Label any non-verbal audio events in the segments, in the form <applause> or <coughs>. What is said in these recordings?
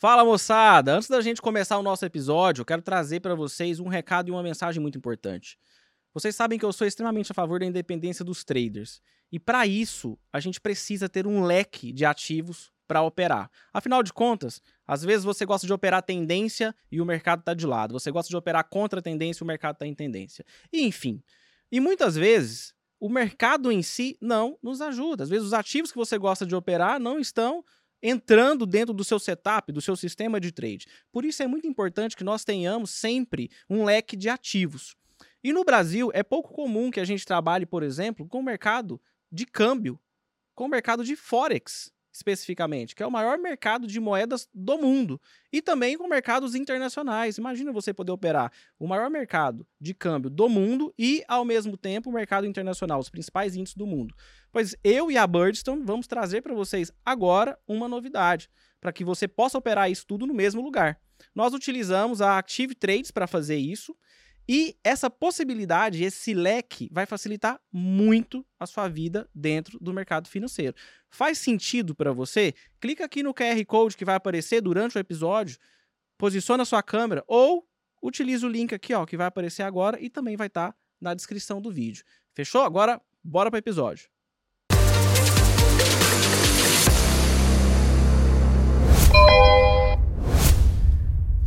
Fala moçada! Antes da gente começar o nosso episódio, eu quero trazer para vocês um recado e uma mensagem muito importante. Vocês sabem que eu sou extremamente a favor da independência dos traders. E para isso, a gente precisa ter um leque de ativos para operar. Afinal de contas, às vezes você gosta de operar tendência e o mercado está de lado. Você gosta de operar contra tendência e o mercado está em tendência. E, enfim. E muitas vezes, o mercado em si não nos ajuda. Às vezes, os ativos que você gosta de operar não estão entrando dentro do seu setup, do seu sistema de trade. Por isso é muito importante que nós tenhamos sempre um leque de ativos. E no Brasil é pouco comum que a gente trabalhe, por exemplo, com o mercado de câmbio, com o mercado de forex especificamente, que é o maior mercado de moedas do mundo, e também com mercados internacionais. Imagina você poder operar o maior mercado de câmbio do mundo e, ao mesmo tempo, o mercado internacional, os principais índices do mundo. Pois eu e a Birdstone vamos trazer para vocês agora uma novidade, para que você possa operar isso tudo no mesmo lugar. Nós utilizamos a Active Trades para fazer isso. E essa possibilidade, esse leque, vai facilitar muito a sua vida dentro do mercado financeiro. Faz sentido para você? Clica aqui no QR Code que vai aparecer durante o episódio, posiciona a sua câmera ou utiliza o link aqui ó, que vai aparecer agora e também vai estar tá na descrição do vídeo. Fechou? Agora, bora para o episódio.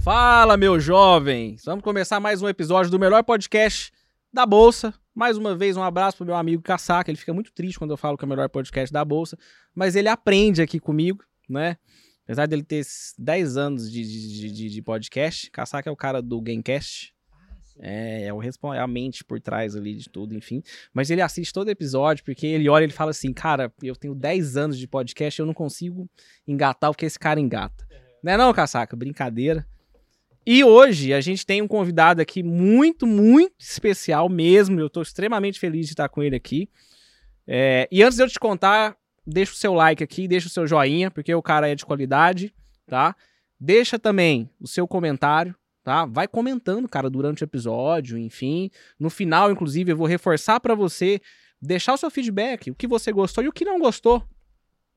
Fala, meus jovens! Vamos começar mais um episódio do melhor podcast da Bolsa. Mais uma vez, um abraço pro meu amigo Caçaca. Ele fica muito triste quando eu falo que é o melhor podcast da Bolsa, mas ele aprende aqui comigo, né? Apesar dele ter 10 anos de, de, de, de podcast, Caçaca é o cara do Gamecast. É, é, o, é a mente por trás ali de tudo, enfim. Mas ele assiste todo episódio, porque ele olha e ele fala assim: Cara, eu tenho 10 anos de podcast eu não consigo engatar o que esse cara engata. Não é não, Caçaca? Brincadeira. E hoje a gente tem um convidado aqui muito, muito especial mesmo. Eu estou extremamente feliz de estar com ele aqui. É, e antes de eu te contar, deixa o seu like aqui, deixa o seu joinha, porque o cara é de qualidade, tá? Deixa também o seu comentário, tá? Vai comentando, cara, durante o episódio, enfim. No final, inclusive, eu vou reforçar para você deixar o seu feedback, o que você gostou e o que não gostou,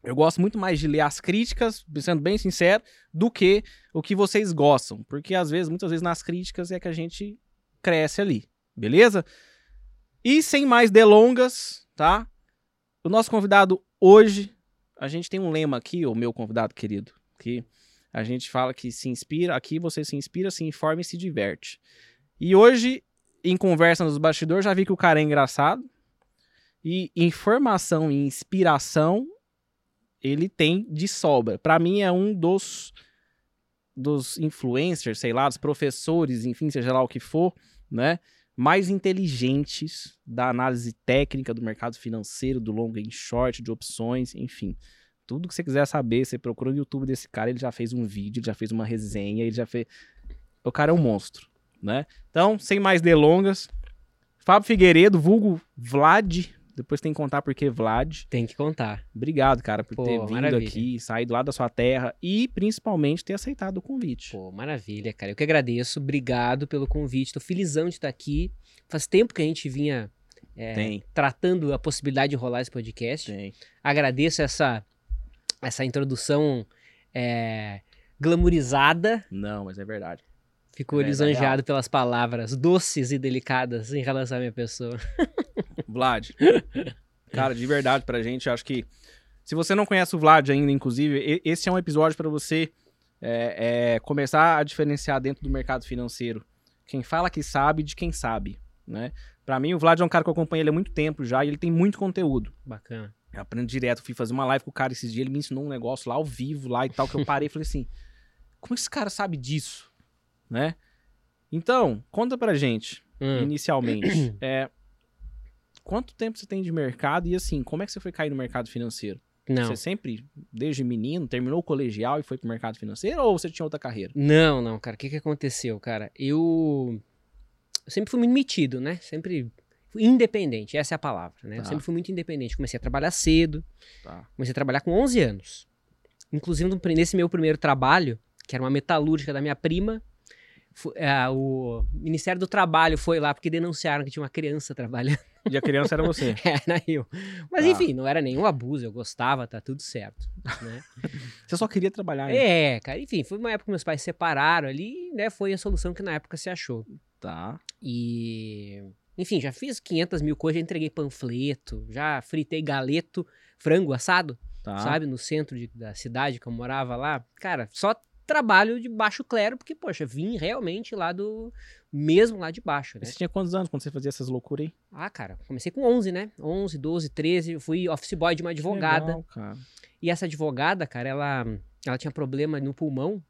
eu gosto muito mais de ler as críticas, sendo bem sincero, do que o que vocês gostam. Porque às vezes, muitas vezes nas críticas é que a gente cresce ali. Beleza? E sem mais delongas, tá? O nosso convidado hoje, a gente tem um lema aqui, o meu convidado querido, que a gente fala que se inspira, aqui você se inspira, se informa e se diverte. E hoje, em conversa nos bastidores, já vi que o cara é engraçado. E informação e inspiração ele tem de sobra. Para mim é um dos dos influencers, sei lá, dos professores, enfim, seja lá o que for, né? Mais inteligentes da análise técnica do mercado financeiro, do long e short, de opções, enfim. Tudo que você quiser saber, você procura no YouTube desse cara, ele já fez um vídeo, já fez uma resenha, ele já fez. O cara é um monstro, né? Então, sem mais delongas, Fábio Figueiredo, vulgo Vlad, depois tem que contar porque Vlad. Tem que contar. Obrigado, cara, por Pô, ter vindo maravilha. aqui, saído lá da sua terra e principalmente ter aceitado o convite. Pô, maravilha, cara. Eu que agradeço. Obrigado pelo convite. Tô felizão de estar aqui. Faz tempo que a gente vinha é, tratando a possibilidade de rolar esse podcast. Tem. Agradeço essa, essa introdução é, glamorizada. Não, mas é verdade. Ficou é, lisonjeado pelas palavras doces e delicadas em relação à minha pessoa. <laughs> Vlad. Cara, de verdade pra gente, acho que se você não conhece o Vlad ainda, inclusive, esse é um episódio para você é, é, começar a diferenciar dentro do mercado financeiro quem fala que sabe de quem sabe, né? Pra mim, o Vlad é um cara que eu acompanho ele há muito tempo já e ele tem muito conteúdo. Bacana. Eu aprendo direto, fui fazer uma live com o cara esses dias, ele me ensinou um negócio lá ao vivo lá e tal, que eu parei e falei assim, como esse cara sabe disso, né? Então, conta pra gente, hum. inicialmente, <clears throat> é, quanto tempo você tem de mercado e assim, como é que você foi cair no mercado financeiro? Não. Você sempre, desde menino, terminou o colegial e foi pro mercado financeiro ou você tinha outra carreira? Não, não, cara. O que que aconteceu, cara? Eu, eu sempre fui muito metido, né? Sempre fui independente, essa é a palavra, né? Tá. Eu sempre fui muito independente. Comecei a trabalhar cedo. Tá. Comecei a trabalhar com 11 anos. Inclusive, nesse meu primeiro trabalho, que era uma metalúrgica da minha prima, é, o Ministério do Trabalho foi lá porque denunciaram que tinha uma criança trabalhando. E a criança era você. <laughs> era eu. Mas ah. enfim, não era nenhum abuso, eu gostava, tá tudo certo. Né? <laughs> você só queria trabalhar, né? É, cara, enfim, foi uma época que meus pais se separaram ali, né? Foi a solução que na época se achou. Tá. E. Enfim, já fiz 500 mil coisas, já entreguei panfleto, já fritei galeto, frango assado, tá. sabe, no centro de, da cidade que eu morava lá. Cara, só trabalho de baixo clero, porque, poxa, vim realmente lá do. Mesmo lá de baixo, né? Você tinha quantos anos quando você fazia essas loucuras aí? Ah, cara, comecei com 11, né? 11, 12, 13. Eu fui office boy de uma advogada. Legal, cara. E essa advogada, cara, ela, ela tinha problema no pulmão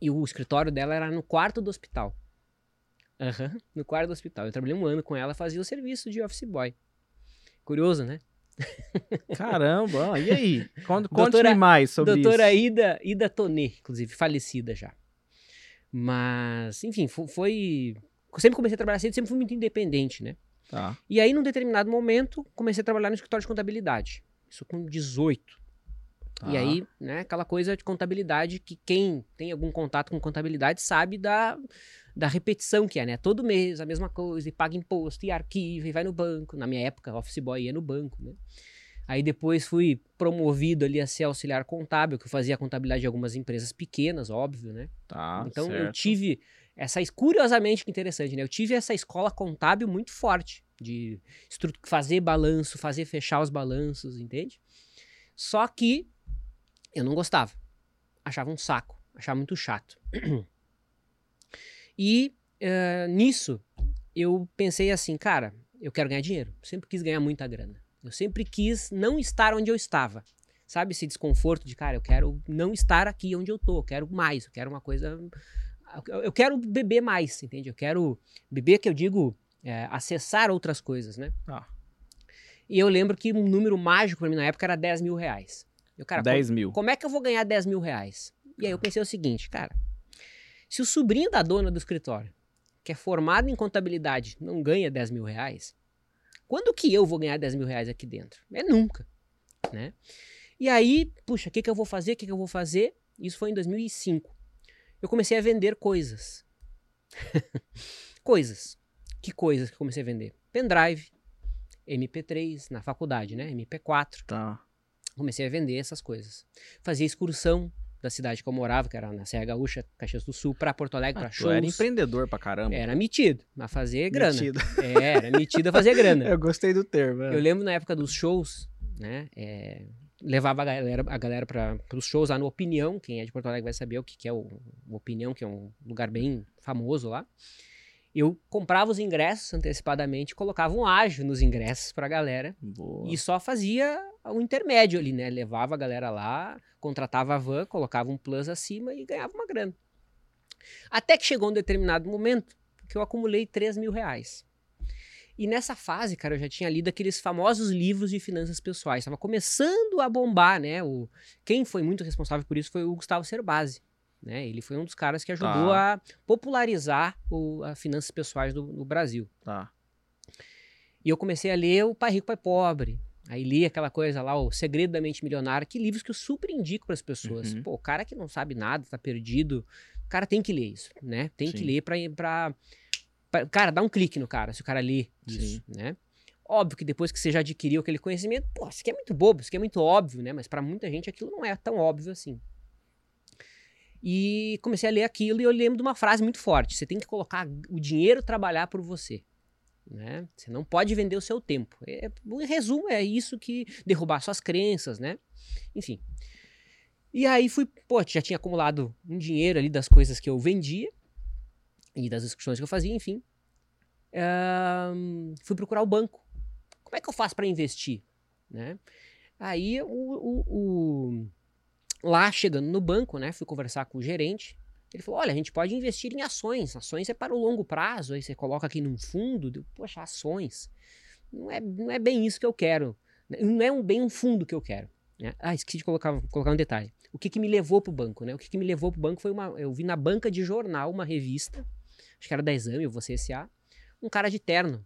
e o escritório dela era no quarto do hospital. Aham, uhum, no quarto do hospital. Eu trabalhei um ano com ela, fazia o serviço de office boy. Curioso, né? Caramba, e aí? Conte, doutora, mais sobre doutora isso. Doutora Ida, Ida Tonê, inclusive, falecida já. Mas, enfim, foi... Sempre comecei a trabalhar cedo, sempre fui muito independente, né? Tá. E aí, num determinado momento, comecei a trabalhar no escritório de contabilidade. Isso com 18. Tá. E aí, né, aquela coisa de contabilidade que quem tem algum contato com contabilidade sabe da da repetição que é, né? Todo mês a mesma coisa, e paga imposto, e arquiva, e vai no banco. Na minha época, office boy ia no banco, né? Aí depois fui promovido ali a ser auxiliar contábil, que eu fazia a contabilidade de algumas empresas pequenas, óbvio, né? Tá, então certo. eu tive essa curiosamente que interessante, né? Eu tive essa escola contábil muito forte de fazer balanço, fazer fechar os balanços, entende? Só que eu não gostava. Achava um saco, achava muito chato. <clears throat> E uh, nisso eu pensei assim, cara, eu quero ganhar dinheiro. Sempre quis ganhar muita grana. Eu sempre quis não estar onde eu estava. Sabe esse desconforto de, cara, eu quero não estar aqui onde eu tô, eu quero mais, eu quero uma coisa. Eu quero beber mais, entende? Eu quero beber, que eu digo, é, acessar outras coisas, né? Ah. E eu lembro que um número mágico para mim na época era 10 mil reais. Eu, cara, 10 como, mil. Como é que eu vou ganhar 10 mil reais? E aí eu pensei o seguinte, cara, se o sobrinho da dona do escritório, que é formado em contabilidade, não ganha 10 mil reais, quando que eu vou ganhar 10 mil reais aqui dentro? É nunca, né? E aí, puxa, o que, que eu vou fazer? O que, que eu vou fazer? Isso foi em 2005. Eu comecei a vender coisas. <laughs> coisas. Que coisas que eu comecei a vender? Pendrive, MP3 na faculdade, né? MP4. Tá. Comecei a vender essas coisas. Fazia excursão da cidade que eu morava, que era na Serra Gaúcha, Caxias do Sul, para Porto Alegre, ah, para shows. era empreendedor pra caramba. Era metido, a fazer grana. Metido. É, era metido a fazer grana. <laughs> eu gostei do termo. É. Eu lembro na época dos shows, né? É, levava a galera, a galera para os shows lá no Opinião. Quem é de Porto Alegre vai saber o que, que é o, o Opinião, que é um lugar bem famoso lá eu comprava os ingressos antecipadamente, colocava um ágio nos ingressos pra galera. Boa. E só fazia o intermédio ali, né? Levava a galera lá, contratava a van, colocava um plus acima e ganhava uma grana. Até que chegou um determinado momento que eu acumulei 3 mil reais. E nessa fase, cara, eu já tinha lido aqueles famosos livros de finanças pessoais. Estava começando a bombar, né? O... Quem foi muito responsável por isso foi o Gustavo Cerbasi. Né? Ele foi um dos caras que ajudou tá. a popularizar o, as finanças pessoais do, do Brasil. Tá. E eu comecei a ler o Pai Rico, Pai Pobre. Aí li aquela coisa lá, o Segredo da Mente Milionária, que livros que eu super indico para as pessoas. Uhum. Pô, o cara que não sabe nada, tá perdido, o cara tem que ler isso, né? Tem Sim. que ler pra, pra, pra, Cara, dá um clique no cara, se o cara lê isso, né? Óbvio que depois que você já adquiriu aquele conhecimento, pô, isso aqui é muito bobo, isso aqui é muito óbvio, né? Mas para muita gente aquilo não é tão óbvio assim. E comecei a ler aquilo e eu lembro de uma frase muito forte: você tem que colocar o dinheiro trabalhar por você. Né? Você não pode vender o seu tempo. É, em resumo, é isso que derrubar suas crenças, né? Enfim. E aí fui, pô, já tinha acumulado um dinheiro ali das coisas que eu vendia e das excursões que eu fazia, enfim. Um, fui procurar o banco. Como é que eu faço para investir? Né? Aí o, o, o Lá, chegando no banco, né, fui conversar com o gerente. Ele falou: olha, a gente pode investir em ações. Ações é para o longo prazo. Aí você coloca aqui num fundo. Deu, Poxa, ações. Não é, não é bem isso que eu quero. Não é um, bem um fundo que eu quero. Né? Ah, esqueci de colocar, colocar um detalhe. O que, que me levou para o banco? Né? O que, que me levou para o banco foi uma. Eu vi na banca de jornal uma revista, acho que era da Exame, ou você SA, um cara de terno.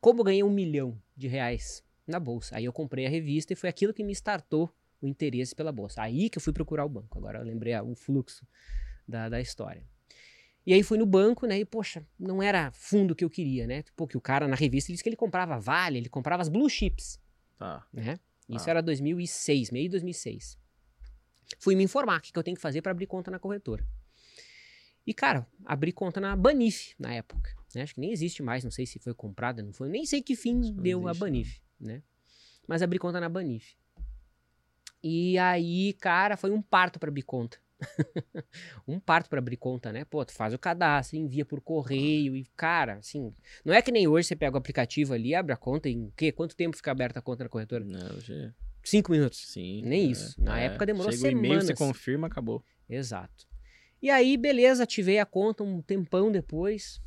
Como eu ganhei um milhão de reais na bolsa? Aí eu comprei a revista e foi aquilo que me startou o interesse pela bolsa. Aí que eu fui procurar o banco. Agora eu lembrei o fluxo da, da história. E aí fui no banco, né? E, poxa, não era fundo que eu queria, né? Porque o cara na revista disse que ele comprava Vale, ele comprava as Blue Chips. Tá. Né? Isso ah. era 2006, meio de 2006. Fui me informar o que, que eu tenho que fazer para abrir conta na corretora. E, cara, abri conta na Banif na época. Né? Acho que nem existe mais, não sei se foi comprada, não foi. Nem sei que fim não deu existe, a Banif, não. né? Mas abri conta na Banif. E aí, cara, foi um parto para abrir conta. <laughs> um parto para abrir conta, né? Pô, tu faz o cadastro, envia por correio e, cara, assim, não é que nem hoje você pega o aplicativo ali, abre a conta em quê? Quanto tempo fica aberta a conta na corretora? Não, hoje... Cinco minutos. Sim. Nem é, isso. Na é. época demorou Chega semanas. e-mail, você confirma, acabou. Exato. E aí, beleza, ativei a conta um tempão depois,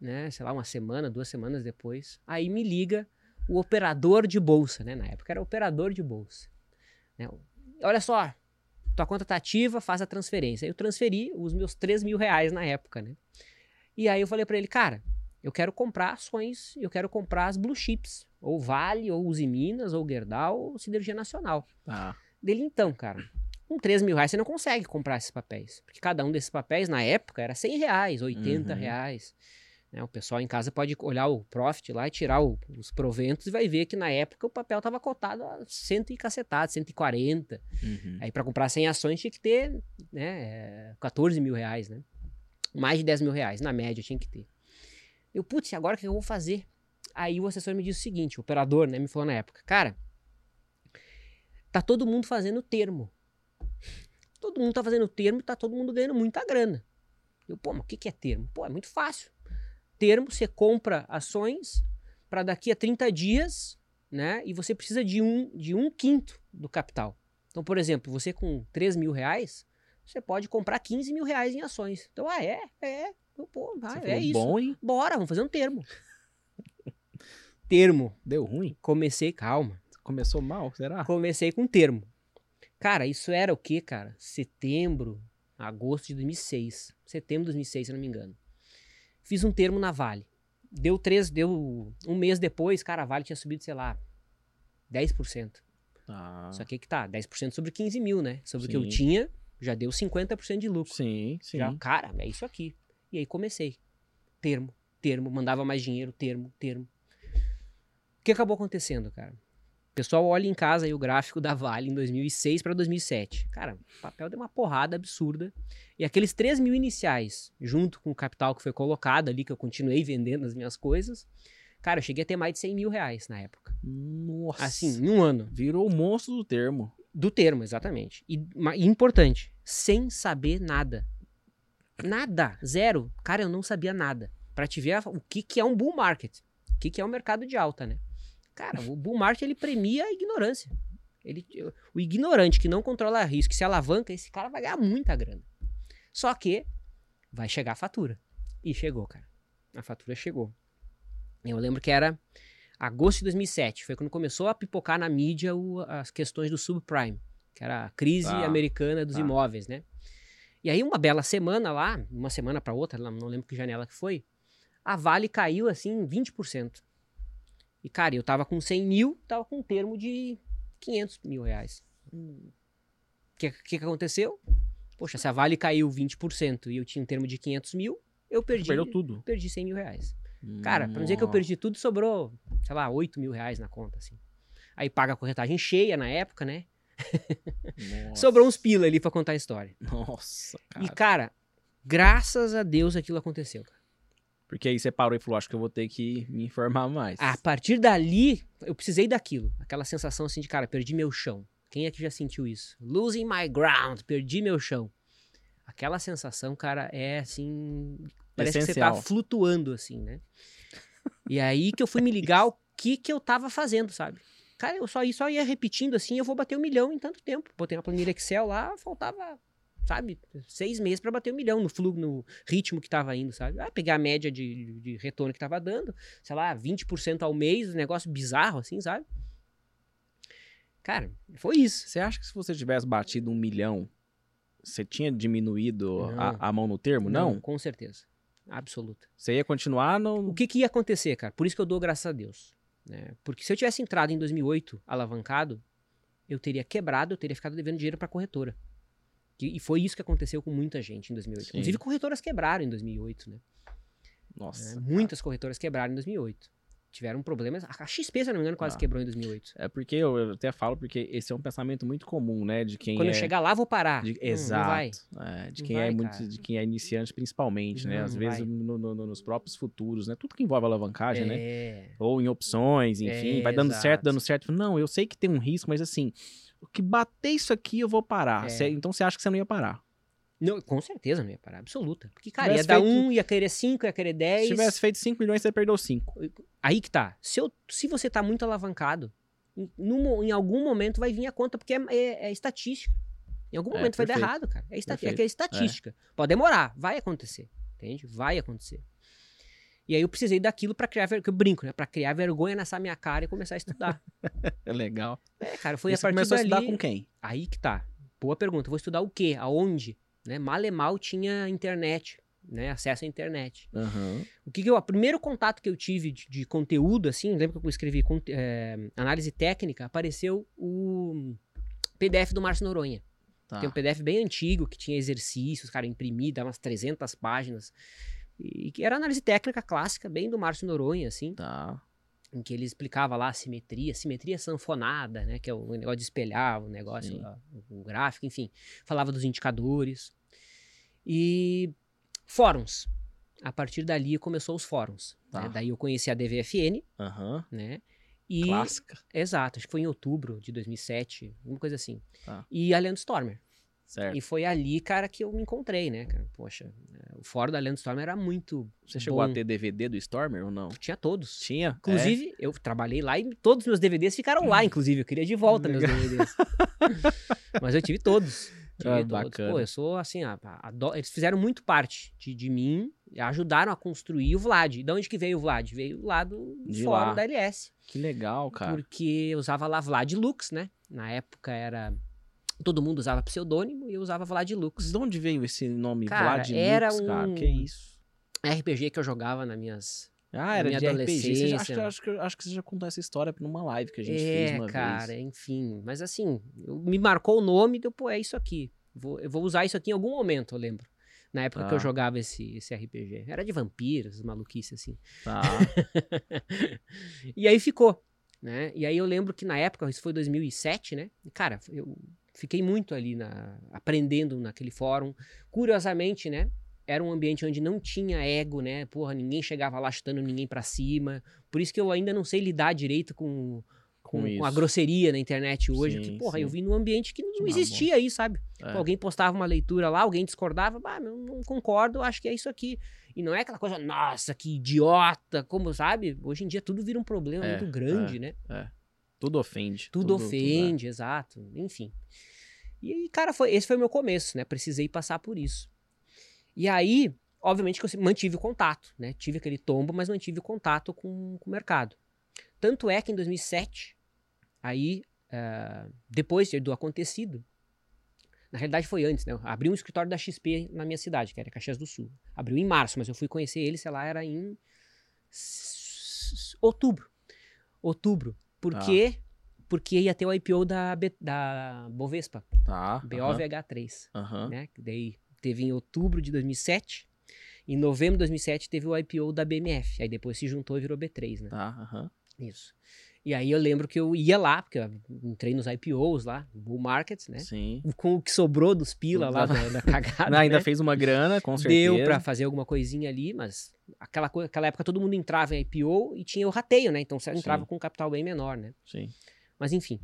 né? Sei lá, uma semana, duas semanas depois. Aí me liga o operador de bolsa, né? Na época era operador de bolsa. Né? Olha só, tua conta tá ativa, faz a transferência. Eu transferi os meus 3 mil reais na época, né? E aí eu falei para ele, cara, eu quero comprar ações, eu quero comprar as blue chips, ou Vale, ou Uzi Minas, ou Gerdau, ou Sidergia Nacional. Ah. Dele então, cara, com 3 mil reais você não consegue comprar esses papéis. Porque cada um desses papéis, na época, era 100 reais, 80 uhum. reais. Né? O pessoal em casa pode olhar o profit lá e tirar o, os proventos e vai ver que na época o papel estava cotado a 100 e cacetado, 140. Uhum. Aí para comprar 100 ações tinha que ter né, 14 mil reais, né? Mais de 10 mil reais, na média tinha que ter. Eu, putz, agora o que eu vou fazer? Aí o assessor me disse o seguinte, o operador, né, me falou na época, cara, tá todo mundo fazendo termo. Todo mundo tá fazendo termo e tá todo mundo ganhando muita grana. Eu, pô, mas o que, que é termo? Pô, é muito fácil. Termo, você compra ações para daqui a 30 dias, né? E você precisa de um, de um quinto do capital. Então, por exemplo, você com 3 mil reais, você pode comprar 15 mil reais em ações. Então, ah, é, é. Pô, ah, é isso. Bom, hein? Bora, vamos fazer um termo. <laughs> termo. Deu ruim? Comecei, calma. Começou mal, será? Comecei com termo. Cara, isso era o que, cara? Setembro, agosto de 2006. Setembro de 2006, se não me engano. Fiz um termo na Vale. Deu três, deu um mês depois, cara, a Vale tinha subido, sei lá, 10%. Ah. Só que que tá, 10% sobre 15 mil, né? Sobre o que eu tinha, já deu 50% de lucro. Sim, sim. Já, cara, é isso aqui. E aí comecei. Termo, termo, mandava mais dinheiro, termo, termo. O que acabou acontecendo, cara? O pessoal olha em casa aí o gráfico da Vale em 2006 para 2007. Cara, o papel deu uma porrada absurda. E aqueles 3 mil iniciais, junto com o capital que foi colocado ali, que eu continuei vendendo as minhas coisas, cara, eu cheguei a ter mais de 100 mil reais na época. Nossa. Assim, em um ano. Virou o monstro do termo. Do termo, exatamente. E, e importante, sem saber nada. Nada. Zero. Cara, eu não sabia nada. Para te ver o que, que é um bull market. O que, que é um mercado de alta, né? Cara, o bull market ele premia a ignorância. Ele, o ignorante que não controla risco, que se alavanca, esse cara vai ganhar muita grana. Só que vai chegar a fatura. E chegou, cara. A fatura chegou. Eu lembro que era agosto de 2007, foi quando começou a pipocar na mídia o, as questões do subprime, que era a crise ah, americana dos ah. imóveis, né? E aí uma bela semana lá, uma semana para outra, não lembro que janela que foi, a Vale caiu assim 20%. E, cara, eu tava com 100 mil, tava com um termo de 500 mil reais. O que, que, que aconteceu? Poxa, se a Vale caiu 20% e eu tinha um termo de 500 mil, eu perdi. Perdeu tudo. Perdi 100 mil reais. Cara, pra não dizer que eu perdi tudo, sobrou, sei lá, 8 mil reais na conta, assim. Aí paga a corretagem cheia na época, né? sobrou uns pila ali pra contar a história. Nossa, cara. E, cara, graças a Deus aquilo aconteceu, cara. Porque aí você parou e falou, acho que eu vou ter que me informar mais. A partir dali, eu precisei daquilo. Aquela sensação assim de, cara, perdi meu chão. Quem é que já sentiu isso? Losing my ground, perdi meu chão. Aquela sensação, cara, é assim. Parece Essencial. que você tá flutuando, assim, né? e aí que eu fui me ligar o que que eu tava fazendo, sabe? Cara, eu só, só ia repetindo assim, eu vou bater um milhão em tanto tempo. Botei uma planilha Excel lá, faltava sabe? Seis meses para bater um milhão no fluxo, no ritmo que tava indo, sabe? Ah, pegar a média de, de retorno que tava dando, sei lá, 20% ao mês, um negócio bizarro assim, sabe? Cara, foi isso. Você acha que se você tivesse batido um milhão, você tinha diminuído a, a, mão no termo? Não, não, com certeza. Absoluta. Você ia continuar no... O que, que ia acontecer, cara? Por isso que eu dou graças a Deus. Né? Porque se eu tivesse entrado em 2008 alavancado, eu teria quebrado, eu teria ficado devendo dinheiro para corretora E foi isso que aconteceu com muita gente em 2008. Sim. Inclusive, corretoras quebraram em 2008, né? Nossa. É, muitas corretoras quebraram em 2008 tiveram problemas. A XP, se não me engano, quase ah. quebrou em 2008. É porque eu, eu, até falo, porque esse é um pensamento muito comum, né? De quem Quando é... eu chegar lá, vou parar. De... Exato. Não vai. É, de quem é vai, é muito, de quem é iniciante, principalmente, né? Às vezes no, no, nos próprios futuros, né? Tudo que envolve alavancagem, né? é. Ou em opções, enfim, vai dando exato. certo, dando certo. Não, eu sei que tem um risco, mas assim, que bater isso aqui, eu vou parar. É. Então você acha que você não ia parar? Não, com certeza não ia parar, absoluta. Porque, cara, ia dar feito... um, ia querer cinco, ia querer dez. Se tivesse feito 5 milhões, você perdeu 5. Aí que tá. Se, eu, se você tá muito alavancado, em, em algum momento vai vir a conta, porque é, é, é estatística. Em algum é, momento perfeito. vai dar errado, cara. É, esta, é, é estatística. Pode demorar, vai acontecer. Entende? Vai acontecer. E aí eu precisei daquilo para criar, que eu brinco, né? Pra criar vergonha nessa minha cara e começar a estudar. <laughs> é legal. É, cara, foi e a partir começou dali... a estudar com quem? Aí que tá. Boa pergunta. Vou estudar o quê? Aonde? Né? Mal e mal tinha internet, né? Acesso à internet. Uhum. O que, que eu, o primeiro contato que eu tive de, de conteúdo, assim, lembra que eu escrevi é, análise técnica, apareceu o PDF do Márcio Noronha. Tá. Tem um PDF bem antigo que tinha exercícios, cara, imprimido, umas 300 páginas. E que era análise técnica clássica, bem do Márcio Noronha, assim. Tá em que ele explicava lá a simetria, simetria sanfonada, né, que é o negócio de espelhar o negócio, o, o gráfico, enfim, falava dos indicadores. E fóruns. A partir dali começou os fóruns. Né? Tá. Né? Daí eu conheci a DVFN, uhum. né? E, Clássica. Exato, acho que foi em outubro de 2007, alguma coisa assim. Tá. E a Leandro Stormer. Certo. E foi ali, cara, que eu me encontrei, né, cara? Poxa, é, o fórum da Leandro Stormer era muito. Você chegou a ter DVD do Stormer ou não? Tinha todos. Tinha? Inclusive, é? eu trabalhei lá e todos os meus DVDs ficaram lá, inclusive. Eu queria de volta meus DVDs. <laughs> Mas eu tive todos. Tive ah, todos. Bacana. Pô, eu sou assim, a, a, a, eles fizeram muito parte de, de mim, ajudaram a construir o Vlad. De onde que veio o Vlad? Veio lá do de fórum lá. da LS. Que legal, cara. Porque eu usava lá Vlad Lux, né? Na época era todo mundo usava pseudônimo e eu usava Vladilux. De onde veio esse nome cara, Vladilux, era um... cara? Que isso? RPG que eu jogava nas minhas ah, era de RPG. Acho, acho, que, acho que você já contou essa história numa live que a gente é, fez uma cara, vez. enfim. Mas assim, eu, me marcou o nome e deu, pô, é isso aqui. Vou, eu vou usar isso aqui em algum momento, eu lembro. Na época ah. que eu tá. jogava esse, esse RPG. Era de vampiros, maluquice assim. Tá. <laughs> e aí ficou, né? E aí eu lembro que na época, isso foi 2007, né? Cara, eu fiquei muito ali na, aprendendo naquele fórum. Curiosamente, né? Era um ambiente onde não tinha ego, né? Porra, ninguém chegava lá chutando ninguém para cima. Por isso que eu ainda não sei lidar direito com, com, com a grosseria na internet hoje. Sim, porque, porra, sim. eu vim num ambiente que não existia aí, sabe? É. Pô, alguém postava uma leitura lá, alguém discordava, bah, não, não concordo, acho que é isso aqui. E não é aquela coisa, nossa, que idiota, como, sabe? Hoje em dia tudo vira um problema é, muito grande, é, né? É. Tudo ofende. Tudo, tudo ofende, tudo, é. exato. Enfim. E, cara, foi, esse foi o meu começo, né? Precisei passar por isso. E aí, obviamente que eu mantive o contato, né? Tive aquele tombo, mas mantive o contato com, com o mercado. Tanto é que em 2007, aí, uh, depois do acontecido, na realidade foi antes, né? Eu abri um escritório da XP na minha cidade, que era Caxias do Sul. Abriu em março, mas eu fui conhecer ele, sei lá, era em outubro. Outubro. Porque ah porque ia ter o IPO da, da Bovespa. Tá. BOVH3. Uhum. Né? Daí teve em outubro de 2007. Em novembro de 2007 teve o IPO da BMF. Aí depois se juntou e virou B3, né? Tá. Uhum. Isso. E aí eu lembro que eu ia lá, porque eu entrei nos IPOs lá, Bull Markets, né? Sim. Com o que sobrou dos pila lá da, da cagada. <laughs> Não, ainda né? fez uma grana, com certeza. Deu pra fazer alguma coisinha ali, mas aquela, aquela época todo mundo entrava em IPO e tinha o rateio, né? Então você entrava Sim. com um capital bem menor, né? Sim. Mas enfim.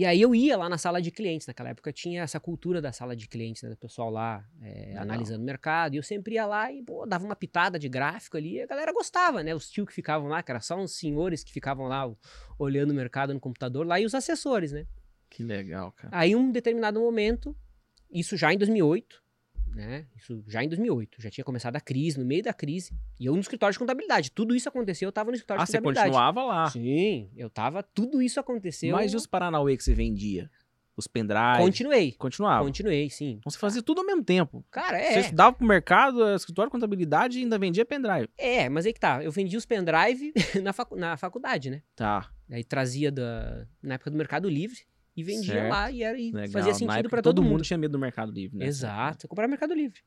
E aí eu ia lá na sala de clientes, naquela época tinha essa cultura da sala de clientes, né, do pessoal lá é, analisando o mercado, e eu sempre ia lá e pô, dava uma pitada de gráfico ali, e a galera gostava, né, os tios que ficavam lá, que eram só uns senhores que ficavam lá olhando o mercado no computador lá, e os assessores, né. Que legal, cara. Aí um determinado momento, isso já em 2008, né? Isso já em 2008. Já tinha começado a crise, no meio da crise. E eu no escritório de contabilidade. Tudo isso aconteceu, eu tava no escritório ah, de contabilidade. Ah, você continuava lá? Sim, eu tava, tudo isso aconteceu. Mas e os Paranauê que você vendia? Os pendrives? Continuei. Continuava? Continuei, sim. Então você fazia tudo ao mesmo tempo. Cara, é. Você estudava pro mercado, escritório de contabilidade e ainda vendia pendrive. É, mas aí que tá. Eu vendia os pendrive <laughs> na, facu na faculdade, né? Tá. Aí trazia da, na época do Mercado Livre. E vendia certo. lá e, era, e fazia sentido para todo, todo mundo. tinha medo do Mercado Livre, né? Exato. No Mercado Livre.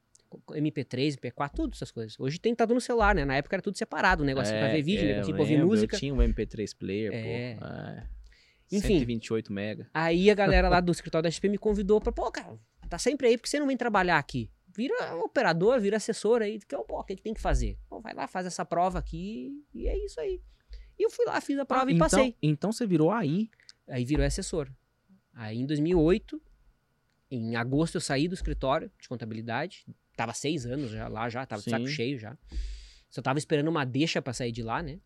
MP3, MP4, tudo essas coisas. Hoje tem tá tudo no celular, né? Na época era tudo separado, um negocinho é, pra ver vídeo, é, pra ouvir música. Eu tinha um MP3 player, é. pô. É. Enfim. 128 mega. Aí a galera lá <laughs> do escritório da XP me convidou pra, pô, cara, tá sempre aí, porque você não vem trabalhar aqui? Vira operador, vira assessor aí, que, pô, o que, que tem que fazer? Pô, vai lá, faz essa prova aqui e é isso aí. E eu fui lá, fiz a prova ah, e então, passei. Então você virou aí? Aí virou assessor. Aí em 2008, em agosto eu saí do escritório de contabilidade, tava seis anos já lá, já tava Sim. de saco cheio já. Só tava esperando uma deixa para sair de lá, né?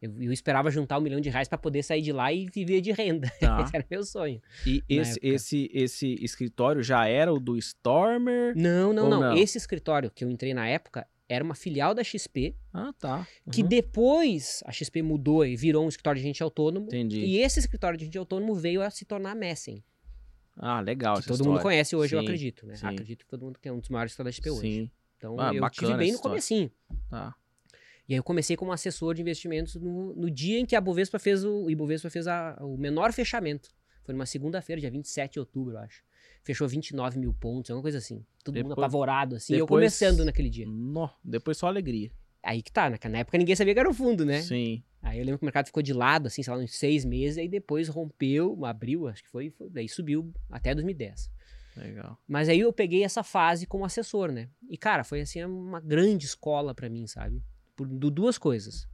Eu, eu, esperava juntar um milhão de reais para poder sair de lá e viver de renda. <laughs> Tá. Esse era meu sonho. E esse, esse, esse escritório já era o do Stormer? Não, não, não, não, Esse escritório que eu entrei na época era uma filial da XP. Ah, tá. Uhum. Que depois a XP mudou e virou um escritório de gente autônomo. Entendi. E esse escritório de gente autônomo veio a se tornar Messen. Ah, legal. Que todo história. mundo conhece hoje, sim, eu acredito, né? Sim. Acredito que todo mundo que é um dos maiores da XP hoje. Sim. Então ah, eu tive bem no comecinho. Tá. E aí eu comecei como assessor de investimentos no, no dia em que a Bovespa fez o, o Ibovespa fez a, o menor fechamento. Foi numa segunda-feira, dia 27 de outubro, eu acho. Fechou 29 mil pontos, alguma coisa assim. Todo depois, mundo apavorado, assim. Depois, eu começando naquele dia. No, depois só alegria. Aí que tá, né? Na época ninguém sabia que era o fundo, né? Sim. Aí eu lembro que o mercado ficou de lado, assim, sei lá, uns seis meses, aí depois rompeu, abriu, acho que foi, foi daí subiu até 2010. Legal. Mas aí eu peguei essa fase como assessor, né? E, cara, foi assim uma grande escola para mim, sabe? Por duas coisas.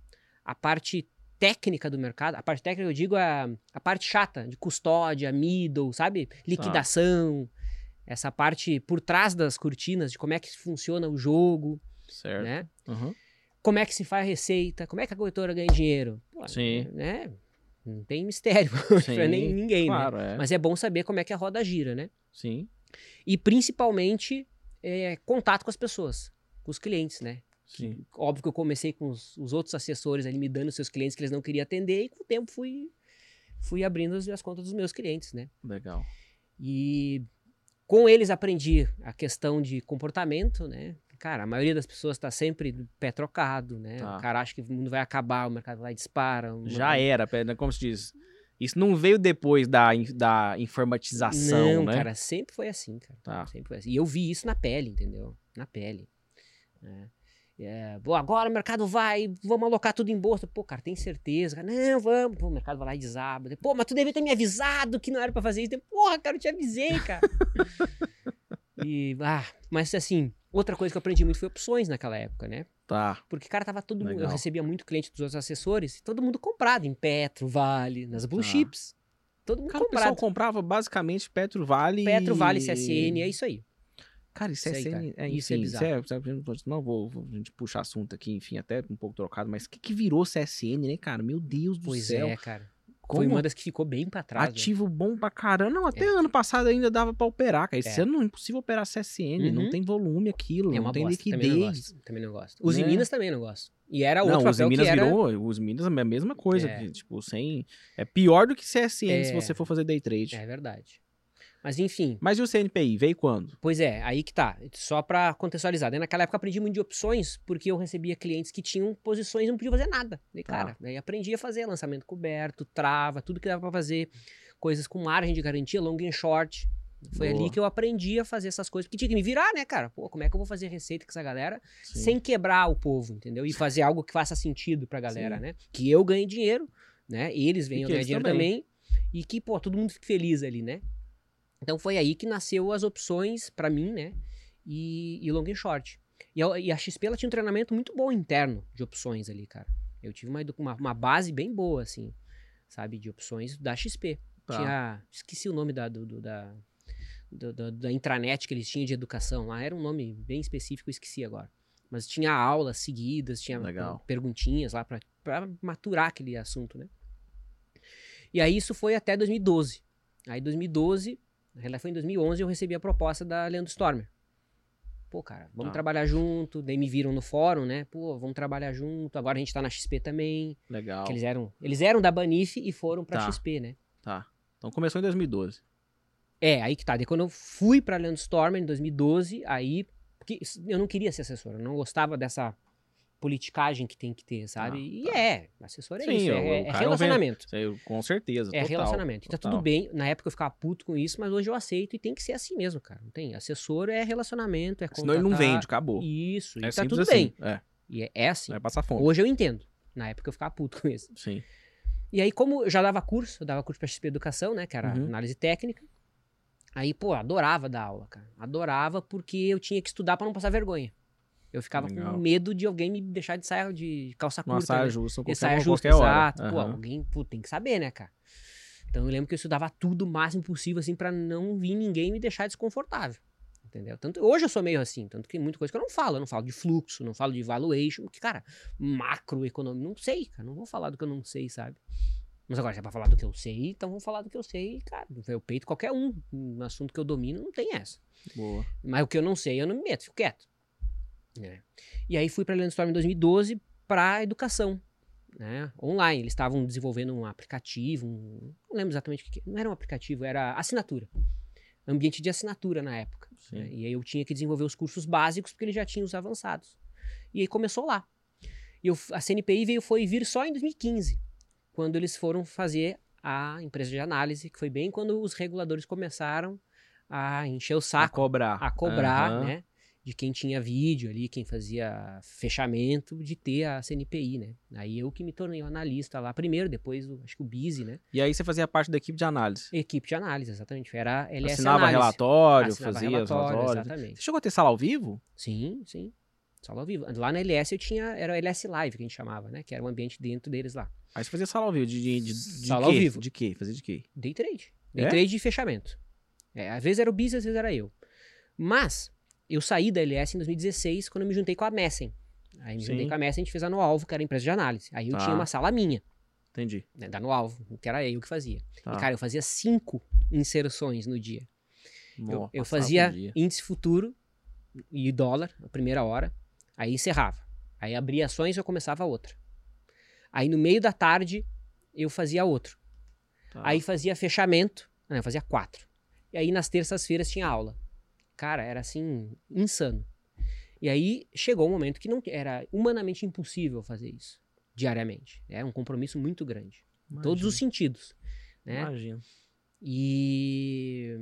A parte técnica do mercado, a parte técnica eu digo a, a parte chata, de custódia, middle, sabe? Liquidação, ah. essa parte por trás das cortinas, de como é que funciona o jogo. Certo. Né? Uhum como é que se faz a receita, como é que a corretora ganha dinheiro. Pô, Sim. Né? Não tem mistério <laughs> para nem ninguém, né? claro, né? É. Mas é bom saber como é que a roda gira, né? Sim. E principalmente é, contato com as pessoas, com os clientes, né? Sim. Óbvio que eu comecei com os, os, outros assessores ali me dando seus clientes que eles não queriam atender e com o tempo fui fui abrindo as, as contas dos meus clientes, né? Legal. E com eles aprendi a questão de comportamento, né? Cara, a maioria das pessoas está sempre pé trocado, né? Tá. O cara acha que o mundo vai acabar, o mercado vai dispara. Já era, né? como se diz. Isso não veio depois da, da informatização, não, né? cara, sempre foi assim, cara. Tá. Sempre foi assim. E eu vi isso na pele, entendeu? Na pele. É. É, Pô, agora o mercado vai, vamos alocar tudo em bolsa. Pô, cara, tem certeza? Não, vamos. Pô, o mercado vai lá e desaba. Pô, mas tu devia ter me avisado que não era para fazer isso. Porra, cara, eu te avisei, cara. <laughs> e, ah, mas assim, Outra coisa que eu aprendi muito foi opções naquela época, né? Tá. Porque, cara, tava todo mundo. Eu recebia muito cliente dos outros assessores, todo mundo comprado em Petro, Vale, nas Blue tá. Chips. Todo mundo cara, comprado. O pessoal comprava basicamente Petro, Vale. Petro, Vale, CSN, é isso aí. Cara, isso, isso CSN, aí, cara. é, isso é bizarro. Isso é, não vou, vou, a gente puxar assunto aqui, enfim, até um pouco trocado, mas o que, que virou CSN, né, cara? Meu Deus do pois céu. Pois é, cara. Como? Foi uma das que ficou bem pra trás. Né? Ativo né? bom pra caramba. Não, até é. ano passado ainda dava pra operar, cara. Esse é. ano não é impossível operar CSN. Uhum. Não tem volume aquilo, é não tem bosta. liquidez. Também não gosto. Também não gosto. Os né? Minas também não gosto. E era outro não, os Minas era... virou, os Minas é a mesma coisa, é. tipo, sem é pior do que CSN é. se você for fazer day trade. É verdade. Mas enfim. Mas e o CNPI? Veio quando? Pois é, aí que tá. Só pra contextualizar. Daí naquela época eu aprendi muito de opções, porque eu recebia clientes que tinham posições e não podiam fazer nada. Daí, tá. cara, daí aprendi a fazer lançamento coberto, trava, tudo que dava pra fazer. Coisas com margem de garantia, long and short. Foi Boa. ali que eu aprendi a fazer essas coisas. Porque tinha que me virar, né, cara? Pô, como é que eu vou fazer receita com essa galera Sim. sem quebrar o povo, entendeu? E fazer algo que faça sentido pra galera, Sim. né? Que eu ganhe dinheiro, né? Eles venham ganhar dinheiro também. também. E que, pô, todo mundo fique feliz ali, né? Então foi aí que nasceu as opções para mim, né? E, e long and short. E a, e a, XP ela tinha um treinamento muito bom interno de opções ali, cara. Eu tive uma, uma, uma base bem boa, assim, sabe, de opções da XP. Tá. Tinha. Esqueci o nome da, do, do da, do, do, da intranet que eles tinham de educação lá. Era um nome bem específico, eu esqueci agora. Mas tinha aulas seguidas, tinha Legal. perguntinhas lá para maturar aquele assunto, né? E aí isso foi até 2012. Aí 2012 na realidade, foi em 2011 eu recebi a proposta da Leandro Stormer. Pô, cara, vamos ah. trabalhar junto. Daí me viram no fórum, né? Pô, vamos trabalhar junto. Agora a gente tá na XP também. Legal. eles eram, eles eram da Banif e foram pra tá. XP, né? Tá. Então começou em 2012. É, aí que tá. Daí quando eu fui pra Leandro Stormer em 2012, aí. Porque eu não queria ser assessor, eu não gostava dessa politicagem que tem que ter, sabe? Ah, e tá. é, assessor é Sim, isso, é, é relacionamento. Vem, com certeza. É total, relacionamento. E tá tudo bem. Na época eu ficava puto com isso, mas hoje eu aceito e tem que ser assim mesmo, cara. Não tem. Assessor é relacionamento, é Senão ele não vende, acabou. Isso, é e tá tudo assim. bem. É. E é, é assim. Vai passar fome. Hoje eu entendo. Na época eu ficava puto <laughs> com isso. Sim. E aí, como eu já dava curso, eu dava curso pra XP Educação, né? Que era uhum. análise técnica. Aí, pô, adorava dar aula, cara. Adorava porque eu tinha que estudar para não passar vergonha. Eu ficava Legal. com medo de alguém me deixar de saia de calça curta. Uma saia né? justa, qualquer, saia justa, exato. Uhum. Pô, alguém pô, tem que saber, né, cara? Então eu lembro que eu estudava tudo o máximo possível, assim, para não vir ninguém me deixar desconfortável. Entendeu? Tanto, hoje eu sou meio assim, tanto que muita coisa que eu não falo. Eu não falo de fluxo, não falo de valuation, porque, cara, macroeconomia, não sei, cara. Não vou falar do que eu não sei, sabe? Mas agora, se é pra falar do que eu sei, então vamos falar do que eu sei, cara. Eu peito qualquer um. Um assunto que eu domino, não tem essa. Boa. Mas o que eu não sei, eu não me meto, fico quieto. É. E aí fui para a Storm em 2012 para educação, né? Online. Eles estavam desenvolvendo um aplicativo, um, não lembro exatamente o que, não era um aplicativo, era assinatura, ambiente de assinatura na época. Né? E aí eu tinha que desenvolver os cursos básicos porque eles já tinham os avançados. E aí começou lá. E eu, a CNPI veio foi vir só em 2015, quando eles foram fazer a empresa de análise, que foi bem quando os reguladores começaram a encher o saco, a cobrar, a cobrar, uhum. né? De quem tinha vídeo ali, quem fazia fechamento, de ter a CNPI, né? Aí eu que me tornei um analista lá primeiro, depois acho que o Bizi, né? E aí você fazia parte da equipe de análise? Equipe de análise, exatamente. Era LS Assinava análise. relatório, Assinava fazia relatório, as Exatamente. Você chegou a ter sala ao vivo? Sim, sim. Sala ao vivo. Lá na LS eu tinha, era o LS Live que a gente chamava, né? Que era um ambiente dentro deles lá. Aí você fazia sala ao vivo, de, de, de, de Sala quê? ao vivo. De quê? Fazia de quê? Day trade. Day é? trade de fechamento. É, às vezes era o Bizi, às vezes era eu. Mas, eu saí da LS em 2016, quando eu me juntei com a Messen. Aí me Sim. juntei com a Messen, a gente fez a No Alvo, que era a empresa de análise. Aí eu tá. tinha uma sala minha. Entendi. Né, da No Alvo, que era eu que fazia. Tá. E, cara, eu fazia cinco inserções no dia. eu, eu fazia índice futuro e dólar, a primeira hora. Aí encerrava. Aí abria ações e eu começava outra. Aí no meio da tarde eu fazia outro. Tá. Aí fazia fechamento. Não, eu fazia quatro. E aí nas terças-feiras tinha aula. Cara, era assim, insano. E aí chegou um momento que não era humanamente impossível fazer isso diariamente. É um compromisso muito grande. Imagina. Todos os sentidos. Né? Imagina. E,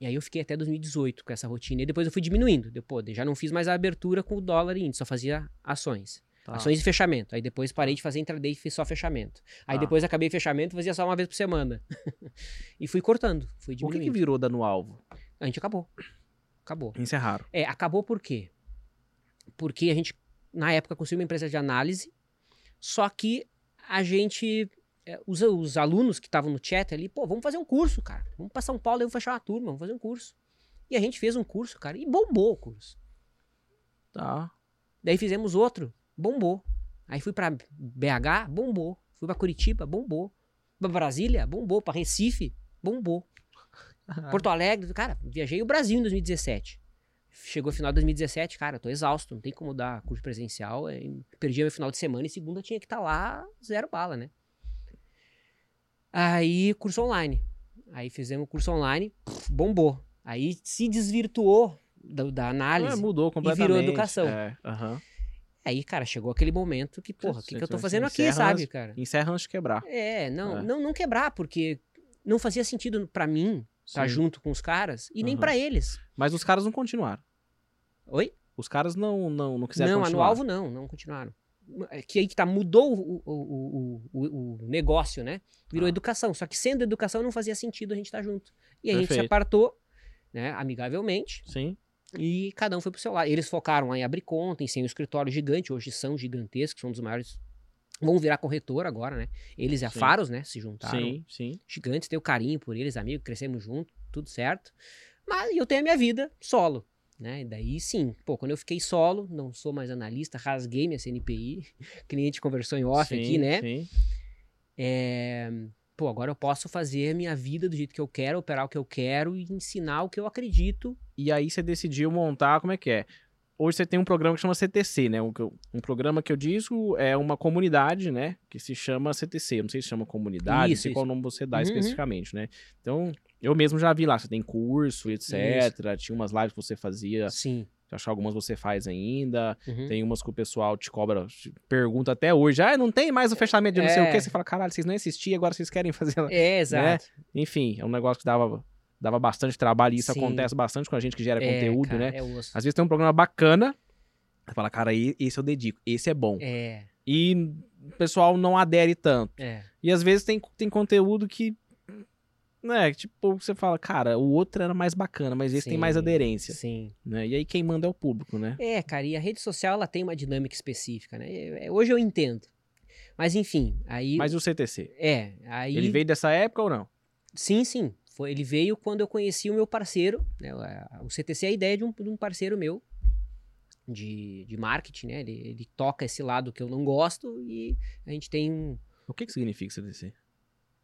e aí eu fiquei até 2018 com essa rotina. E depois eu fui diminuindo. Depois, já não fiz mais a abertura com o dólar e índice, só fazia ações. Tá. Ações e fechamento. Aí depois parei de fazer intraday e fiz só fechamento. Aí tá. depois acabei fechamento e fazia só uma vez por semana. <laughs> e fui cortando, fui diminuindo. O que, que virou dando alvo? A gente acabou. Acabou. Encerraram. É, acabou por quê? Porque a gente, na época, construiu uma empresa de análise, só que a gente. É, os, os alunos que estavam no chat ali, pô, vamos fazer um curso, cara. Vamos para São Paulo, eu vou fechar uma turma, vamos fazer um curso. E a gente fez um curso, cara, e bombou o curso. Tá. Daí fizemos outro, bombou. Aí fui para BH, bombou. Fui para Curitiba, bombou. Pra Brasília, bombou. Para Recife, bombou. Porto Alegre, cara, viajei o Brasil em 2017. Chegou o final de 2017, cara, tô exausto, não tem como dar curso presencial. É, perdi meu final de semana e segunda tinha que estar tá lá, zero bala, né? Aí, curso online. Aí fizemos curso online, bombou. Aí se desvirtuou da, da análise. É, mudou completamente. E virou educação. É, uhum. Aí, cara, chegou aquele momento que, porra, o que, que eu tô fazendo aqui, sabe, cara? Encerra antes de quebrar. É, não, é. não, não quebrar, porque não fazia sentido para mim tá junto com os caras e uhum. nem para eles. Mas os caras não continuaram. Oi? Os caras não, não, não quiseram não, continuar. Não, no alvo não, não continuaram. É que aí que tá, mudou o, o, o, o negócio, né? Virou ah. educação. Só que sendo educação não fazia sentido a gente estar tá junto. E a gente se apartou, né, amigavelmente. Sim. E cada um foi pro seu lado. Eles focaram em abrir conta, em ser um escritório gigante. Hoje são gigantescos, são um dos maiores Vão virar corretor agora, né? Eles e a sim. Faros, né? Se juntaram. Sim, sim. Gigantes, tenho carinho por eles, amigos, crescemos juntos, tudo certo. Mas eu tenho a minha vida solo, né? E daí sim, pô, quando eu fiquei solo, não sou mais analista, rasguei minha CNPI, <laughs> cliente conversou em off sim, aqui, né? Sim. É, pô, agora eu posso fazer a minha vida do jeito que eu quero, operar o que eu quero e ensinar o que eu acredito. E aí você decidiu montar, como é que é? Hoje você tem um programa que chama CTC, né? Um, um, programa que eu digo é uma comunidade, né? Que se chama CTC. Não sei se chama comunidade, isso, não sei isso. qual nome você dá uhum. especificamente, né? Então, eu mesmo já vi lá, você tem curso, etc. Isso. Tinha umas lives que você fazia. Sim. Acho que algumas você faz ainda. Uhum. Tem umas que o pessoal te cobra, te pergunta até hoje. Ah, não tem mais o fechamento de não sei o quê. É. Você fala, caralho, vocês não assistiam, agora vocês querem fazer. É, né? exato. Né? Enfim, é um negócio que dava dava bastante trabalho e isso Sim. acontece bastante com a gente que gera é, conteúdo, cara, né? É Às vezes tem um programa bacana, você fala, cara, esse eu dedico, esse é bom. É. E o pessoal não adere tanto. É. E às vezes tem, tem conteúdo que né, tipo, você fala, cara, o outro era mais bacana, mas esse sim, tem mais aderência. Sim. Né? E aí quem manda é o público, né? É, cara, e a rede social ela tem uma dinâmica específica, né? É, hoje eu entendo. Mas enfim, aí. Mas o CTC? É, aí. Ele veio dessa época ou não? Sim, sim. Foi, ele veio quando eu conheci o meu parceiro. Né? O CTC é a ideia de um, de um parceiro meu de, de marketing, né? Ele, ele toca esse lado que eu não gosto e a gente tem um. O que, que significa CTC?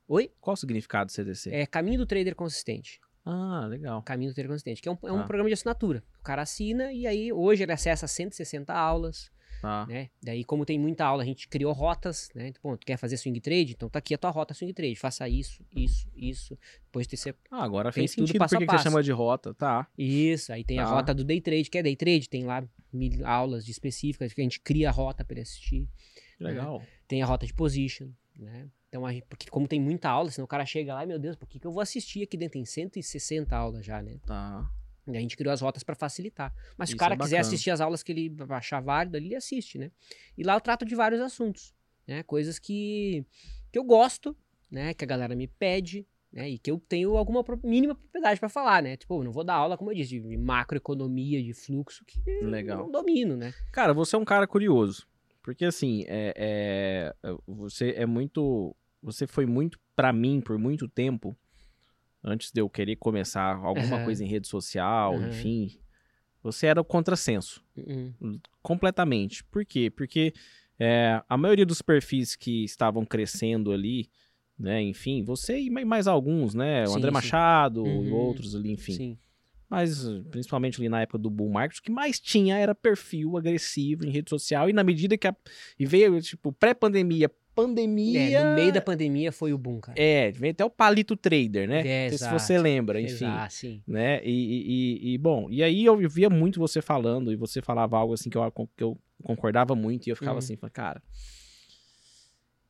Oi? Qual o significado do CTC? É Caminho do Trader Consistente. Ah, legal. Caminho do Trader Consistente, que é um, é um ah. programa de assinatura. O cara assina e aí hoje ele acessa 160 aulas. Ah. Né? Daí, como tem muita aula, a gente criou rotas, né? Então, bom, tu quer fazer swing trade? Então tá aqui a tua rota swing trade. Faça isso, isso, isso. Depois tem Ah, agora fez sentido tudo passo por que você chama de rota, tá. Isso, aí tem tá. a rota do day trade, que é day trade, tem lá mil aulas de específicas que a gente cria a rota para ele assistir. Né? Legal. Né? Tem a rota de position, né? Então, a gente, porque como tem muita aula, senão o cara chega lá e, meu Deus, por que, que eu vou assistir aqui dentro? Tem 160 aulas já, né? Tá. E a gente criou as rotas para facilitar. Mas Isso se o cara é quiser assistir as aulas que ele achar válido, ele assiste, né? E lá eu trato de vários assuntos, né? Coisas que, que eu gosto, né? Que a galera me pede, né? E que eu tenho alguma mínima propriedade para falar, né? Tipo, eu não vou dar aula, como eu disse, de macroeconomia, de fluxo, que Legal. eu não domino, né? Cara, você é um cara curioso. Porque, assim, é, é você é muito... Você foi muito, para mim, por muito tempo antes de eu querer começar alguma uhum. coisa em rede social, uhum. enfim, você era o contrassenso. Uhum. Completamente. Por quê? Porque é, a maioria dos perfis que estavam crescendo ali, né, enfim, você e mais alguns, né, o sim, André sim. Machado e uhum. outros ali, enfim. Sim. Mas, principalmente ali na época do bull market, o que mais tinha era perfil agressivo em rede social. E na medida que a, e veio, tipo, pré-pandemia, pandemia. É, no meio da pandemia foi o boom, cara. É, vem até o palito trader, né? É, se você lembra, enfim. Exato, sim. Né? E, e, e, bom, e aí eu via muito você falando, e você falava algo assim que eu, que eu concordava muito, e eu ficava uhum. assim, cara.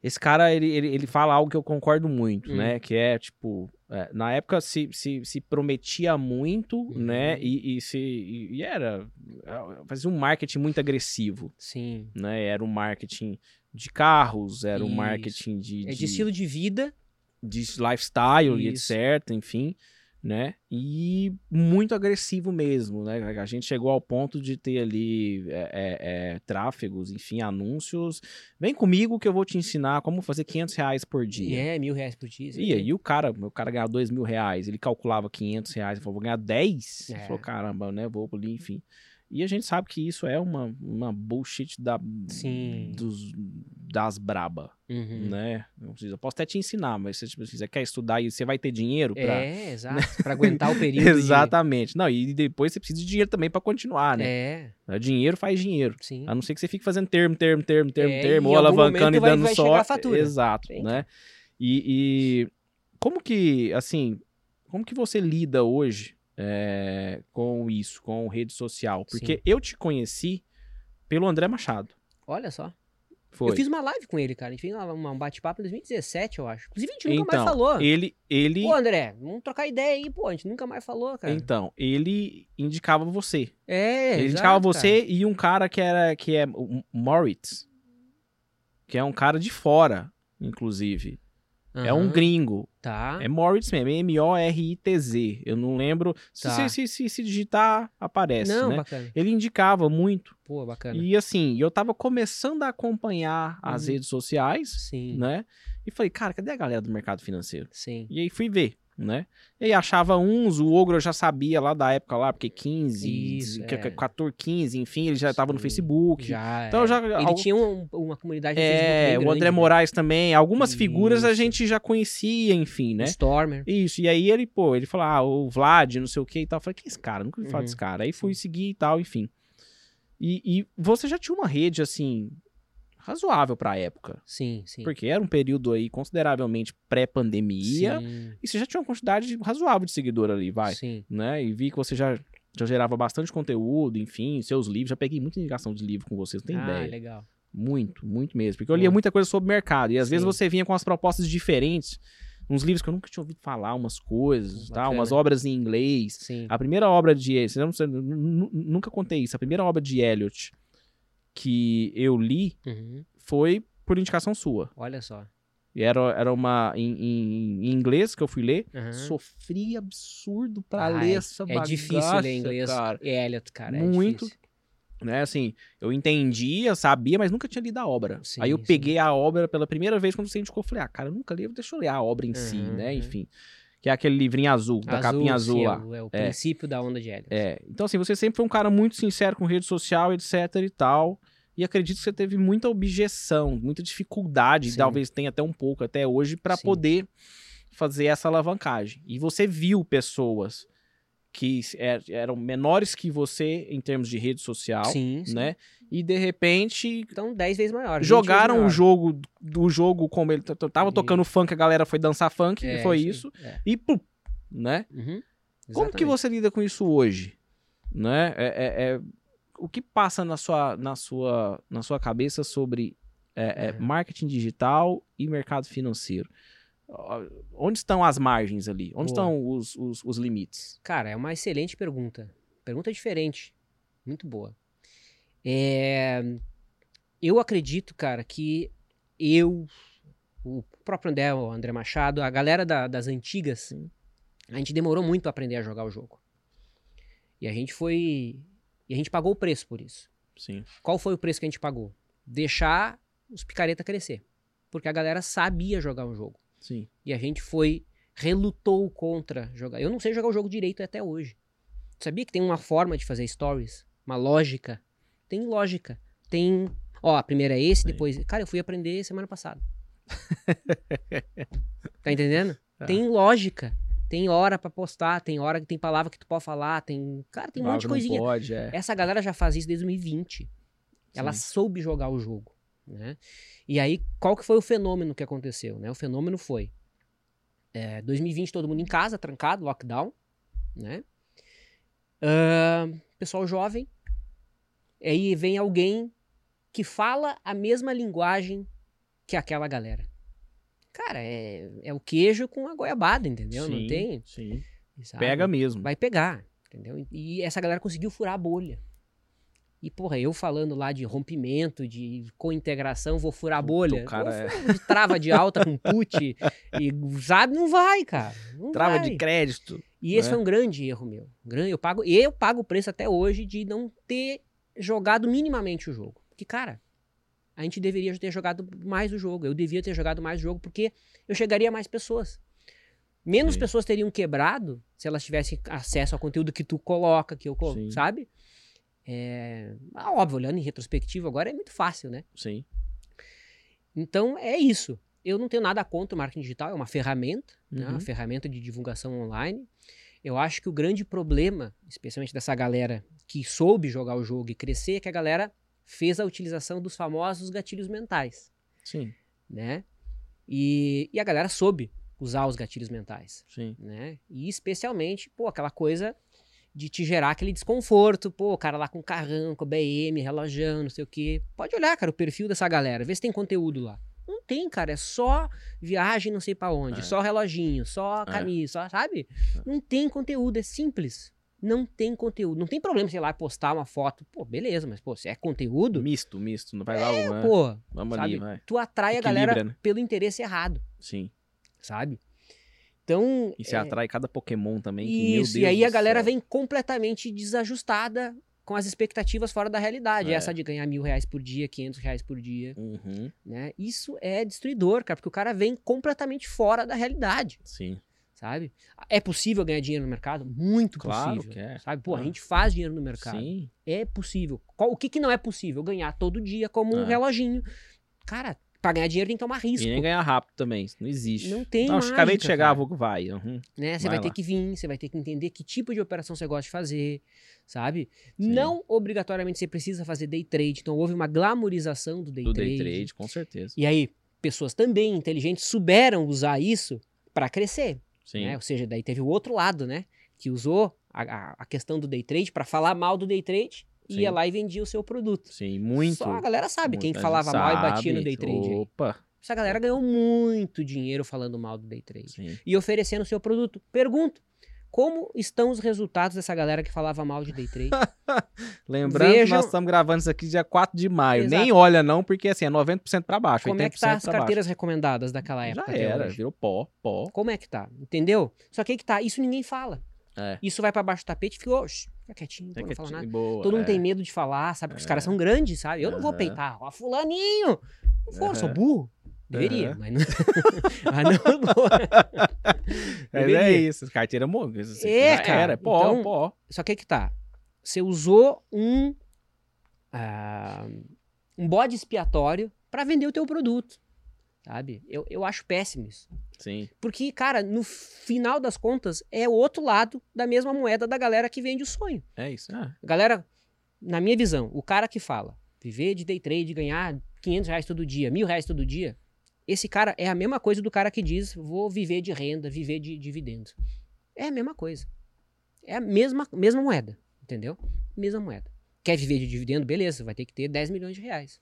Esse cara, ele, ele, ele fala algo que eu concordo muito, uhum. né? Que é, tipo, é, na época se, se, se prometia muito, uhum. né? E, e, se, e, e era. É, fazia um marketing muito agressivo. Sim. Né? Era um marketing de carros, era o um marketing de, de, É de estilo de vida. De lifestyle Isso. e etc, enfim, né? E muito agressivo mesmo, né? A gente chegou ao ponto de ter ali é, é, é, tráfegos, enfim, anúncios. Vem comigo que eu vou te ensinar como fazer 500 reais por dia. É, mil reais por dia. E aí o cara, o cara ganhava 2 mil reais, ele calculava 500 reais, ele falou, vou ganhar 10. É. Ele falou, caramba, né? Vou ali, enfim. E a gente sabe que isso é uma, uma bullshit da, Sim. Dos, das braba, uhum. né? Eu posso até te ensinar, mas se tipo, você quer estudar e você vai ter dinheiro para É, exato, para aguentar o <laughs> período. Exatamente. De... Não, e depois você precisa de dinheiro também para continuar, né? É. é. Dinheiro faz dinheiro. Sim. A não ser que você fique fazendo termo, termo, termo, termo, é, termo, ou alavancando e dando vai, vai sorte. Exato, Entendi. né? E, e como que, assim, como que você lida hoje é, com isso, com rede social. Porque Sim. eu te conheci pelo André Machado. Olha só. Foi. Eu fiz uma live com ele, cara. A gente fez um bate-papo em 2017, eu acho. Inclusive, a gente nunca então, mais falou. Ele, ele. Pô, André, vamos trocar ideia aí, pô. A gente nunca mais falou, cara. Então, ele indicava você. É, Ele exato, indicava você cara. e um cara que era que é o Moritz. Que é um cara de fora, inclusive. Uhum. É um gringo. Tá. É Moritz mesmo, M-O-R-I-T-Z. Eu não lembro. Tá. Se, se, se, se, digitar, aparece, não, né? Bacana. Ele indicava muito. Pô, bacana. E assim, eu tava começando a acompanhar uhum. as redes sociais, Sim. né? E falei, cara, cadê a galera do mercado financeiro? Sim. E aí fui ver né? E achava uns, o Ogro eu já sabia lá da época lá, porque 15, Isso, é. 14, 15, enfim, ele já estava no Facebook. Já, então é. já Ele tinha um, uma comunidade É, o André Moraes também, algumas Isso. figuras a gente já conhecia, enfim, né? Stormer. Isso, e aí ele, pô, ele falou, ah, o Vlad, não sei o que e tal. Eu falei, que esse cara? Nunca ouvi falar uhum. desse cara. Aí fui seguir e tal, enfim. E, e você já tinha uma rede, assim, razoável para a época. Sim, sim. Porque era um período aí consideravelmente pré-pandemia. E você já tinha uma quantidade razoável de seguidor ali, vai. Sim. Né? E vi que você já, já gerava bastante conteúdo, enfim, seus livros. Já peguei muita indicação de livro com vocês, não tem ah, ideia. legal. Muito, muito mesmo. Porque eu lia muita coisa sobre mercado. E às Sim. vezes você vinha com as propostas diferentes. Uns livros que eu nunca tinha ouvido falar, umas coisas, tá? umas obras em inglês. Sim. A primeira obra de. Você não, você, nunca contei isso. A primeira obra de Eliot que eu li uhum. foi por indicação sua. Olha só. E era, era uma. Em, em, em inglês que eu fui ler. Uhum. Sofri absurdo pra Ai, ler essa é bagaça. É difícil ler inglês. Cara. É Elliot, cara. É Muito. Difícil. Né, assim, eu entendia, sabia, mas nunca tinha lido a obra. Sim, Aí eu sim. peguei a obra pela primeira vez quando você indicou, eu falei, ah, cara, eu nunca li, deixa eu ler a obra em uhum, si, né? Enfim. Que é aquele livrinho azul, azul da capinha azul lá. É o, é o princípio da onda de Elliot. É. Então, assim, você sempre foi um cara muito sincero com rede social, etc e tal. E acredito que você teve muita objeção, muita dificuldade, Sim. talvez tenha até um pouco até hoje, para poder fazer essa alavancagem. E você viu pessoas que é, eram menores que você em termos de rede social, sim, sim. né? E de repente. Então, 10 vezes maior. Jogaram o jogo do jogo como ele tava tocando funk, a galera foi dançar funk, é, foi sim, isso. É. E pum, né? Uhum, como que você lida com isso hoje? Né? É, é, é o que passa na sua, na sua, na sua cabeça sobre é. marketing digital e mercado financeiro? Onde estão as margens ali? Onde Boa. estão os, os, os, limites? Cara, é uma excelente pergunta. Pergunta diferente. Muito boa. É... Eu acredito, cara, que eu, o próprio André, o André Machado, a galera da, das antigas, a gente demorou muito para aprender a jogar o jogo. E a gente foi e a gente pagou o preço por isso. Sim. Qual foi o preço que a gente pagou? Deixar os picareta crescer. Porque a galera sabia jogar um jogo. Sim. E a gente foi, relutou contra jogar. Eu não sei jogar o jogo direito até hoje. Sabia que tem uma forma de fazer stories? Uma lógica? Tem lógica. Tem. Ó, a primeira é esse, Sim. depois. Cara, eu fui aprender semana passada. <laughs> tá entendendo? Ah. Tem lógica. Tem hora para postar, tem hora que tem palavra que tu pode falar, tem. Cara, tem um monte de coisinha. Pode, é. Essa galera já faz isso desde 2020. Sim. Ela soube jogar o jogo. Né? E aí, qual que foi o fenômeno que aconteceu? Né? O fenômeno foi é, 2020, todo mundo em casa, trancado, lockdown, né? Uh, pessoal jovem. Aí vem alguém que fala a mesma linguagem que aquela galera. Cara, é, é o queijo com a goiabada, entendeu? Sim, Não tem. Sim. Sabe? Pega mesmo. Vai pegar, entendeu? E essa galera conseguiu furar a bolha. E, porra, eu falando lá de rompimento, de cointegração, vou furar bolha. O cara é... Trava de alta com put, e sabe, não vai, cara. Não trava vai. de crédito. E esse foi um grande erro meu. Eu pago, eu pago o preço até hoje de não ter jogado minimamente o jogo. Que, cara, a gente deveria ter jogado mais o jogo. Eu devia ter jogado mais o jogo porque eu chegaria a mais pessoas. Menos Sim. pessoas teriam quebrado se elas tivessem acesso ao conteúdo que tu coloca, que eu coloco, sabe? É... Ah, óbvio, olhando em retrospectiva agora é muito fácil, né? Sim. Então é isso. Eu não tenho nada contra o marketing digital, é uma ferramenta, uhum. né? uma uhum. ferramenta de divulgação online. Eu acho que o grande problema, especialmente dessa galera que soube jogar o jogo e crescer, é que a galera fez a utilização dos famosos gatilhos mentais. Sim. Né? E, e a galera soube usar os gatilhos mentais. Sim. Né? E especialmente, pô, aquela coisa de te gerar aquele desconforto, pô, o cara lá com carrão, com BM, relojão, não sei o quê. Pode olhar, cara, o perfil dessa galera, vê se tem conteúdo lá. Não tem, cara, é só viagem não sei para onde, é. só reloginho, só é. camisa, é. só, sabe? É. Não tem conteúdo, é simples não tem conteúdo. Não tem problema, sei lá, postar uma foto. Pô, beleza, mas, pô, se é conteúdo. Misto, misto. Não vai lá, é, pô. Vamos sabe? ali, vai. Tu atrai Equilibra, a galera né? pelo interesse errado. Sim. Sabe? Então. E você é... atrai cada Pokémon também. Que, Isso, e aí a galera céu. vem completamente desajustada com as expectativas fora da realidade. É. Essa de ganhar mil reais por dia, quinhentos reais por dia. Uhum. Né? Isso é destruidor, cara, porque o cara vem completamente fora da realidade. Sim sabe? É possível ganhar dinheiro no mercado? Muito claro possível. Que é. Sabe? Pô, a gente faz dinheiro no mercado. Sim. É possível. O que, que não é possível? Ganhar todo dia como um é. reloginho. Cara, Pra ganhar dinheiro tem que tomar risco. E nem ganhar rápido também, não existe. Não tem Não, acabei de chegar, vou vai. Uhum. Né? Você vai, vai ter que vir, você vai ter que entender que tipo de operação você gosta de fazer, sabe? Sim. Não obrigatoriamente você precisa fazer day trade, então houve uma glamorização do day do trade. Do day trade, com certeza. E aí, pessoas também inteligentes souberam usar isso para crescer. Né? Ou seja, daí teve o outro lado, né? Que usou a, a questão do day trade para falar mal do day trade Sim. ia lá e vendia o seu produto. Sim, muito. Só a galera sabe quem falava mal e batia no day trade. Opa. Aí. Essa galera ganhou muito dinheiro falando mal do day trade Sim. e oferecendo o seu produto. Pergunto, como estão os resultados dessa galera que falava mal de day trade? <laughs> Lembrando Vejam... que nós estamos gravando isso aqui dia 4 de maio. Exato. Nem olha não, porque assim, é 90% para baixo, Como é que tá as carteiras baixo. recomendadas daquela época? Já era, virou pó, pó. Como é que tá? Entendeu? Só que aí que tá, isso ninguém fala. É. Isso vai para baixo do tapete e ficou, fica quietinho, não fala nada. Boa, Todo mundo é. tem medo de falar, sabe? Porque é. os caras são grandes, sabe? Eu não vou peitar, ó, fulaninho. Não vou, sou burro. Deveria, mas não. <laughs> mas não vou. <laughs> Mas é isso, carteira morreu. É, cara. Era, pó, então, pó. Só que é que tá. Você usou um. Uh, um bode expiatório para vender o teu produto. Sabe? Eu, eu acho péssimo isso. Sim. Porque, cara, no final das contas, é o outro lado da mesma moeda da galera que vende o sonho. É isso. Ah. Galera, na minha visão, o cara que fala viver de day trade, ganhar 500 reais todo dia, mil reais todo dia, esse cara é a mesma coisa do cara que diz vou viver de renda, viver de dividendos. É a mesma coisa. É a mesma, mesma moeda, entendeu? Mesma moeda. Quer viver de dividendo? Beleza, vai ter que ter 10 milhões de reais.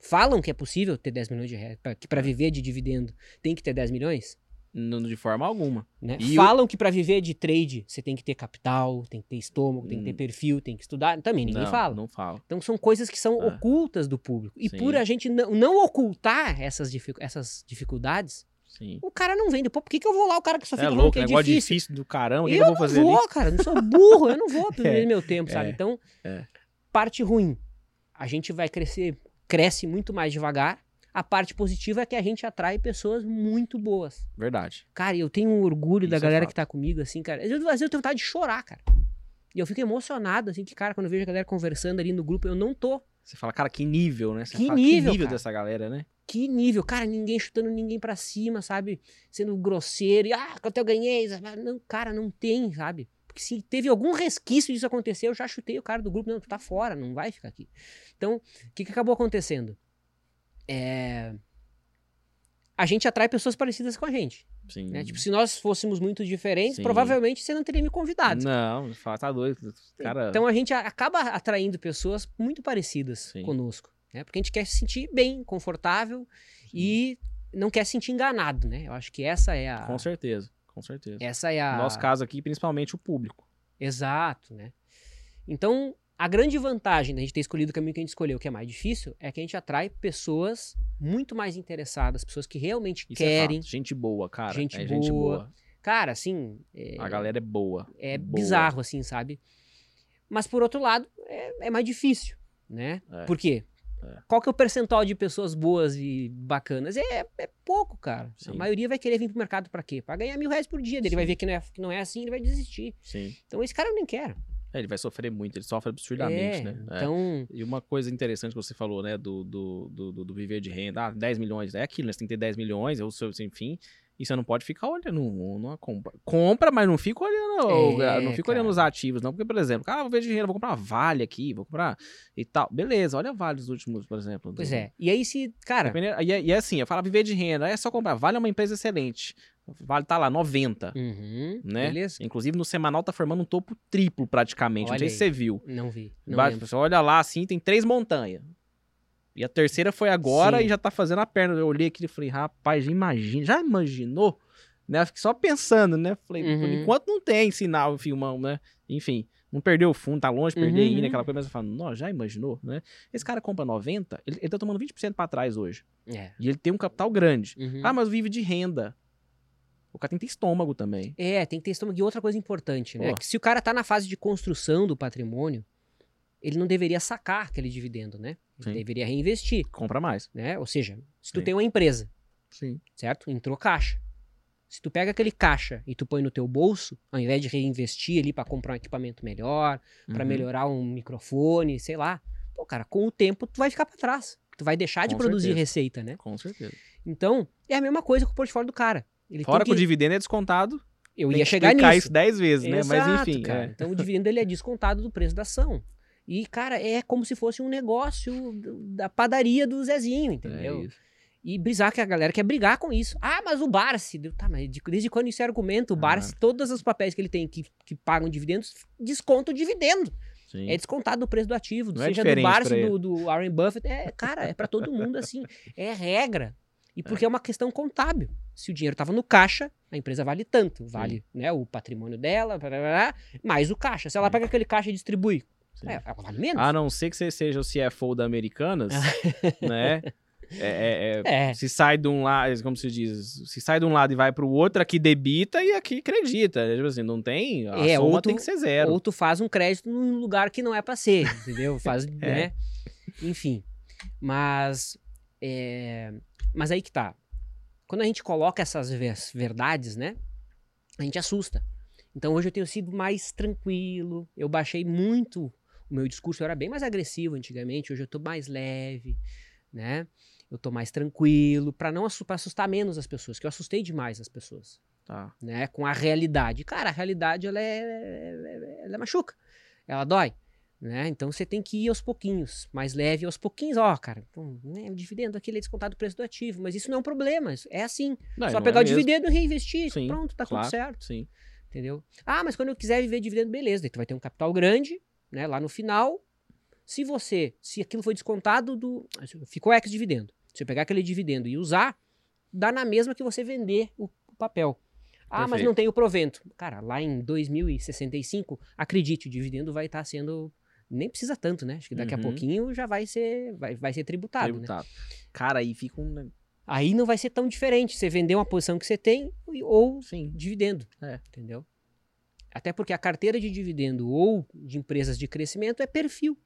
Falam que é possível ter 10 milhões de reais, que para viver de dividendo tem que ter 10 milhões? Não, de forma alguma. Né? Falam o... que para viver de trade você tem que ter capital, tem que ter estômago, tem que ter hum. perfil, tem que estudar. Também ninguém não, fala. Não fala. Então são coisas que são é. ocultas do público. E Sim. por a gente não, não ocultar essas, dific, essas dificuldades, Sim. o cara não vende. Pô, por que, que eu vou lá, o cara que só é fica é louco, que é negócio difícil? difícil do caramba, eu, eu vou fazer não vou, ali? cara, eu sou burro, eu não vou <laughs> perder é, meu tempo, sabe? Então, é. parte ruim, a gente vai crescer, cresce muito mais devagar, a parte positiva é que a gente atrai pessoas muito boas. Verdade. Cara, eu tenho um orgulho Isso da é galera fato. que tá comigo, assim, cara. Às vezes, às vezes eu tenho vontade de chorar, cara. E eu fico emocionado, assim, que, cara, quando eu vejo a galera conversando ali no grupo, eu não tô. Você fala, cara, que nível, né? Você que fala, nível, que nível cara. dessa galera, né? Que nível, cara, ninguém chutando ninguém pra cima, sabe? Sendo grosseiro e, ah, quanto eu ganhei. Não, cara, não tem, sabe? Porque se teve algum resquício disso acontecer, eu já chutei o cara do grupo, não, tu tá fora, não vai ficar aqui. Então, o que, que acabou acontecendo? É a gente atrai pessoas parecidas com a gente. Sim. Né? Tipo, se nós fôssemos muito diferentes, Sim. provavelmente você não teria me convidado. Não, fala, tá doido. Cara... Então a gente acaba atraindo pessoas muito parecidas Sim. conosco. Né? Porque a gente quer se sentir bem, confortável Sim. e não quer se sentir enganado, né? Eu acho que essa é a. Com certeza, com certeza. Essa é a. No nosso caso aqui, principalmente o público. Exato, né? Então, a grande vantagem da gente ter escolhido o caminho que a gente escolheu, que é mais difícil, é que a gente atrai pessoas muito mais interessadas, pessoas que realmente Isso querem. É gente boa, cara. Gente, é boa. gente boa. Cara, assim. É, a galera é boa. É boa. bizarro, assim, sabe? Mas por outro lado, é, é mais difícil, né? É. Por quê? É. Qual que é o percentual de pessoas boas e bacanas? É, é pouco, cara. Sim. A maioria vai querer vir pro mercado pra quê? Pra ganhar mil reais por dia. Ele vai ver que não, é, que não é assim, ele vai desistir. Sim. Então esse cara eu nem quero. É, ele vai sofrer muito, ele sofre absurdamente, É, né? É. Então, E uma coisa interessante que você falou, né, do, do, do, do- do viver de renda, ah, 10 milhões, é aquilo, né? Você tem que ter 10 milhões, ou seu, enfim, e você não pode ficar olhando, não, não compra. Compra, mas não fica olhando, É, não fica cara. olhando os ativos, não, porque, por exemplo, ah, vou ver de renda, vou comprar uma Vale aqui, vou comprar e tal. Beleza, olha a Vale dos últimos, por exemplo. pois do- é. E aí se, cara, Dependendo- E é, e é assim, eu falo viver de renda, é só comprar. Vale é uma empresa excelente. Vale tá lá, 90. uhum, Né? beleza? Inclusive no semanal tá formando um topo triplo praticamente. não Olha sei aí. se você viu. Não vi. Não Vai- olha lá assim, tem três montanhas. E a terceira foi agora Sim. e já tá fazendo a perna. Eu olhei aqui e falei, rapaz, imagina, já imaginou? Né? Eu fiquei só pensando, né? Falei, por Uhum. enquanto não tem sinal, filmão, né? Enfim, não perdeu o fundo, tá longe de perder Uhum. ainda, aquela coisa, mas eu falo, não, já imaginou, né? Esse cara compra 90, ele, ele tá tomando 20% pra trás hoje. É. E ele tem um capital grande. Uhum. Ah, mas vive de renda. O cara tem que ter estômago também. É, tem que ter estômago. E outra coisa importante, né? Pô. Que se o cara tá na fase de construção do patrimônio, ele não deveria sacar aquele dividendo, né? Ele Sim. deveria reinvestir, Compra mais. né? Ou seja, se tu Sim. tem uma empresa, Sim. certo? Entrou caixa. Se tu pega aquele caixa e tu põe no teu bolso, ao invés de reinvestir ali pra comprar um equipamento melhor, Uhum. melhorar um microfone, sei lá, pô, cara, com o tempo tu vai ficar pra trás. tu vai deixar de produzir certeza. receita, né? Com certeza. Então, é a mesma coisa com o portfólio do cara. Ele Fora que... que o dividendo é descontado. Eu ia chegar nisso. isso 10 vezes, né? Exato, Mas enfim. Cara. É. Então o dividendo ele é descontado do preço da ação. E, cara, é como se fosse um negócio da padaria do Zezinho, entendeu? É e brisar que a galera quer brigar com isso. Ah, mas o Barsi. Tá, mas desde quando isso é argumento? O ah. Barsi, todos os papéis que ele tem que, que pagam dividendos, desconta o dividendo. Sim. É descontado do preço do ativo, Não é seja é do Barsi, do, do Warren Buffett. É, cara, é para todo mundo assim. É regra. E porque é. é uma questão contábil. Se o dinheiro estava no caixa, a empresa vale tanto. Vale né, o patrimônio dela, mais o caixa. Se ela pega aquele caixa e distribui, é, vale menos. A não ser que você seja o CFO da Americanas, <laughs> né? É, é, é, se sai de um lado, como se diz, se sai de um lado e vai para o outro, aqui debita e aqui acredita. Tipo assim, não tem, a é, soma tu, tem que ser zero. Ou tu faz um crédito num lugar que não é para ser, entendeu? Faz, <laughs> é. né? Enfim, mas, é, mas aí que tá. Quando a gente coloca essas verdades, né, a gente assusta. Então hoje eu tenho sido mais tranquilo, eu baixei muito o meu discurso, era bem mais agressivo antigamente, hoje eu tô mais leve, né? eu tô mais tranquilo, para não pra assustar menos as pessoas, que eu assustei demais as pessoas. Tá. Né, com a realidade. Cara, a realidade ela é, ela é machuca. Ela dói. Né? Então você tem que ir aos pouquinhos, mais leve aos pouquinhos. Ó, cara, né, o dividendo aqui é descontado do preço do ativo, mas isso não é um problema. É assim. Não, Só pegar é o mesmo. dividendo e reinvestir. Sim, pronto, tá claro, tudo certo. Sim. Entendeu? Ah, mas quando eu quiser viver dividendo, beleza. Daí tu vai ter um capital grande, né? Lá no final. Se você, se aquilo foi descontado do. Ficou ex-dividendo. Você pegar aquele dividendo e usar, dá na mesma que você vender o papel. Ah, Perfeito. mas não tem o provento. Cara, lá em 2065, acredite, o dividendo vai estar tá sendo. Nem precisa tanto, né? Acho que daqui uhum. a pouquinho já vai ser, vai, vai ser tributado. Né? tributado. Né? Cara, aí fica um. Aí não vai ser tão diferente você vender uma posição que você tem ou Sim. dividendo. É. Entendeu? Até porque a carteira de dividendo ou de empresas de crescimento é perfil.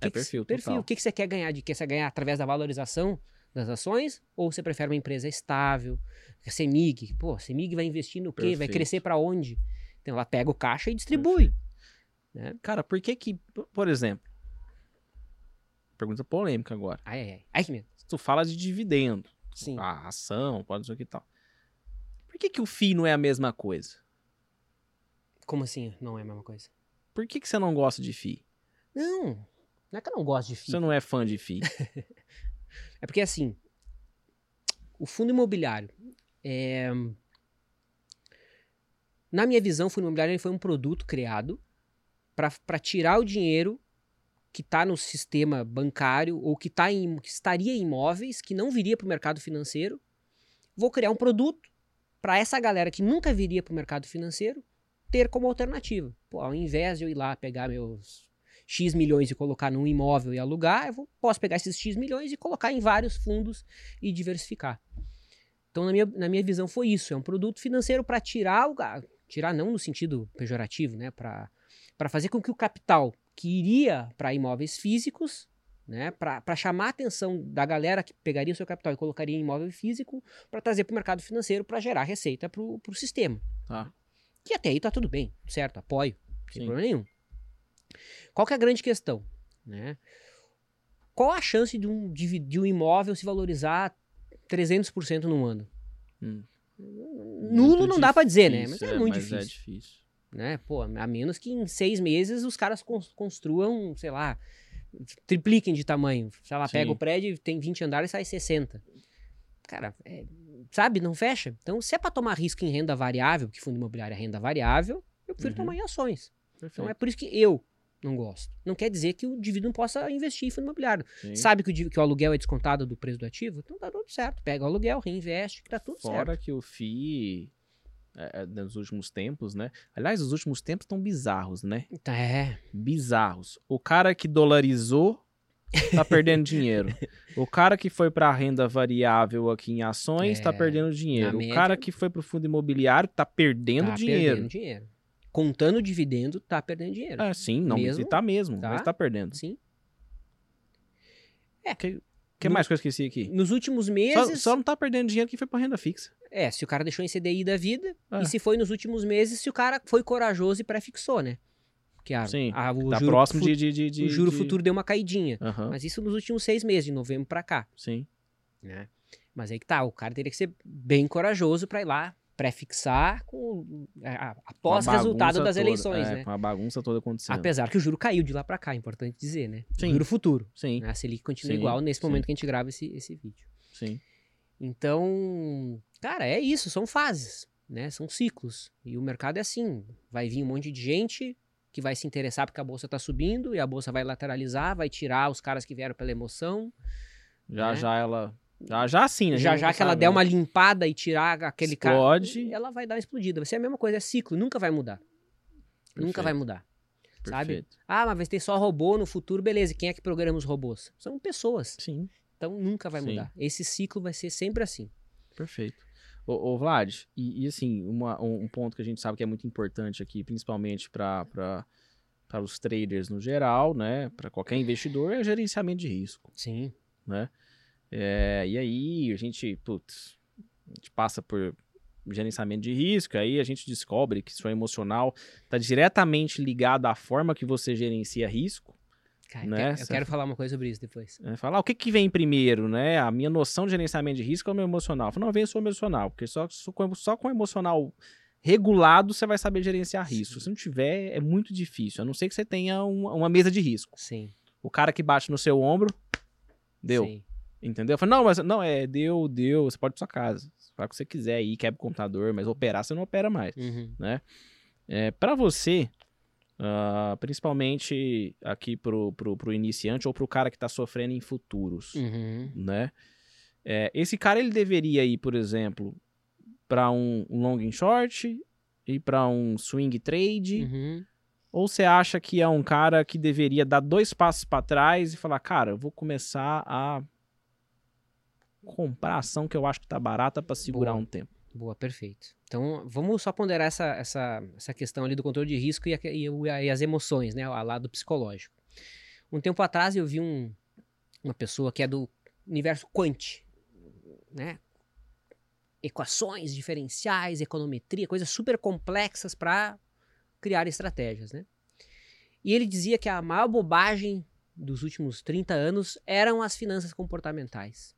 Que é perfil, que, perfil. O que, que você quer ganhar? De que você ganhar através da valorização das ações? Ou você prefere uma empresa estável? CEMIG, pô, CEMIG vai investir no quê? Perfeito. Vai crescer para onde? Então ela pega o caixa e distribui. Né? Cara, por que que, por exemplo, pergunta polêmica agora. Ai, ai, ai. ai que medo. Tu fala de dividendo. Sim. A ação, pode ser o que tal. Por que que o FII não é a mesma coisa? Como assim não é a mesma coisa? Por que que você não gosta de FII? Não, não é que eu não gosto de FII. Você não é fã de FII. <laughs> É porque assim, o fundo imobiliário, é... na minha visão, o fundo imobiliário foi um produto criado para tirar o dinheiro que está no sistema bancário ou que, tá em, que estaria em imóveis, que não viria para o mercado financeiro. Vou criar um produto para essa galera que nunca viria para o mercado financeiro ter como alternativa. Pô, ao invés de eu ir lá pegar meus X milhões e colocar num imóvel e alugar, eu vou, posso pegar esses X milhões e colocar em vários fundos e diversificar. Então, na minha, na minha visão, foi isso. É um produto financeiro para tirar o. Tirar não no sentido pejorativo, né? Para fazer com que o capital que iria para imóveis físicos, né? Para chamar a atenção da galera que pegaria o seu capital e colocaria em imóvel físico, para trazer para o mercado financeiro para gerar receita para o sistema. Tá. Que até aí tá tudo bem, certo? Apoio, sem Sim. problema nenhum. Qual que é a grande questão? Né? Qual a chance de um, de, de um imóvel se valorizar 300% num ano? Hum. Nulo muito não dá para dizer, né? Mas é, é muito mas difícil. É difícil. Né? Pô, a menos que em seis meses os caras construam, sei lá, tripliquem de tamanho. Sei lá, Sim. pega o prédio, tem 20 andares e sai 60. Cara, é, sabe, não fecha. Então, se é para tomar risco em renda variável, que fundo imobiliário é renda variável, eu prefiro uhum. tomar em ações. Perfeito. Então é por isso que eu não gosto. Não quer dizer que o indivíduo não possa investir em fundo imobiliário. Sim. Sabe que o, que o, aluguel é descontado do preço do ativo? Então tá tudo certo. Pega o aluguel, reinveste, que tá tudo Fora certo. Fora que o FII, é, é, nos últimos tempos, né? Aliás, os últimos tempos estão bizarros, né? É. Bizarros. O cara que dolarizou tá perdendo dinheiro. O cara que foi para renda variável aqui em ações tá é, perdendo dinheiro. O cara que foi para o fundo imobiliário tá perdendo tá dinheiro. Perdendo dinheiro contando dividendo, tá perdendo dinheiro. Ah, sim, não, mesmo, tá mesmo, tá, mas tá perdendo. Sim. É. Que, que no, mais que eu esqueci aqui? Nos últimos meses... Só, só não tá perdendo dinheiro que foi pra renda fixa. É, se o cara deixou em CDI da vida, ah. e se foi nos últimos meses, se o cara foi corajoso e pré-fixou, né? Que a, Sim, a, o tá juro próximo de, de, de, o juro de- futuro deu uma caidinha. Aham, Mas isso nos últimos seis meses, de novembro pra cá. Sim, né? Mas aí que tá, o cara teria que ser bem corajoso pra ir lá pré-fixar com, a após o resultado das toda, eleições, é, né? Com a bagunça toda acontecendo. Apesar que o juro caiu de lá pra cá, é importante dizer, né? Sim. Juro futuro. Sim, Né? A Selic continua Sim, igual nesse sim. momento que a gente grava esse, esse vídeo. sim. Então, cara, é isso, são fases, né? São ciclos. E o mercado é assim, vai vir um monte de gente que vai se interessar porque a bolsa tá subindo e a bolsa vai lateralizar, vai tirar os caras que vieram pela emoção. Já, Né? já ela... Já, já sim, né? Já já que ela der uma limpada e tirar aquele cara, Explode. ela vai dar uma explodida. Vai ser a mesma coisa, é ciclo, nunca vai mudar. Nunca vai Perfeito, mudar. sabe? perfeito. Ah, mas vai ter só robô no futuro, beleza. Quem é que programa os robôs? São pessoas. Sim, Então nunca vai Sim. mudar. Esse ciclo vai ser sempre assim. perfeito. Ô, ô Vlad, e, e assim, uma- um, um ponto que a gente sabe que é muito importante aqui, principalmente para para os traders no geral, né? Para qualquer investidor, é gerenciamento de risco. Sim. né? É, e aí a gente, putz, a gente passa por gerenciamento de risco, aí a gente descobre que seu emocional está diretamente ligado à forma que você gerencia risco. Cara, Né? eu quero falar uma coisa sobre isso depois. Né? Falar, o que, que vem primeiro, né? A minha noção de gerenciamento de risco é o meu emocional. Eu falo, não, vem o seu emocional, porque só, só, com, só com o emocional regulado você vai saber gerenciar Sim. risco. Se não tiver, é muito difícil, a não ser que você tenha uma, uma mesa de risco. Sim. O cara que bate no seu ombro, deu. Sim. Entendeu? Eu falei, não, mas não, é, deu, deu, você pode ir pra sua casa. Você faz o que você quiser aí, quebra o computador, mas operar você não opera mais. Uhum. É, para você, ah, principalmente aqui pro, pro, pro iniciante ou pro cara que tá sofrendo em futuros, Uhum. né? É, esse cara, ele deveria ir, por exemplo, para um, um long and short, ir para um swing trade, Uhum. ou você acha que é um cara que deveria dar dois passos para trás e falar, cara, eu vou começar a comprar ação que eu acho que tá barata para segurar Boa. um tempo. Boa, perfeito. Então, vamos só ponderar essa, essa, essa questão ali do controle de risco e, a- e o- e as emoções, né? Ao lado psicológico. Um tempo atrás eu vi um, uma pessoa que é do universo quant, né? Equações diferenciais, econometria, coisas super complexas para criar estratégias, né? E ele dizia que a maior bobagem dos últimos 30 anos eram as finanças comportamentais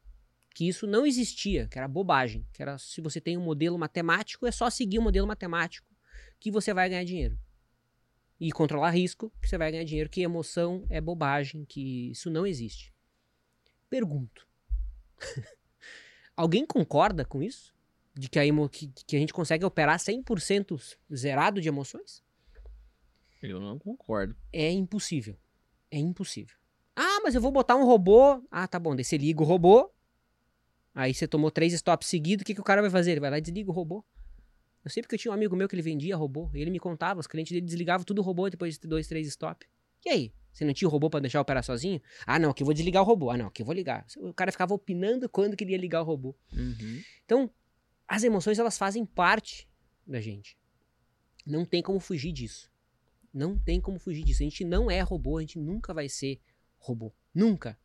que isso não existia, que era bobagem, que era se você tem um modelo matemático, é só seguir o modelo matemático que você vai ganhar dinheiro. E controlar risco, que você vai ganhar dinheiro, que emoção é bobagem, que isso não existe. Pergunto. <laughs> Alguém concorda com isso? De que a, emo, que, que a gente consegue operar 100% zerado de emoções? Eu não concordo. É impossível. É impossível. Ah, mas eu vou botar um robô. Ah, tá bom. Daí você liga o robô. Aí você tomou três stops seguidos. O que, que o cara vai fazer? Ele vai lá e desliga o robô. Eu sei porque eu tinha um amigo meu que ele vendia robô. E ele me contava. Os clientes dele desligavam tudo o robô depois de dois, três stops. E aí? Você não tinha o robô pra deixar operar sozinho? Ah, não, aqui eu vou desligar o robô. Ah, não, aqui eu vou ligar. O cara ficava opinando quando que ele ia ligar o robô. Então, as emoções elas fazem parte da gente. Não tem como fugir disso. Não tem como fugir disso. A gente não é robô, a gente nunca vai ser robô. Nunca.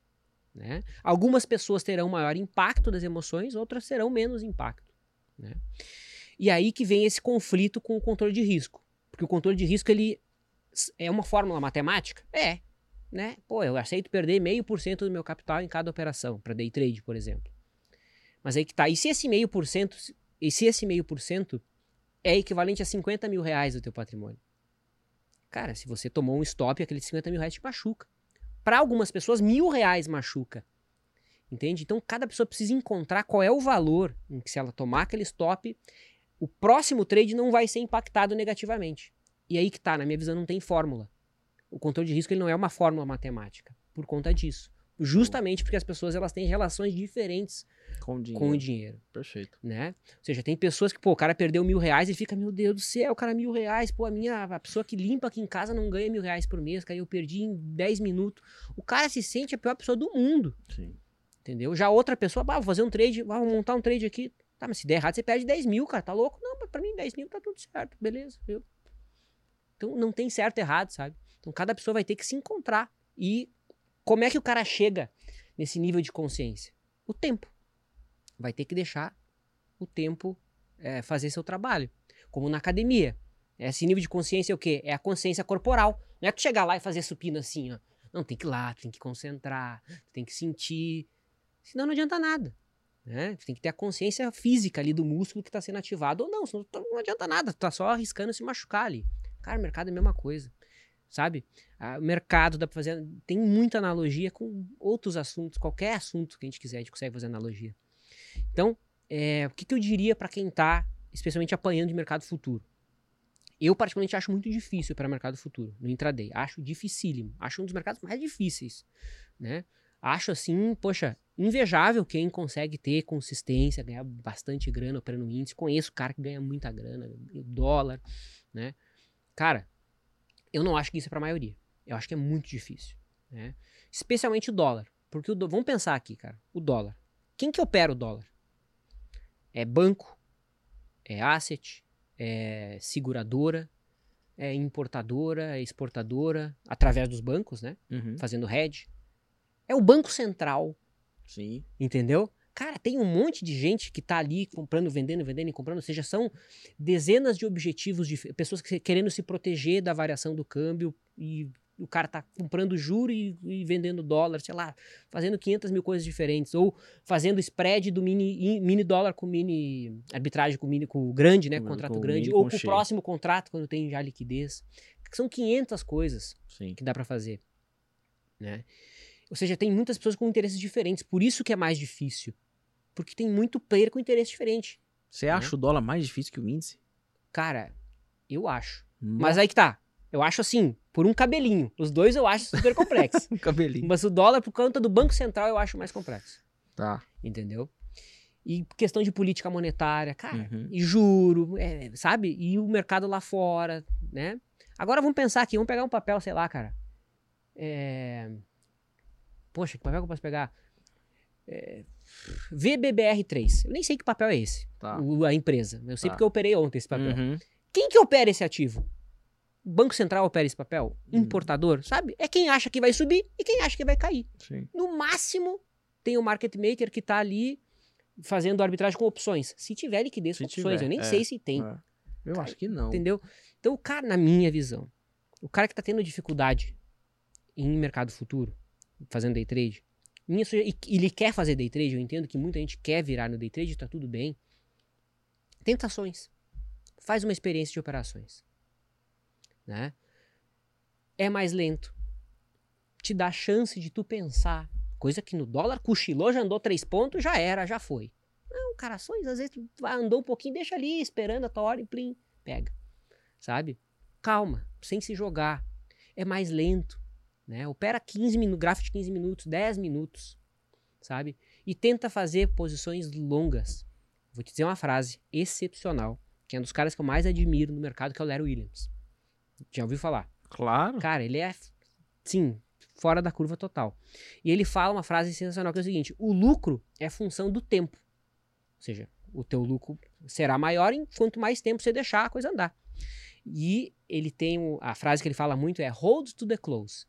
Né? Algumas pessoas terão maior impacto das emoções, outras terão menos impacto. Né? E aí que vem esse conflito com o controle de risco. Porque o controle de risco ele é uma fórmula matemática? É. Né? Pô, eu aceito perder meio por cento do meu capital em cada operação, para day trade, por exemplo. Mas aí que tá. E se esse meio por cento, e se esse meio por cento é equivalente a 50 mil reais do teu patrimônio? Cara, se você tomou um stop, aqueles 50 mil reais te machuca. Para algumas pessoas, mil reais machuca. Entende? Então, cada pessoa precisa encontrar qual é o valor em que, se ela tomar aquele stop, o próximo trade não vai ser impactado negativamente. E aí que tá, na minha visão, não tem fórmula. O controle de risco ele não é uma fórmula matemática, por conta disso. Justamente porque as pessoas elas têm relações diferentes Com dinheiro. com o dinheiro Perfeito. né? Ou seja, tem pessoas que, pô, o cara perdeu mil reais e fica, meu Deus do céu, o cara mil reais, pô, a minha, a pessoa que limpa aqui em casa não ganha mil reais por mês, cara, eu perdi em 10 minutos. O cara se sente a pior pessoa do mundo, Sim. entendeu? Já outra pessoa, ah, vou fazer um trade, vou montar um trade aqui. Tá, mas se der errado, você perde 10 mil, cara, tá louco? Não, pra mim 10 mil tá tudo certo, beleza, viu? Então não tem certo e errado, sabe? Então cada pessoa vai ter que se encontrar. E como é que o cara chega nesse nível de consciência? O tempo. Vai ter que deixar o tempo é, fazer seu trabalho. Como na academia. Esse nível de consciência é o quê? É a consciência corporal. Não é tu chegar lá e fazer supino assim, ó. Não, tem que ir lá, tem que concentrar, tem que sentir. Senão não adianta nada. Né? Tem que ter a consciência física ali do músculo que está sendo ativado ou não, senão não adianta nada, tu tá só arriscando se machucar ali. Cara, o mercado é a mesma coisa, sabe? O mercado dá para fazer, tem muita analogia com outros assuntos, qualquer assunto que a gente quiser, a gente consegue fazer analogia. Então, é, o que, que eu diria para quem está especialmente apanhando de mercado futuro? Eu, particularmente, acho muito difícil para mercado futuro, no intraday. Acho dificílimo. Acho um dos mercados mais difíceis, né? Acho, assim, poxa, invejável quem consegue ter consistência, ganhar bastante grana operando índice. Conheço cara que ganha muita grana, dólar, né? Cara, eu não acho que isso é para a maioria. Eu acho que é muito difícil, né? Especialmente o dólar. Porque o do... vamos pensar aqui, cara. O dólar. Quem que opera o dólar? É banco, é asset, é seguradora, é importadora, é exportadora, através dos bancos, né? Uhum. Fazendo hedge. É o Banco Central. Sim. Entendeu? Cara, tem um monte de gente que tá ali comprando, vendendo, vendendo e comprando. Ou seja, são dezenas de objetivos de pessoas que, querendo se proteger da variação do câmbio e o cara tá comprando juro e, e, vendendo dólar, sei lá, fazendo 500 mil coisas diferentes, ou fazendo spread do mini, mini dólar com mini arbitragem com mini com o grande, né, com contrato com grande, ou com o próximo contrato quando tem já liquidez. São 500 coisas Sim. que dá para fazer, né? Ou seja, tem muitas pessoas com interesses diferentes, por isso que é mais difícil. Porque tem muito player com interesse diferente. Você né? acha o dólar mais difícil que o índice? Cara, eu acho. Mas aí que tá. Eu acho assim, por um cabelinho. Os dois eu acho super complexo. <laughs> um cabelinho. Mas o dólar, por conta do Banco Central, eu acho mais complexo. Tá. Entendeu? E questão de política monetária, cara, uhum. e juro, é, sabe? E o mercado lá fora, né? Agora vamos pensar aqui, vamos pegar um papel, sei lá, cara. É... Poxa, que papel que eu posso pegar? É... VBBR3. Eu nem sei que papel é esse, tá. o, a empresa. Eu sei tá. porque eu operei ontem esse papel. Uhum. Quem que opera esse ativo? Banco Central opera esse papel? Hum. Importador, sabe? É quem acha que vai subir e quem acha que vai cair. Sim. No máximo, tem o market maker que está ali fazendo arbitragem com opções. Se tiver liquidez com opções, eu nem é, sei se tem. É. Eu acho que não. Entendeu? Então, o cara, na minha visão, o cara que está tendo dificuldade em mercado futuro, fazendo day trade, minha e ele quer fazer day trade, eu entendo que muita gente quer virar no day trade, tá tudo bem. Tentações. Faz uma experiência de operações né? É mais lento. Te dá chance de tu pensar. Coisa que no dólar cochilou, já andou três pontos, já era, já foi. Não, cara, ações, às vezes tu andou um pouquinho, deixa ali, esperando a tua hora e plim, pega. Sabe? Calma, sem se jogar. É mais lento, né? Opera 15 minutos, gráfico de 15 minutos, 10 minutos, sabe? E tenta fazer posições longas. Vou te dizer uma frase excepcional, que é um dos caras que eu mais admiro no mercado, que é o Larry Williams. Já ouviu falar? Claro. Cara, ele é, sim, fora da curva total. E ele fala uma frase sensacional que é o seguinte: o lucro é função do tempo. Ou seja, o teu lucro será maior quanto mais tempo você deixar a coisa andar. E ele tem a frase que ele fala muito é hold to the close.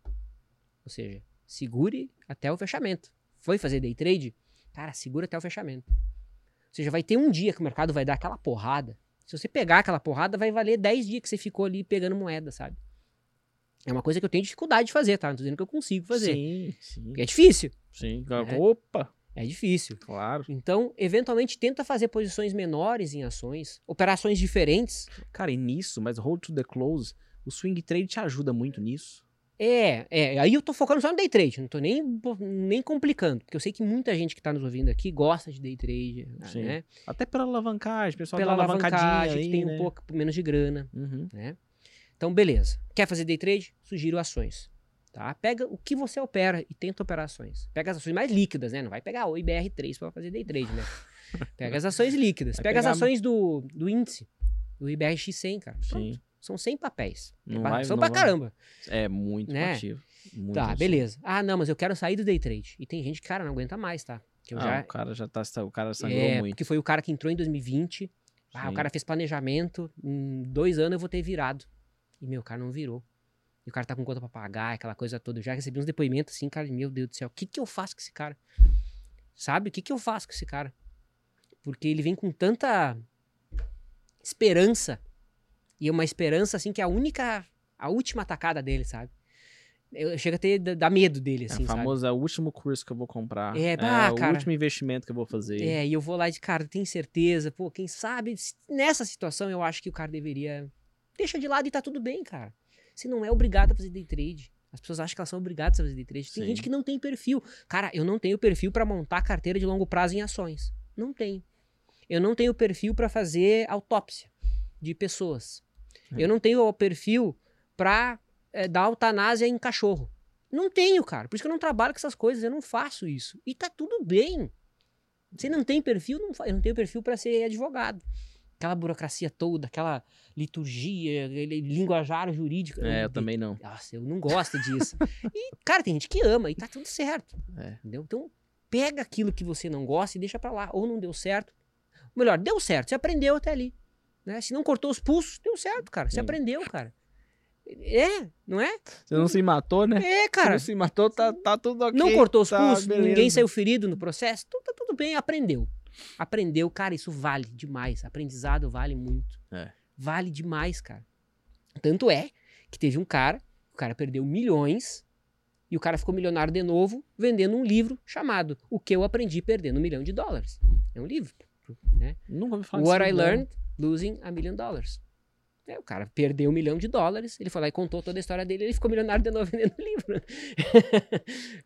Ou seja, segure até o fechamento. Foi fazer day trade? Cara, segura até o fechamento. Ou seja, vai ter um dia que o mercado vai dar aquela porrada se você pegar aquela porrada, vai valer 10 dias que você ficou ali pegando moeda, sabe? É uma coisa que eu tenho dificuldade de fazer, tá? Não tô dizendo que eu consigo fazer. Sim, sim. é difícil. Sim. É. Opa! É difícil. Claro. Então, eventualmente, tenta fazer posições menores em ações, operações diferentes. Cara, e nisso, mas hold to the close, o swing trade te ajuda muito nisso. É, é, aí eu tô focando só no day trade, não tô nem, nem complicando, porque eu sei que muita gente que tá nos ouvindo aqui gosta de day trade, Sim. né? Até pela alavancagem, pessoal pela alavancagem, aí, que tem né? um pouco menos de grana, uhum. né? Então, beleza. Quer fazer day trade? Sugiro ações, tá? Pega o que você opera e tenta operações. Pega as ações mais líquidas, né? Não vai pegar o IBR3 para fazer day trade, né? <laughs> Pega as ações líquidas. Vai Pega as ações do, do índice, do IBRX100, cara. Sim. São 100 papéis. Não é vai, são pra vai. caramba. É muito né? ativo. Muito tá, ativo. beleza. Ah, não, mas eu quero sair do day trade. E tem gente que, cara, não aguenta mais, tá? Que eu ah, já... o cara já tá. O cara sangrou é, muito. Porque foi o cara que entrou em 2020. Ah, o cara fez planejamento. Em dois anos eu vou ter virado. E, meu, o cara não virou. E o cara tá com conta pra pagar, aquela coisa toda. Eu já recebi uns depoimentos assim, cara, meu Deus do céu, o que que eu faço com esse cara? Sabe? O que que eu faço com esse cara? Porque ele vem com tanta esperança E é uma esperança, assim, que é a única, a última atacada dele, sabe? Eu chego a ter, dar medo dele, assim, é, o famoso, sabe? é o último curso que eu vou comprar. É, é o cara. último investimento que eu vou fazer. É, e eu vou lá de, cara, tem certeza, pô, quem sabe, nessa situação eu acho que o cara deveria, deixa de lado e tá tudo bem, cara. Você não é obrigado a fazer day trade. As pessoas acham que elas são obrigadas a fazer day trade. Tem Sim. gente que não tem perfil. Cara, eu não tenho perfil pra montar carteira de longo prazo em ações. Não tenho. Eu não tenho perfil pra fazer autópsia de pessoas. É. Eu não tenho o perfil pra é, dar eutanásia em cachorro. Não tenho, cara. Por isso que eu não trabalho com essas coisas. Eu não faço isso. E tá tudo bem. Você não tem perfil, não eu não tenho perfil pra ser advogado. Aquela burocracia toda, aquela liturgia, aquele linguajar jurídico. É, eu também não. Nossa, eu não gosto disso. e, cara, tem gente que ama e tá tudo certo. É. Entendeu? Então, pega aquilo que você não gosta e deixa pra lá. Ou não deu certo. Melhor, deu certo, você aprendeu até ali. Né? Se não cortou os pulsos, deu certo, cara. Você Sim. aprendeu, cara. É, não é? Você não se matou, né? É, Se cara. não se matou, tá, tá tudo ok. não cortou os tá, pulsos, beleza. ninguém saiu ferido no processo, tudo, tá tudo bem, aprendeu. Aprendeu, cara, isso vale demais. Aprendizado vale muito. É. Vale demais, cara. Tanto é que teve um cara, o cara perdeu milhões e o cara ficou milionário de novo vendendo um livro chamado O que eu aprendi perdendo um milhão de dólares. É um livro, né? Nunca ouvi falar What I. Learned Losing a Million Dollars. É, o cara perdeu um milhão de dólares, ele foi lá e contou toda a história dele, ele ficou milionário de novo <laughs> vendendo o livro.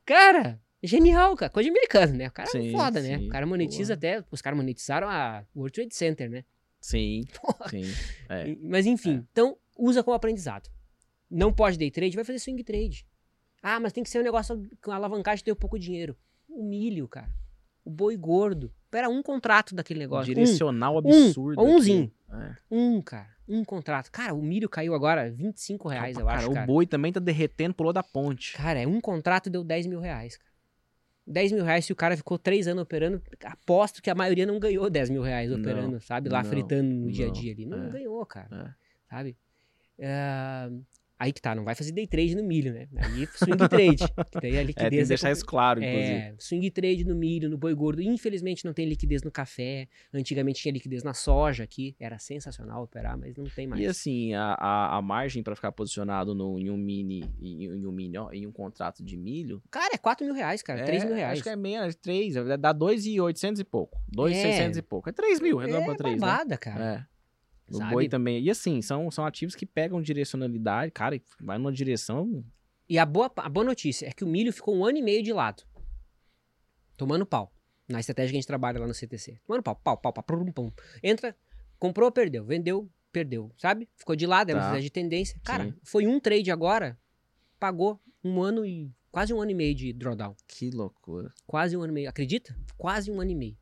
cara, genial, cara. Coisa de americano, né? O cara Sim, é foda, né? sim, O cara monetiza boa. até. Os caras monetizaram a World Trade Center, né? Sim, sim. É. Mas enfim, então usa como aprendizado. Não pode day trade, vai fazer swing trade. Ah, mas tem que ser um negócio com alavancagem ter pouco dinheiro. O milho, cara. O boi gordo. Pera, um contrato daquele negócio. Um. Direcional absurdo. um umzinho. É. Um, cara. Um contrato. Cara, o milho caiu agora 25 reais, eu cara, acho, o cara. boi também tá derretendo, pulou da ponte. Cara, é um contrato deu 10 mil reais, cara. 10 mil reais se o cara ficou 3 anos operando, aposto que a maioria não ganhou 10 mil reais Não, operando, sabe? Lá não, fritando no dia a não, dia ali. Não é, ganhou, cara. é. Sabe? Ah, aí que tá, não vai fazer day trade no milho, né? Aí swing trade. que daí a <laughs> É, tem que liquidez deixar é isso claro, inclusive. é, swing trade no milho, no boi gordo. Infelizmente não tem liquidez no café. Antigamente tinha liquidez na soja aqui. Era sensacional operar, mas não tem mais. E assim, a, a, a margem pra ficar posicionado no, em um mini, em, em um mini, ó, em um contrato de milho. Cara, é 4 mil reais, cara. 3 mil reais. Acho que é menos, 3, dá 2,800 e pouco. 2,600 É. e pouco. É 3 mil, redondo é pra 3, né? barbada, cara. É. O Sabe? boi também. E assim, são, são ativos que pegam direcionalidade, cara, e vai numa direção. E a boa, a boa notícia é que o milho ficou um ano e meio de lado. Tomando pau. Na estratégia que a gente trabalha lá no CTC. Tomando pau, pau, pau, pau, pum, pum. Entra, comprou, perdeu. Vendeu, perdeu. Sabe? Ficou de lado, é uma Tá. estratégia de tendência. Cara, Sim. foi um trade agora, pagou um ano e. Quase um ano e meio de drawdown. Que loucura. Quase um ano e meio. Acredita? Quase um ano e meio.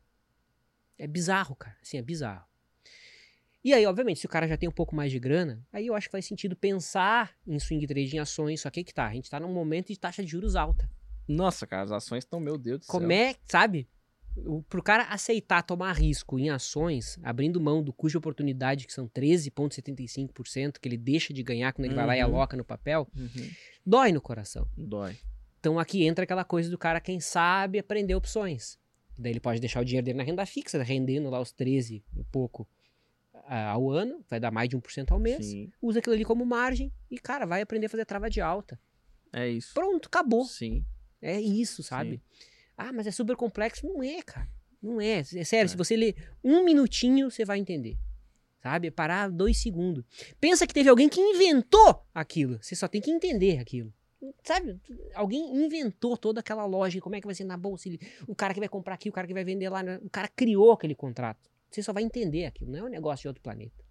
É bizarro, cara. Assim, é bizarro. E aí, obviamente, se o cara já tem um pouco mais de grana, aí eu acho que faz sentido pensar em swing trade em ações, só que aí que tá, a gente tá num momento de taxa de juros alta. Nossa, cara, as ações estão, meu Deus do Como céu. é, sabe? O, pro cara aceitar tomar risco em ações, abrindo mão do custo de oportunidade, que são 13,75%, que ele deixa de ganhar quando ele vai lá e Uhum. aloca no papel, Uhum. dói no coração. Dói. Então aqui entra aquela coisa do cara, quem sabe, aprender opções. Daí ele pode deixar o dinheiro dele na renda fixa, rendendo lá os 13 e pouco ao ano, vai dar mais de 1% ao mês. Sim, Usa aquilo ali como margem e, cara, vai aprender a fazer trava de alta. é isso. Pronto, acabou. Sim. É isso, sabe? Ah, mas é super complexo. Não é, cara. Não é. É sério, É. se você ler um minutinho, você vai entender. Sabe? Parar dois segundos. Pensa que teve alguém que inventou aquilo. Você só tem que entender aquilo. Sabe? Alguém inventou toda aquela lógica. Como é que vai ser na bolsa? O cara que vai comprar aqui, o cara que vai vender lá. né? O cara criou aquele contrato. Você só vai entender aquilo. Não é um negócio de outro planeta.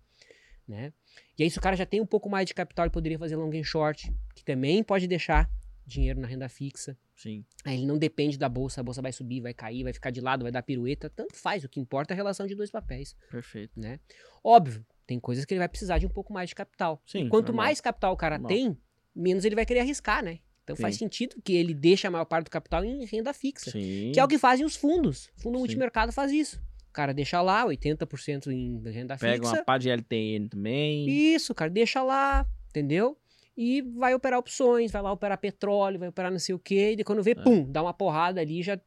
Né? E aí, se o cara já tem um pouco mais de capital, ele poderia fazer long and short, que também pode deixar dinheiro na renda fixa. Sim. Aí ele não depende da bolsa, a bolsa vai subir, vai cair, vai ficar de lado, vai dar pirueta, tanto faz. O que importa é a relação de dois papéis, Perfeito. né? Óbvio, tem coisas que ele vai precisar de um pouco mais de capital. Sim, e quanto normal. mais capital o cara Normal. tem, menos ele vai querer arriscar, né? Então faz Sim. sentido que ele deixe a maior parte do capital em renda fixa, Sim. que é o que fazem os fundos. O fundo Sim. multimercado faz isso. O cara deixa lá 80% em renda Pega fixa. uma pá de LTN também. Isso, cara, deixa lá, entendeu? E vai operar opções, vai lá operar petróleo, vai operar não sei o quê, e quando vê, É. pum, dá uma porrada ali, já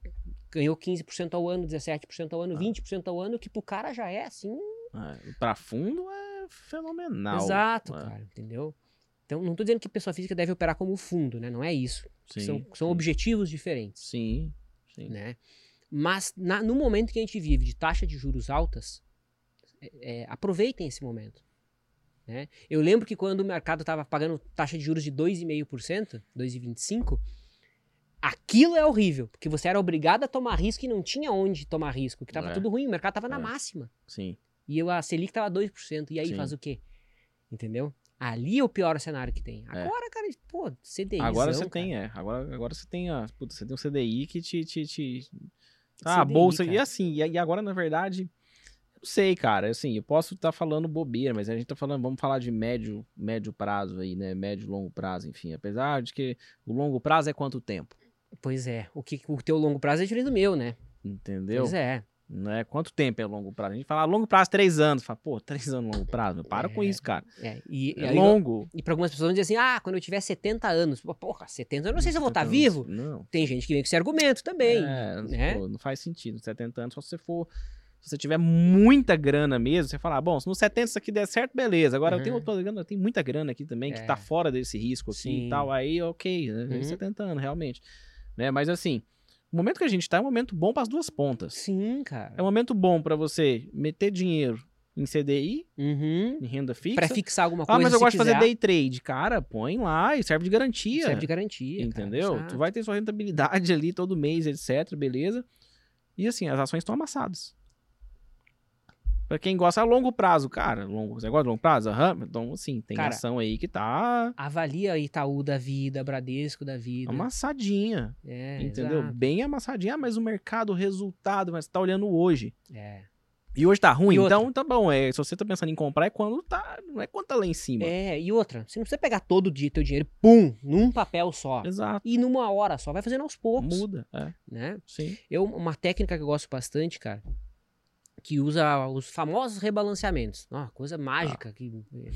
ganhou 15% ao ano, 17% ao ano, Ah. 20% ao ano, que pro cara já é assim, É, pra fundo é fenomenal. Exato, é. cara, entendeu? Então, não estou dizendo que pessoa física deve operar como fundo, né? Não é isso. Sim, são, são sim. objetivos diferentes. Sim, sim. Né? Mas na, no momento que a gente vive de taxa de juros altas, é, é, aproveitem esse momento. Né? Eu lembro que quando o mercado estava pagando taxa de juros de 2,5%, 2,25%, aquilo é horrível, porque você era obrigado a tomar risco e não tinha onde tomar risco, que estava é. tudo ruim, o mercado estava é. na máxima. Sim. E a Selic estava 2%, e aí Sim. faz o quê? Entendeu? Ali é o pior cenário que tem. É. Agora, cara, pô, CDI. Agora você tem, é. Agora, agora você tem a. Putz, você tem um CDI que te. te, te... Ah, CDI, bolsa. Cara. E assim, e agora, na verdade, não sei, cara. Assim, eu posso estar tá falando bobeira, mas a gente tá falando, vamos falar de médio, médio prazo aí, né? Médio longo prazo, enfim. Apesar de que o longo prazo é quanto tempo? Pois é. O que o teu longo prazo é diferente do meu, né? Entendeu? Pois é. Né? Quanto tempo é longo prazo? A gente fala longo prazo, três anos. Fala, pô, três anos longo prazo. Para é, com isso, cara. É, e, é longo. E para algumas pessoas dizem assim: ah, quando eu tiver 70 anos. Porra, 70 anos, eu não sei se eu vou estar tá vivo. Não. Tem gente que vem com esse argumento também. É, né? pô, não faz sentido. 70 anos, só se você for se você tiver muita grana mesmo, você falar, ah, bom, se no 70 isso aqui der certo, beleza. Agora uhum. eu, tenho, tô, eu tenho muita grana aqui também, que tá é. fora desse risco aqui Sim. e tal. Aí, ok, né? Uhum. 70 anos, realmente. Né? Mas assim, o momento que a gente tá é um momento bom para as duas pontas. Sim, cara. É um momento bom para você meter dinheiro em CDI, uhum. em renda fixa. Pra fixar alguma coisa. Ah, mas eu gosto de fazer day trade. Cara, põe lá e serve de garantia. Serve de garantia. Entendeu? Cara, tu vai ter sua rentabilidade <laughs> ali todo mês, etc. Beleza. E assim, as ações estão amassadas. Pra quem gosta a longo prazo, cara. Longo, você gosta de longo prazo? Uhum. Então, assim, tem cara, ação aí que tá. Avalia Itaú da vida, Bradesco da vida. Amassadinha. É. Entendeu? Exato. Bem amassadinha. Mas o mercado, o resultado, mas você tá olhando hoje. É. E hoje tá ruim, então tá bom. É, se você tá pensando em comprar, é quando tá. Não é quando tá lá em cima. É, e outra, você não precisa pegar todo dia teu dinheiro, pum, num papel só. Exato. E numa hora só. Vai fazendo aos poucos. Muda, é. Né? Sim. Eu, uma técnica que eu gosto bastante, cara, que usa os famosos rebalanceamentos. Uma coisa mágica, ah. que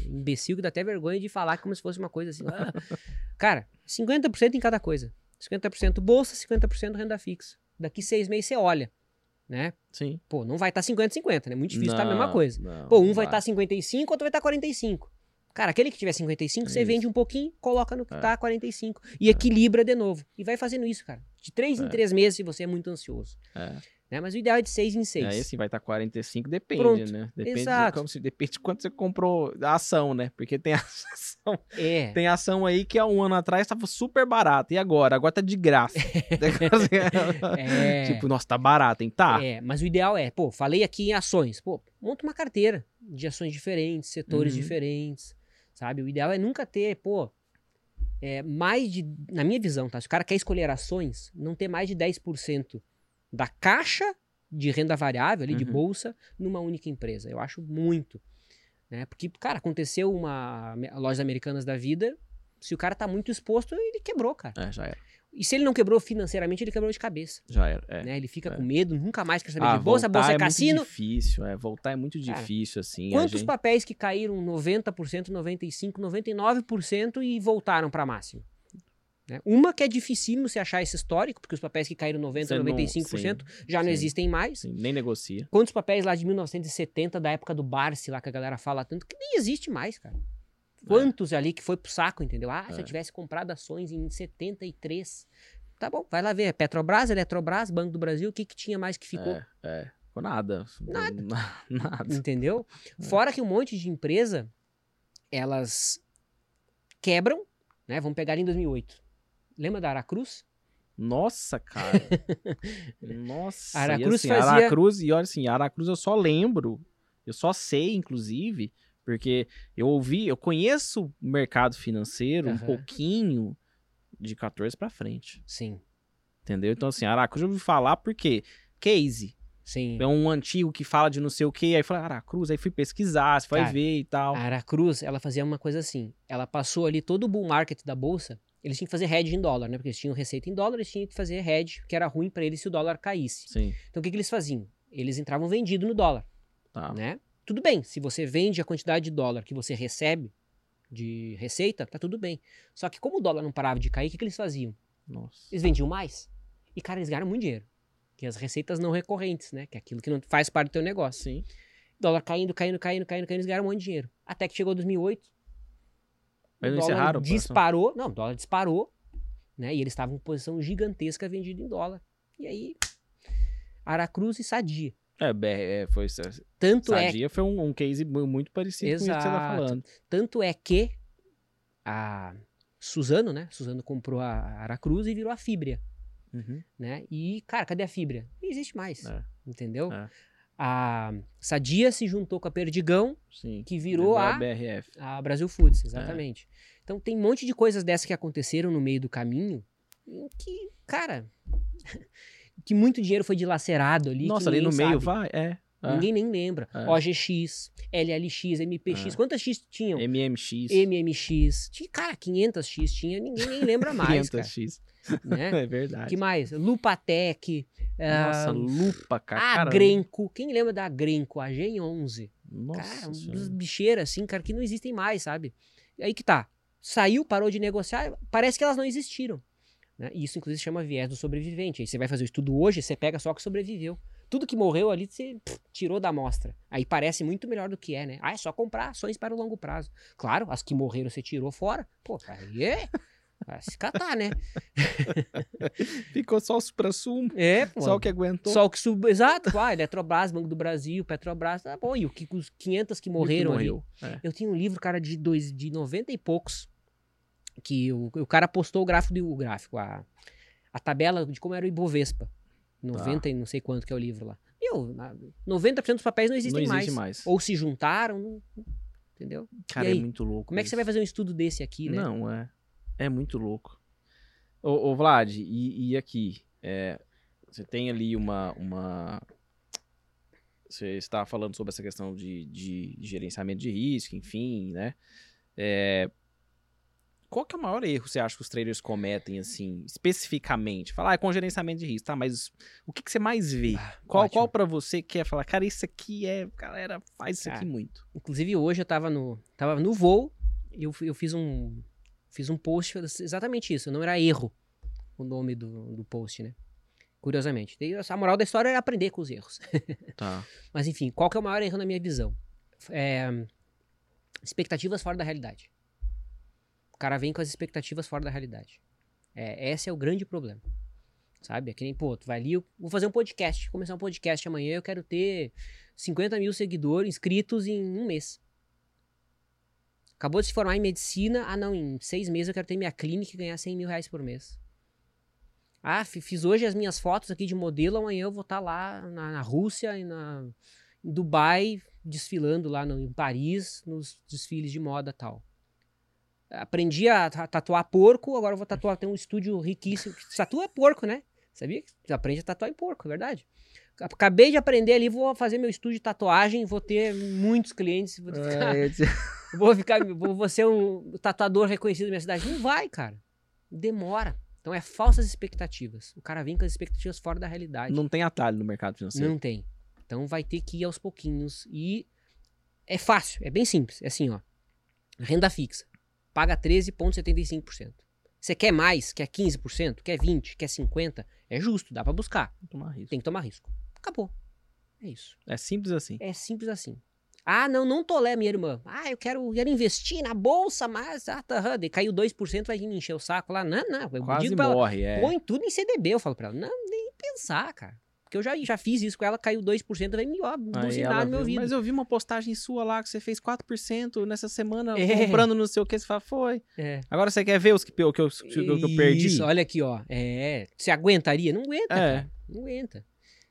imbecil que dá até vergonha de falar como se fosse uma coisa assim. Ah. <laughs> Cara, 50% em cada coisa. 50% bolsa, 50% renda fixa. Daqui seis meses você olha, né? Sim. Pô, não vai estar tá 50-50, né? Muito difícil estar tá a mesma coisa. Não, Pô, um vai estar tá 55, outro vai estar tá 45. Cara, aquele que tiver 55, você vende um pouquinho, coloca no que é. tá 45 e é. equilibra de novo. E vai fazendo isso, cara. De três é. em três meses se você é muito ansioso. É. Né? Mas o ideal é de 6 em 6. Aí assim, vai estar tá 45, depende, Pronto. né? Depende Exato. De, como se, depende de quanto você comprou a ação, né? Porque tem <laughs> ação. É. Tem ação aí que há um ano atrás estava super barata. E agora? Agora tá de graça. <laughs> é. Tipo, nossa, tá barato, hein? Tá. É, mas o ideal é, pô, falei aqui em ações. Pô, monta uma carteira de ações diferentes, setores uhum. diferentes, sabe? O ideal é nunca ter, pô, é, mais de. Na minha visão, tá? Se o cara quer escolher ações, não ter mais de 10% da caixa de renda variável ali, uhum. de bolsa, numa única empresa. Eu acho muito. Né? Porque, cara, aconteceu uma lojas americanas da vida, se o cara tá muito exposto, ele quebrou, cara. É, já era. E se ele não quebrou financeiramente, ele quebrou de cabeça. Já era. É, né? Ele fica é. com medo, nunca mais quer saber ah, de bolsa, bolsa é, é cassino. Muito difícil, é. Voltar é muito difícil, assim. Quantos gente... papéis que caíram 90%, 95%, 99% e voltaram para máximo? Né? Uma que é dificílimo se achar esse histórico, porque os papéis que caíram 90%, Você 95% não, sim, já não sim, existem mais. Sim, nem negocia. Quantos papéis lá de 1970, da época do Barsi, lá que a galera fala tanto, que nem existe mais, cara. É. Quantos é. ali que foi pro saco, entendeu? Ah, é. se eu tivesse comprado ações em 73. Tá bom, vai lá ver. Petrobras, Eletrobras, Banco do Brasil, o que, que tinha mais que ficou? É, é. Ficou nada. Nada. <laughs> nada. Entendeu? É. Fora que um monte de empresa, elas quebram, né? Vamos pegar em 2008 Lembra da Aracruz? Nossa, cara. <laughs> Nossa. Aracruz e assim, fazia... Aracruz, e olha assim, Aracruz eu só lembro, eu só sei, inclusive, porque eu ouvi, eu conheço o mercado financeiro uhum. um pouquinho de 14 para frente. Sim. Entendeu? Então, assim, Aracruz eu ouvi falar porque case. Sim. É um antigo que fala de não sei o que, aí fala Aracruz, aí fui pesquisar, você vai Cara, ver e tal. A Aracruz, ela fazia uma coisa assim, ela passou ali todo o bull market da bolsa eles tinham que fazer hedge em dólar, né? Porque eles tinham receita em dólar, eles tinham que fazer hedge, que era ruim para eles se o dólar caísse. Sim. Então o que, que eles faziam? Eles entravam vendido no dólar, tá. né? Tudo bem, se você vende a quantidade de dólar que você recebe de receita, tá tudo bem. Só que como o dólar não parava de cair, o que, que eles faziam? Nossa. Eles vendiam mais. E, cara, eles ganharam muito dinheiro. Que as receitas não recorrentes, né? Que é aquilo que não faz parte do teu negócio. Sim. Dólar caindo, caindo, caindo, caindo, caindo, eles ganharam um monte de dinheiro. Até que chegou 2008. Mas o não encerraram? disparou. Não, o dólar disparou. Né? E eles estavam em posição gigantesca vendido em dólar. E aí, Aracruz e Sadia. É, é foi Tanto Sadia é... foi um, um, case muito parecido Exato. com isso que você tá falando. Tanto é que a Suzano, né? Suzano comprou a Aracruz e virou a Fibria. Uhum. Né? E, cara, cadê a Fibria? Não existe mais. É. Entendeu? É. A Sadia se juntou com a Perdigão, Sim, que virou a, BRF. a Brasil Foods, exatamente. É. Então tem um monte de coisas dessas que aconteceram no meio do caminho que, cara, <laughs> que muito dinheiro foi dilacerado ali. Nossa, ali no sabe. meio vai, é. É. Ninguém nem lembra. É. OGX, LLX, MPX. É. Quantas X tinham? MMX. MMX. Tinha, cara, 500 X tinha, ninguém nem lembra <laughs> mais. 500 X. Né? <laughs> É verdade. que mais? Lupatec. Nossa, uh, Lupa, cara. Agrenco. Quem lembra da Agrenco? A Gen11. Nossa. Cara, uns bicheiras assim, cara, que não existem mais, sabe? Aí que tá. Saiu, parou de negociar, parece que elas não existiram. Né? E isso, inclusive, chama viés do sobrevivente. Aí você vai fazer o estudo hoje, você pega só o que sobreviveu. Tudo que morreu ali, você pff, tirou da amostra. Aí parece muito melhor do que é, né? Ah, é só comprar ações para o longo prazo. Claro, as que morreram você tirou fora. Pô, aí é... Vai se catar, né? <laughs> Ficou só o supra-sumo. É, pô. Só o que aguentou. Só o que sub... Exato. Ah, Eletrobras, Banco do Brasil, Petrobras. Tá bom. E o que, os 500 que morreram que morreu. ali. É. Eu tinha um livro, cara, de, dois, de 90 e poucos. Que o, o cara postou o gráfico, do, o gráfico a, a tabela de como era o Ibovespa. 90 tá. e não sei quanto que é o livro lá. Meu, 90% dos papéis não existem não existe mais. mais. Ou se juntaram, entendeu? Cara, é muito louco. Como é que você vai fazer um estudo desse aqui, né? Não, é. É muito louco. Ô, ô Vlad, e, e aqui? É, você tem ali uma, uma. Você está falando sobre essa questão de, de gerenciamento de risco, enfim, né? É, qual que é o maior erro você acha que os traders cometem, assim, especificamente? Falar, ah, é com gerenciamento de risco, tá? Mas o que, que você mais vê? Ah, qual qual para você que é falar, cara, isso aqui é. Galera, faz isso aqui muito. Inclusive, hoje eu tava no, tava no voo e eu, eu fiz um. Fiz um post exatamente isso. Não era erro o nome do, do post, né? Curiosamente. A moral da história é aprender com os erros. <laughs> Tá. Mas enfim, qual que é o maior erro na minha visão? É, expectativas fora da realidade cara vem com as expectativas fora da realidade. É, esse é o grande problema. Sabe? É que nem, pô, tu vai ali, eu vou fazer um podcast, começar um podcast amanhã, eu quero ter 50 mil seguidores inscritos em um mês. Acabou de se formar em medicina, ah não, em seis meses eu quero ter minha clínica e ganhar 100 mil reais por mês. Ah, fiz hoje as minhas fotos aqui de modelo, amanhã eu vou estar tá lá na, na Rússia e na, em Dubai, desfilando lá no, em Paris, nos desfiles de moda tal aprendi a tatuar porco, agora eu vou tatuar. Tem um estúdio riquíssimo. Tatua porco, né? Sabia? Você aprende a tatuar em porco, é verdade. Acabei de aprender ali, vou fazer meu estúdio de tatuagem, vou ter muitos clientes. Vou ficar, é, <laughs> vou, ficar vou, vou ser um tatuador reconhecido na minha cidade. Não vai, cara. Demora. Então é falsas expectativas. O cara vem com as expectativas fora da realidade. Não tem atalho no mercado financeiro. Não tem. Então vai ter que ir aos pouquinhos. E é fácil, é bem simples. É assim, ó. Renda fixa paga 13,75%. Você quer mais? Quer 15%? Quer 20%? Quer 50%? É justo, dá para buscar. Tem que tomar risco. Tem que tomar risco. Acabou. É isso. É simples assim. É simples assim. Ah, não, não tolé, minha irmã. Ah, eu quero, quero investir na bolsa, mas ah, tá, daí caiu 2%, vai me encher o saco lá. Não, não. Eu Quase morre, ela, é. Põe tudo em CDB, eu falo pra ela. Não, nem pensar, cara. Porque eu já, já fiz isso com ela, caiu 2%, vai me ó, buzinar no meu ouvido. Mas eu vi uma postagem sua lá que você fez 4% nessa semana é. comprando não sei o que. Você fala, foi. É. Agora você quer ver os que, que, eu, que, eu, que eu perdi? Isso, olha aqui, ó. É, você aguentaria? Não aguenta, é. Não aguenta.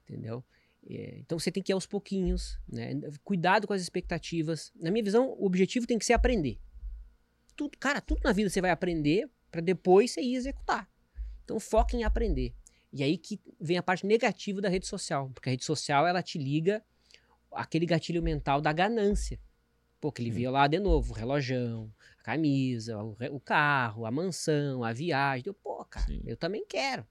Entendeu? É, então você tem que ir aos pouquinhos, né? Cuidado com as expectativas. Na minha visão, o objetivo tem que ser aprender. Tudo, cara, tudo na vida você vai aprender para depois você ir executar. Então foca em aprender. E aí que vem a parte negativa da rede social, porque a rede social ela te liga aquele gatilho mental da ganância. Pô, que ele via lá de novo, o relojão, a camisa, o, o carro, a mansão, a viagem. Eu, pô, cara, Sim. eu também quero.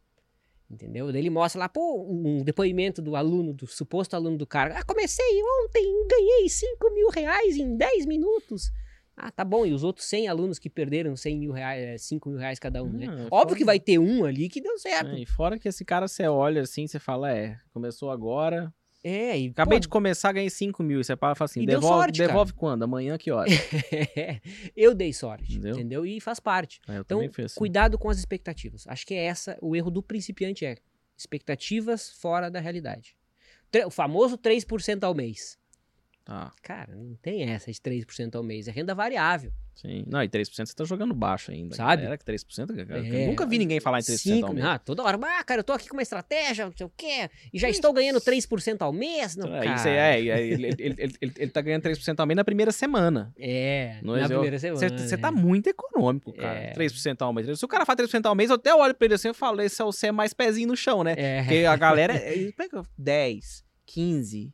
Entendeu? Daí ele mostra lá, pô, um depoimento do aluno, do suposto aluno do cara. Ah, comecei ontem, ganhei 5 mil reais em 10 minutos. Ah, tá bom. E os outros 100 alunos que perderam 100 mil reais, 5 mil reais cada um, né? É Óbvio que vai ter um ali que deu certo. É, e fora que esse cara você olha assim, você fala, é, começou agora, É, e, Acabei pô, de começar, ganhei 5 mil. E você fala assim, devolve, sorte, devolve quando? Amanhã, que hora? <laughs> eu dei sorte, Entendeu? entendeu? E faz parte. É, Então, assim. Cuidado com as expectativas. Acho que é essa o erro do principiante é expectativas fora da realidade. O famoso 3% ao mês. Tá, Cara, não tem essa de 3% ao mês, é renda variável. sim. Não, e 3% você tá jogando baixo ainda. Sabe? Era que 3%? cara, É, eu nunca vi ninguém falar em 3% Cinco, ao mês. ah, toda hora, ah, cara, eu tô aqui com uma estratégia, não sei o quê, e já estou ganhando 3% ao mês. Não, Então, cara. é, isso é, é, ele, ele, ele, ele, tá ganhando 3% ao mês na primeira semana. <laughs> É, Não na é, primeira eu- semana. Você você né? tá muito econômico, cara. É. 3% ao mês. Se o cara faz 3% ao mês, eu até olho pra ele assim e falo, esse é o você é mais pezinho no chão, né? É, Porque a galera é- pega 10, 15,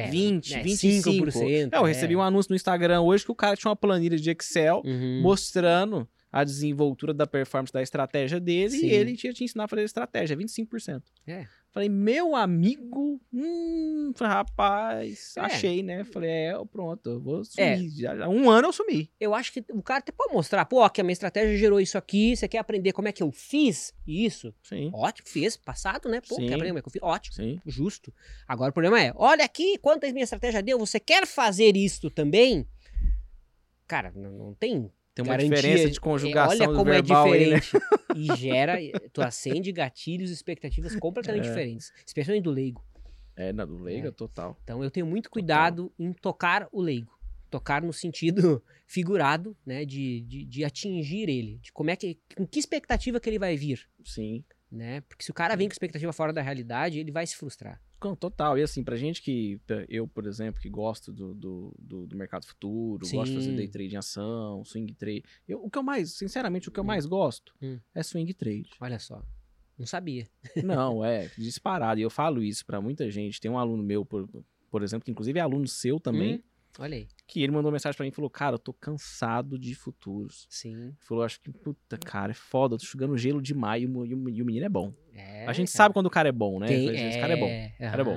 é, 20, é, 25%. 5%. É, eu recebi um anúncio no Instagram hoje que o cara tinha uma planilha de Excel Uhum. mostrando a desenvoltura da performance da estratégia dele Sim. e ele tinha te ensinar a fazer estratégia, 25%. É. Falei, meu amigo, hum, falei, rapaz, É. achei, né? Falei, é, pronto, eu vou É. sumir. Já, já- um ano eu sumi. Eu acho que o cara até pode mostrar, pô, aqui a minha estratégia gerou isso aqui, você quer aprender como é que eu fiz isso? Sim, Ótimo, fez, passado, né? Pô, Sim. quer aprender como é que eu fiz? Ótimo. sim. Justo. Agora o problema é, olha aqui quantas minha estratégia deu, você quer fazer isto também? Cara, não, não tem Tem uma garantia. diferença de conjugação É, olha como é verbal aí, né? diferente. <laughs> E gera, tu acende gatilhos e expectativas completamente É. diferentes. Especialmente do leigo. É, na do leiga, É. total. Então eu tenho muito cuidado em tocar o leigo. Tocar no sentido <laughs> figurado, né? De, de, de atingir ele. De como é que. Com que expectativa que ele vai vir. Sim. Né? Porque se o cara vem com expectativa fora da realidade, ele vai se frustrar. Total. E assim, pra gente que. Eu, por exemplo, que gosto do, do, do, do mercado futuro, gosto de fazer Sim. day trade em ação, swing trade. Eu, o que eu mais, sinceramente, o que eu Hum. mais gosto Hum. é swing trade. Olha só. Não sabia. Não, <laughs> é, disparado. E eu falo isso pra muita gente. Tem um aluno meu, por, por exemplo, que inclusive é aluno seu também, Hum, Olha aí. Que ele mandou mensagem pra mim e falou: Cara, eu tô cansado de futuros. Sim. Falou: Acho que, puta, cara, é foda, eu tô jogando gelo demais e o, e o, e o menino é bom. É, a gente cara. sabe quando o cara é bom, né? Tem, falei, Esse cara é bom. cara é bom.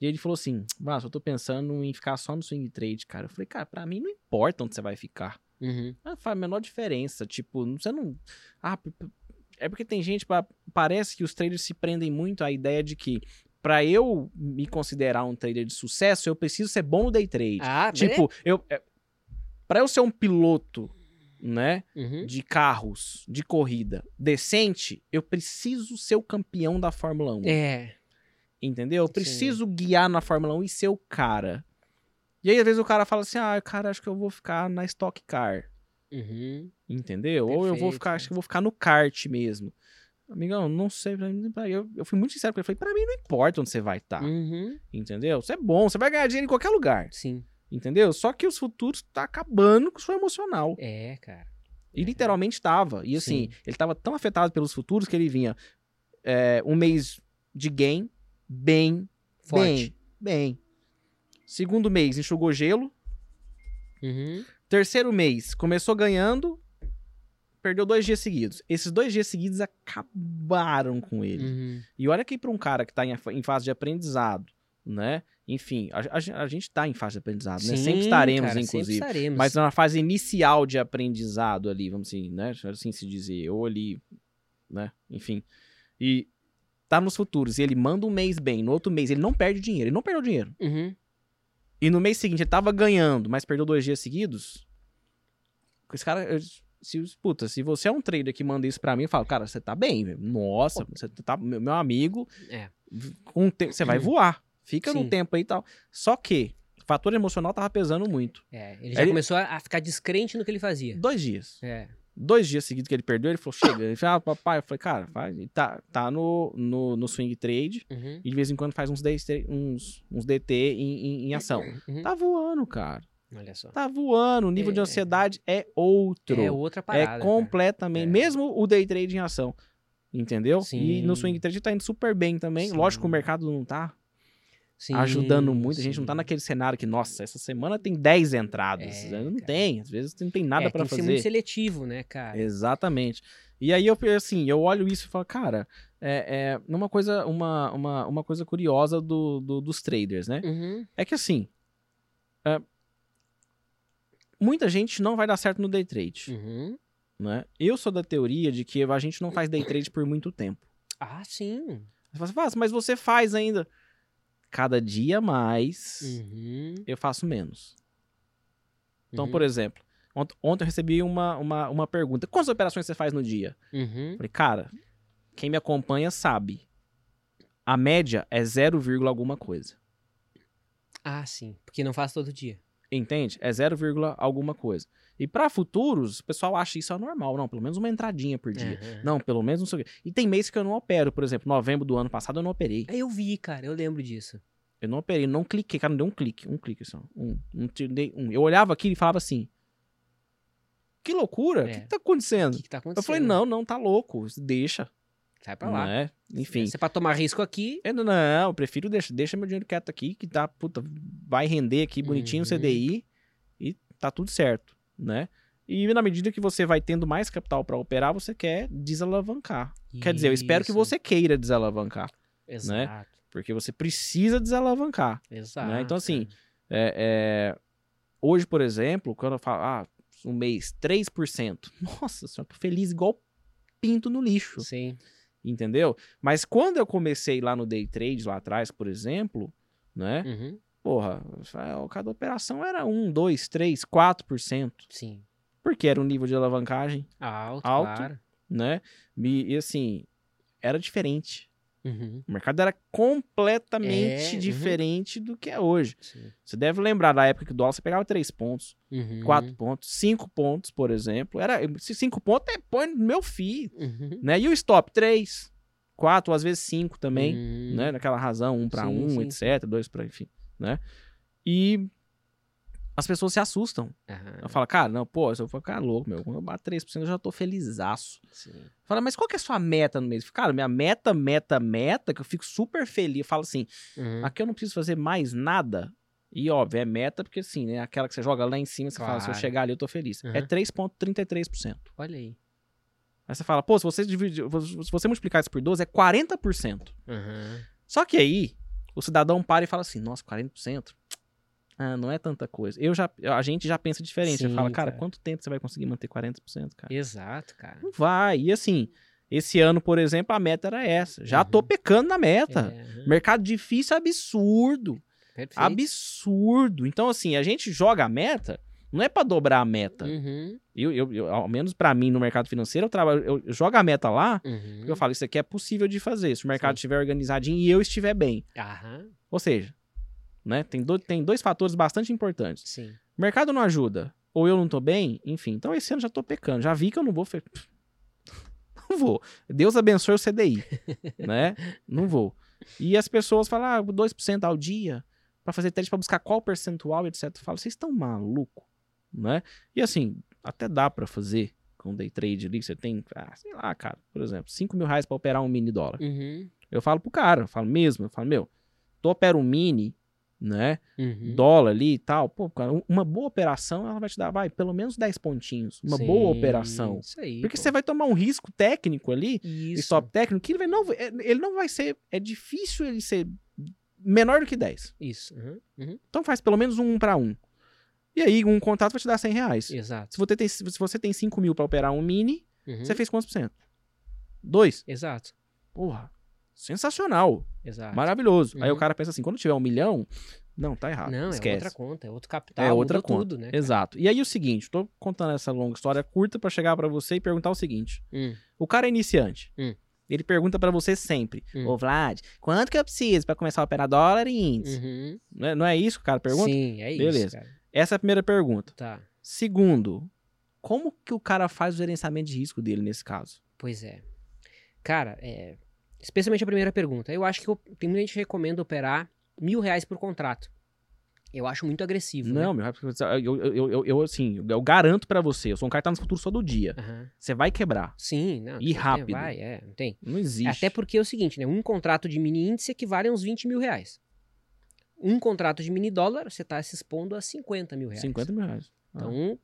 E ele falou assim: Márcio, eu tô pensando em ficar só no swing trade, cara. Eu falei, cara, pra mim não importa onde você vai ficar. Uhum. Não faz a menor diferença. Tipo, você não. Ah, é porque tem gente. pa- Parece que os traders se prendem muito à ideia de que. Pra eu me considerar um trader de sucesso, eu preciso ser bom no day trade. Ah, tipo, eu. É, pra eu ser um piloto, né? Uhum. De carros, de corrida, decente, eu preciso ser o campeão da Fórmula 1. É. Entendeu? Eu preciso guiar na Fórmula 1 e ser o cara. E aí, às vezes, o cara fala assim: ah, cara, acho que eu vou ficar na Stock Car. Uhum. Entendeu? Ou eu vou Perfeito. ficar, acho que eu vou ficar no kart mesmo. Amigão, não sei. pra mim- pra- Eu, eu fui muito sincero com ele. Falei, pra mim não importa onde você vai estar. Uhum. Entendeu? Você é bom, você vai ganhar dinheiro em qualquer lugar. Sim. Entendeu? Só que os futuros tá acabando com o seu emocional. É, cara. E literalmente tava. E assim, Sim. ele tava tão afetado pelos futuros que ele vinha é, um mês de gain, bem, Forte. bem, bem. Segundo mês, enxugou gelo. Uhum. Terceiro mês, começou ganhando, perdeu dois dias seguidos. Esses dois dias seguidos acabaram com ele. Uhum. E olha que para um cara que tá em, em fase de aprendizado, né? Enfim, a, a- a gente tá em fase de aprendizado, né? Sim, Sempre estaremos, cara, inclusive. Sempre estaremos. Mas na fase inicial de aprendizado ali, vamos assim, né? Assim se dizer, ou ali, né? Enfim. E tá nos futuros, e ele manda um mês bem, no outro mês ele não perde dinheiro, ele não perdeu dinheiro. Uhum. E no mês seguinte ele tava ganhando, mas perdeu dois dias seguidos. Esse cara, se, puta, se você é um trader que manda isso pra mim, eu falo, cara, você tá bem, velho. Nossa, você tá, meu, meu amigo, É. o tempo, você vai voar. Fica Sim. no tempo aí e tal. Só que o fator emocional tava pesando muito. É, ele já Ele- começou a ficar descrente no que ele fazia. Dois dias. É. Dois dias seguidos que ele perdeu, ele falou, chega. Ele falou, ah, papai, eu falei, cara, faz, ele tá, tá no, no, no swing trade Uhum. e de vez em quando faz uns, DT, uns, uns DT em, em, em ação. Uhum. Tá voando, cara. Olha só. Tá voando. O nível de É. ansiedade é outro. É outra parada. É completamente. É. Mesmo o day trade em ação. Entendeu? Sim. E no swing trade tá indo super bem também. Sim. Lógico que o mercado não tá Sim, ajudando muito. A gente não tá sim. naquele cenário que, nossa, essa semana tem 10 entradas. É, não cara. tem. Às vezes não tem nada é, pra tem que ser fazer. muito seletivo, né, cara? Exatamente. E aí eu assim, eu olho isso e falo, cara, é, é uma coisa, uma, uma, uma coisa curiosa do, do- dos traders, né? Uhum. É que assim, é, muita gente não vai dar certo no day trade, Uhum. né? Eu sou da teoria de que a gente não faz day trade por muito tempo. Ah, sim. Você fala assim, "Ah, mas você faz ainda. cada dia mais uhum. eu faço menos. Então, uhum. por exemplo, ont ontem eu recebi uma, uma, uma pergunta: quantas operações você faz no dia? Uhum. Falei, cara, quem me acompanha sabe. A média é 0, alguma coisa. Ah, sim. Porque não faz todo dia. Entende? É 0, alguma coisa. E para futuros, o pessoal acha isso anormal. Não, pelo menos uma entradinha por dia. Uhum. Não, pelo menos não sei o quê. E tem mês que eu não opero. Por exemplo, novembro do ano passado eu não operei. Eu vi, cara. Eu lembro disso. Eu não operei, não cliquei. Cara, não deu um clique. Um clique só. Um. um, um. Eu olhava aqui e falava assim. Que loucura. O é. que, que tá acontecendo? O que, que tá acontecendo? Eu falei, não, não, tá louco. Deixa. Sai pra lá. É? Enfim. Se é pra tomar risco aqui. Eu, não, não, eu prefiro deixar deixa meu dinheiro quieto aqui, que tá, puta, vai render aqui bonitinho uhum. o CDI e tá tudo certo, né? E na medida que você vai tendo mais capital para operar, você quer desalavancar. Isso. Quer dizer, eu espero que você queira desalavancar. Né? Exato. Né? Porque você precisa desalavancar. Exato. Né? Então, assim, é, é, hoje, por exemplo, quando eu falo, ah, um mês, 3%. Nossa senhora, tô feliz igual pinto no lixo. Sim. Entendeu? Mas quando eu comecei lá no day trade, lá atrás, por exemplo, né? Uhum. Porra, cada operação era 1, 2, 3, 4%. Sim. Porque era um nível de alavancagem alto, alto claro. né? E, e, assim, era diferente. Uhum. O mercado era completamente é, uhum. diferente uhum. do que é hoje. Sim. Você deve lembrar da época que o dólar você pegava 3 pontos, uhum. 4 pontos, 5 pontos, por exemplo. Era, se 5 pontos é põe no meu FII. Uhum. Né? E o stop 3, 4, às vezes 5 também, uhum. né? Naquela razão, 1 para 1, etc, 2 para enfim, né? E as pessoas se assustam. Uhum. Eu falo, cara, não, pô, se eu for ficar louco, meu, quando eu bato 3%, eu já tô felizaço. Fala, mas qual que é a sua meta no mês? Cara, minha meta, meta, meta, que eu fico super feliz. Eu falo assim, uhum. aqui eu não preciso fazer mais nada. E óbvio, é meta, porque assim, né? Aquela que você joga lá em cima, você claro. fala, se eu chegar ali, eu tô feliz. Uhum. É 3,33%. Olha aí. Aí você fala, pô, se você, dividir, se você multiplicar isso por 12, é 40%. Uhum. Só que aí, o cidadão para e fala assim, nossa, 40%? Ah, não é tanta coisa. Eu já, a gente já pensa diferente. Sim, você fala, cara, cara, quanto tempo você vai conseguir manter 40%, cara? Exato, cara. Não vai. E assim, esse ano, por exemplo, a meta era essa. Já uhum. tô pecando na meta. É, uhum. Mercado difícil absurdo. Perfeito. Absurdo. Então, assim, a gente joga a meta, não é para dobrar a meta. Uhum. Eu, eu, eu, ao menos para mim no mercado financeiro, eu, trabalho, eu, eu jogo a meta lá, uhum. porque eu falo, isso aqui é possível de fazer. Se o mercado Sim. estiver organizadinho e eu estiver bem. Ou seja, né? Tem, do, tem dois fatores bastante importantes. Sim. O mercado não ajuda, ou eu não tô bem, enfim. Então esse ano já tô pecando. Já vi que eu não vou. <laughs> Não vou. Deus abençoe o CDI, <laughs> né? Não vou. E as pessoas falam, ah, 2% ao dia para fazer teste para buscar qual percentual, etc. Eu falo, vocês estão maluco, né? E assim, até dá para fazer com day trade ali, você tem, ah, sei lá, cara, por exemplo, 5 mil reais para operar um mini dólar. Uhum. Eu falo pro cara, eu falo mesmo, eu falo, meu, tu opera um mini, né? Uhum. Dólar ali e tal. Pô, cara, uma boa operação, ela vai te dar, vai, pelo menos 10 pontinhos. Uma Sim, boa operação. Isso aí, Porque pô. você vai tomar um risco técnico ali, isso. stop técnico, que ele, vai, não, é, ele não vai ser, é difícil ele ser menor do que 10. Isso. Uhum. Uhum. Então faz pelo menos um para um. E aí, um contrato vai te dar 100 reais. Exato. Se você tem, se você tem 5 mil para operar um mini, uhum. você fez quantos por cento? Dois. Exato. Porra sensacional. Exato. Maravilhoso. Uhum. Aí o uhum. cara pensa assim, quando tiver um milhão, não, tá errado. Não, Esquece. é outra conta, é outro capital, é outra conta. tudo, né? Exato. E aí o seguinte, tô contando essa longa história curta para chegar para você e perguntar o seguinte. Hum. O cara é iniciante. Hum. Ele pergunta para você sempre, hum. ô Vlad, quanto que eu preciso para começar a operar dólar e índice? Uhum. Não, é, não, é, isso que o cara pergunta? Sim, é Beleza. isso, cara. Essa é a primeira pergunta. Tá. Segundo, como que o cara faz o gerenciamento de risco dele nesse caso? Pois é. Cara, é, Especialmente a primeira pergunta. Eu acho que eu, tem muita gente que recomenda operar mil reais por contrato. Eu acho muito agressivo. Não, né? meu, eu, eu, eu, eu, assim, eu garanto para você, eu sou um cara que tá no futuro só do dia. Uhum. Você vai quebrar. Sim, não. E rápido. Vai, é, não tem. Não existe. Até porque é o seguinte, né? Um contrato de mini índice equivale a uns 20 mil reais. Um contrato de mini dólar, você tá se expondo a 50 mil reais. 50 mil reais. Ah. Então,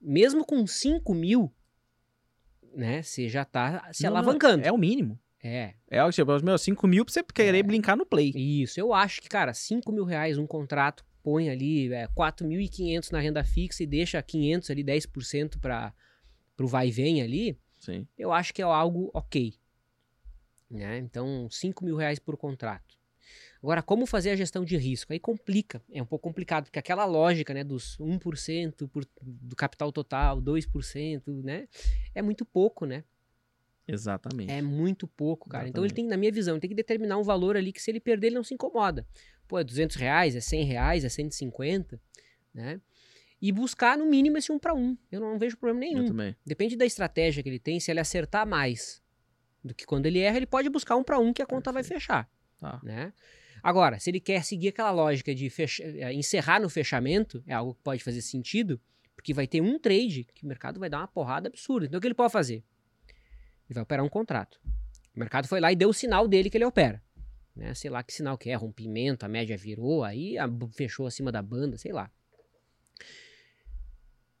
mesmo com 5 mil, né? Você já tá se não, alavancando. Não, é o mínimo. É. É, tipo, meu, 5 mil pra você querer é. brincar no play. Isso, eu acho que, cara, 5 mil reais um contrato, põe ali é, 4.500 na renda fixa e deixa 500 ali, 10% para pro vai e vem ali. Sim. Eu acho que é algo ok. Né? Então, 5 mil reais por contrato. Agora, como fazer a gestão de risco? Aí complica, é um pouco complicado, porque aquela lógica, né, dos 1% por, do capital total, 2%, né, é muito pouco, né? Exatamente. É muito pouco, cara. Exatamente. Então ele tem, na minha visão, ele tem que determinar um valor ali que se ele perder, ele não se incomoda. Pô, é 200 reais, é 100 reais, é 150, né? E buscar, no mínimo, esse um para um. Eu não vejo problema nenhum. Eu também. Depende da estratégia que ele tem. Se ele acertar mais do que quando ele erra, ele pode buscar um para um que a conta Perfeito. vai fechar. Tá. Né? Agora, se ele quer seguir aquela lógica de fecha, eh, encerrar no fechamento, é algo que pode fazer sentido, porque vai ter um trade que o mercado vai dar uma porrada absurda. Então, o que ele pode fazer? Ele vai operar um contrato. O mercado foi lá e deu o sinal dele que ele opera. Né? Sei lá que sinal que é, rompimento, a média virou, aí a, fechou acima da banda, sei lá.